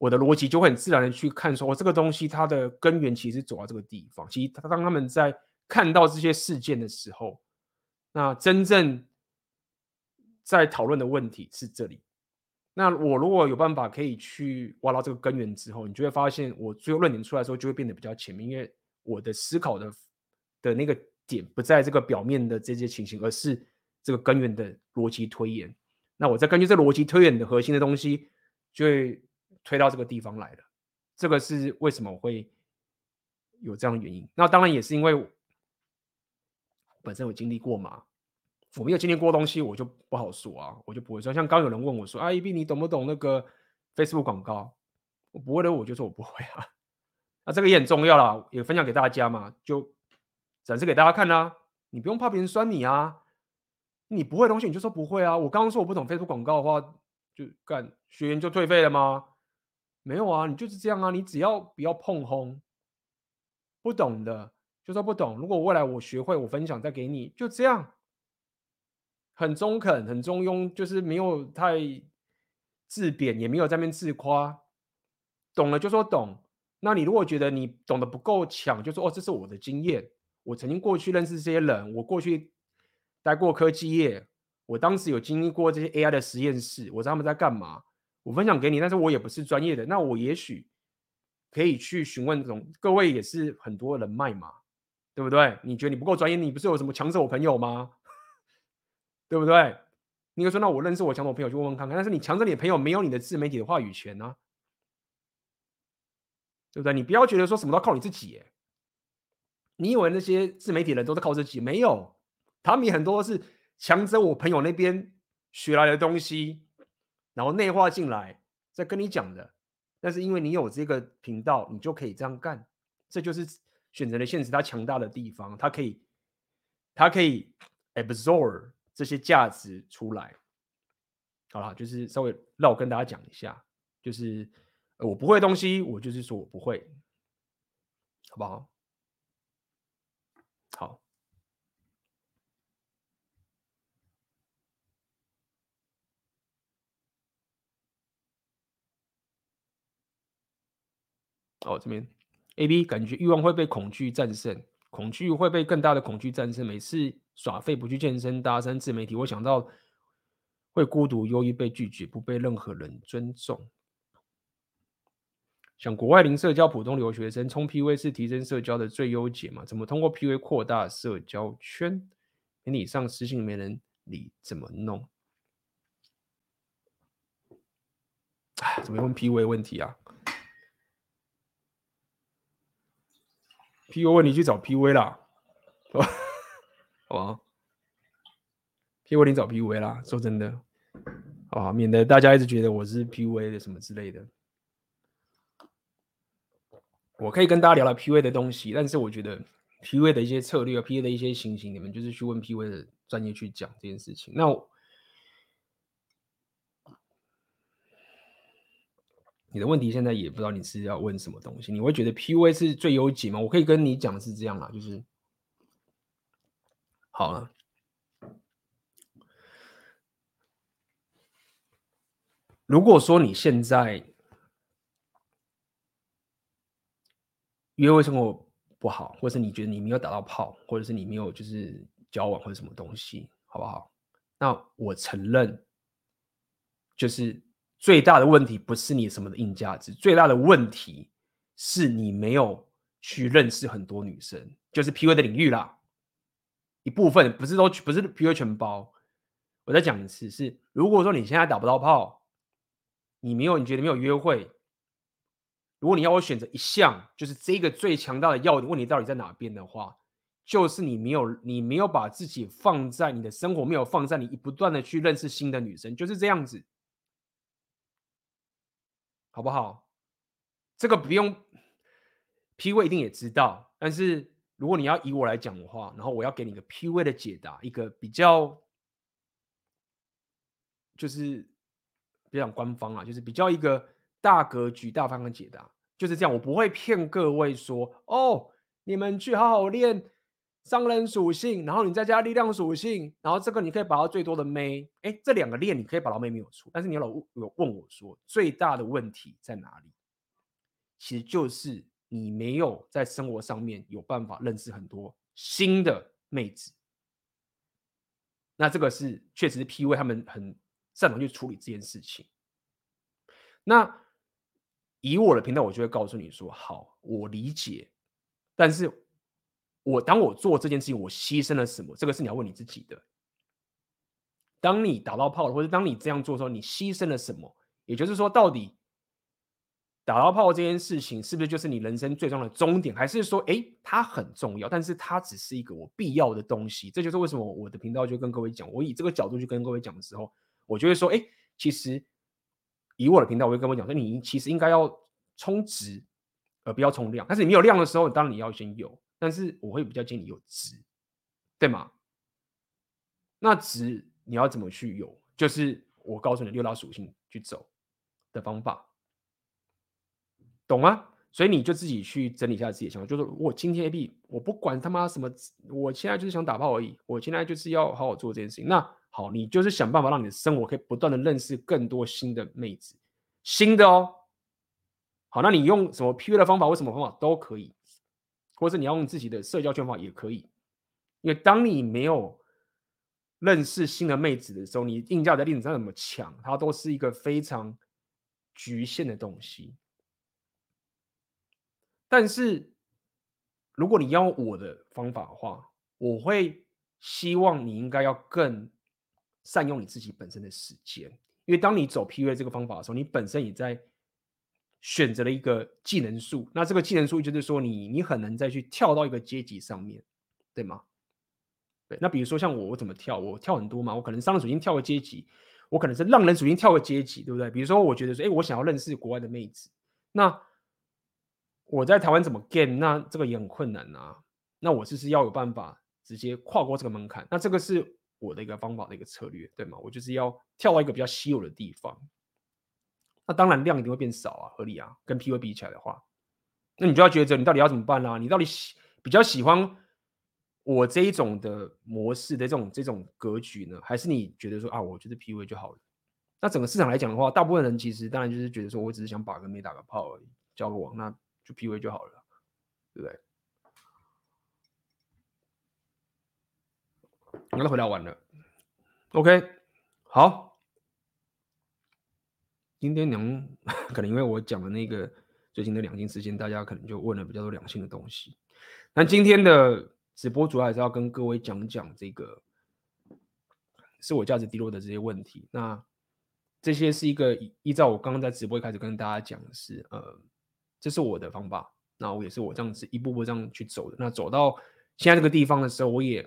我的逻辑就会很自然的去看说，哦，这个东西它的根源其实走到这个地方。其实当他们在看到这些事件的时候，那真正在讨论的问题是这里。那我如果有办法可以去挖到这个根源之后，你就会发现，我最后论点出来的时候就会变得比较前面，因为我的思考的的那个。点不在这个表面的这些情形，而是这个根源的逻辑推演。那我再根据这逻辑推演的核心的东西，就会推到这个地方来的。这个是为什么会有这样的原因。那当然也是因为本身有经历过嘛。我没有经历过东西，我就不好说啊，我就不会说。像刚有人问我说：“啊，一斌，你懂不懂那个 Facebook 广告？”我不会的，我就说我不会啊。那这个也很重要啦，也分享给大家嘛，就。展示给大家看啊！你不用怕别人酸你啊！你不会东西你就说不会啊！我刚刚说我不懂 Facebook 广告的话，就干学员就退费了吗？没有啊，你就是这样啊！你只要不要碰轰，不懂的就说不懂。如果未来我学会，我分享再给你，就这样，很中肯，很中庸，就是没有太自贬，也没有在那边自夸。懂了就说懂。那你如果觉得你懂得不够强，就说哦，这是我的经验。我曾经过去认识这些人，我过去待过科技业，我当时有经历过这些 AI 的实验室，我知道他们在干嘛，我分享给你，但是我也不是专业的，那我也许可以去询问这种，各位也是很多人脉嘛，对不对？你觉得你不够专业，你不是有什么抢走我朋友吗？[LAUGHS] 对不对？你会说，那我认识我抢走我朋友去问问看看，但是你抢走你的朋友没有你的自媒体的话语权呢、啊？对不对？你不要觉得说什么都靠你自己、你以为那些自媒体人都是靠自己？没有，他们也很多是强者我朋友那边学来的东西，然后内化进来再跟你讲的。但是因为你有这个频道，你就可以这样干，这就是选择的现实它强大的地方，它可以，它可以 absorb 这些价值出来。好了，就是稍微让我跟大家讲一下，就是我不会的东西，我就是说我不会，好不？好，哦，这边 A B 感觉欲望会被恐惧战胜，恐惧会被更大的恐惧战胜。每次耍废不去健身、搭讪自媒体，我想到会孤独、忧郁、被拒绝、不被任何人尊重。像国外零社交，普通留学生冲 P V 是提升社交的最优解嘛？怎么通过 P V 扩大社交圈？给你上私信没人理，怎么弄？哎，怎么问 P V 问题啊？PUA 你去找 PUA 啦，[LAUGHS] 好吧？好吧？PUA 你找 PUA 啦，说真的，啊，免得大家一直觉得我是 PUA 的什么之类的。我可以跟大家聊聊 PUA 的东西，但是我觉得 PUA 的一些策略、PUA 的一些情形，你们就是去问 PUA 的专业去讲这件事情。那你的问题现在也不知道你是要问什么东西，你会觉得 PUA 是最优解吗？我可以跟你讲是这样啦，就是好了，如果说你现在。约会生活不好，或者是你觉得你没有打到炮，或者是你没有就是交往或者什么东西，好不好？那我承认，就是最大的问题不是你什么的硬价值，最大的问题是你没有去认识很多女生，就是 PUA 的领域啦。一部分不是都不是 PUA 全包。我再讲一次，是如果说你现在打不到炮，你没有你觉得没有约会，如果你要我选择一项，就是这个最强大的要点，问题到底在哪边的话，就是你没有你没有把自己放在你的生活，没有放在你不断的去认识新的女生，就是这样子。好不好？这个不用 PUA 一定也知道，但是如果你要以我来讲的话，然后我要给你一个 PUA 的解答，一个比较就是比较官方啊，就是比较一个大格局、大方的解答，就是这样。我不会骗各位说，哦，你们去好好练。商人属性，然后你再加力量属性，然后这个你可以把到最多的妹。哎，这两个链你可以把到妹没有错，但是你老有问我说最大的问题在哪里？其实就是你没有在生活上面有办法认识很多新的妹子。那这个是确实是 PUA 他们很擅长去处理这件事情。那以我的频道，我就会告诉你说：好，我理解，但是。我当我做这件事情，我牺牲了什么？这个是你要问你自己的。当你打到炮了，或者当你这样做的时候，你牺牲了什么？也就是说，到底打到炮这件事情是不是就是你人生最终的终点？还是说，哎，它很重要，但是它只是一个我必要的东西？这就是为什么我的频道就跟各位讲，我以这个角度去跟各位讲的时候，我就会说，哎，其实以我的频道，我会跟我讲说，你其实应该要充值，而不要充量。但是你没有量的时候，当然你要先有。但是我会比较建议你有值，对吗？那值你要怎么去有？就是我告诉你六大属性去走的方法，懂吗？所以你就自己去整理一下自己的想法。就是我今天 AB，我不管他妈什么，我现在就是想打炮而已。我现在就是要好好做这件事情。那好，你就是想办法让你的生活可以不断的认识更多新的妹子，新的哦。好，那你用什么 PUA 的方法或什么方法都可以。或者你要用自己的社交圈法也可以，因为当你没有认识新的妹子的时候，你硬价的例子上怎么抢，它都是一个非常局限的东西。但是如果你要我的方法的话，我会希望你应该要更善用你自己本身的时间，因为当你走 PUA 这个方法的时候，你本身也在。选择了一个技能树，那这个技能树就是说你你很难再去跳到一个阶级上面，对吗？对，那比如说像我，我怎么跳？我跳很多嘛，我可能商人属性跳个阶级，我可能是浪人属性跳个阶级，对不对？比如说我觉得说，哎，我想要认识国外的妹子，那我在台湾怎么 game？那这个也很困难啊。那我就是要有办法直接跨过这个门槛，那这个是我的一个方法的一个策略，对吗？我就是要跳到一个比较稀有的地方。那当然量一定会变少啊，合理啊。跟 PUA 比起来的话，那你就要抉择，你到底要怎么办呢、你到底喜比较喜欢我这一种的模式的这种这种格局呢，还是你觉得说啊，我觉得 PUA 就好了？那整个市场来讲的话，大部分人其实当然就是觉得说我只是想把个妹打个炮而已，交个网，那就 PUA 就好了，对不对？我都回答完了，OK，好。今天两 [LAUGHS] 可能因为我讲的那个最近的两性事件，大家可能就问了比较多两性的东西。那今天的直播主要还是要跟各位讲讲这个自我价值低落的这些问题。那这些是一个依照我刚刚在直播一开始跟大家讲的是，呃，这是我的方法。那我也是我这样子一步步这样去走的。那走到现在这个地方的时候，我也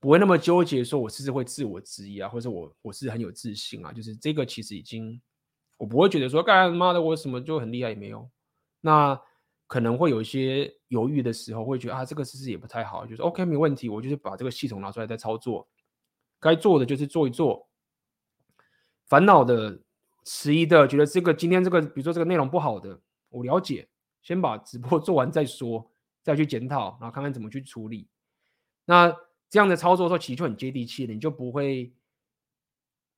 不会那么纠结，说我是不是会自我质疑啊，或者我我是很有自信啊。就是这个其实已经。我不会觉得说，干妈的我什么就很厉害也没有，那可能会有一些犹豫的时候，会觉得啊，这个事实也不太好，就是 OK 没问题，我就是把这个系统拿出来再操作，该做的就是做一做。烦恼的、迟疑的，觉得这个今天这个，比如说这个内容不好的，我了解，先把直播 [LAUGHS] 做完再说，再去检讨，然后看看怎么去处理。那这样的操作的时候，其实就很接地气的，你就不会。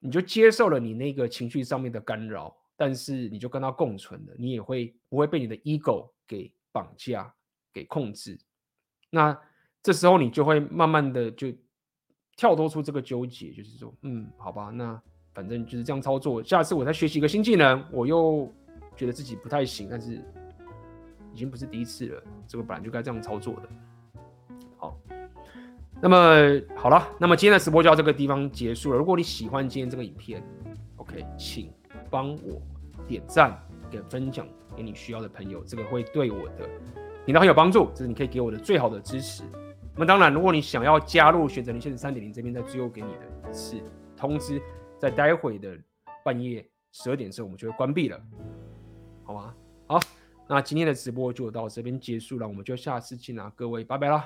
你就接受了你那个情绪上面的干扰，但是你就跟他共存了，你也会不会被你的 ego 给绑架、给控制？那这时候你就会慢慢的就跳脱出这个纠结，就是说，嗯，好吧，那反正就是这样操作。下次我再学习一个新技能，我又觉得自己不太行，但是已经不是第一次了，这个本来就该这样操作的。那么好了，那么今天的直播就到这个地方结束了。如果你喜欢今天这个影片，OK，请帮我点赞跟分享给你需要的朋友，这个会对我的频道很有帮助，这是你可以给我的最好的支持。那么当然，如果你想要加入选择权现实三点零这边，在最后给你的是通知，在待会的半夜十二点的时候，我们就会关闭了，好吗？好，那今天的直播就到这边结束了，我们就下次见啦，各位，拜拜啦。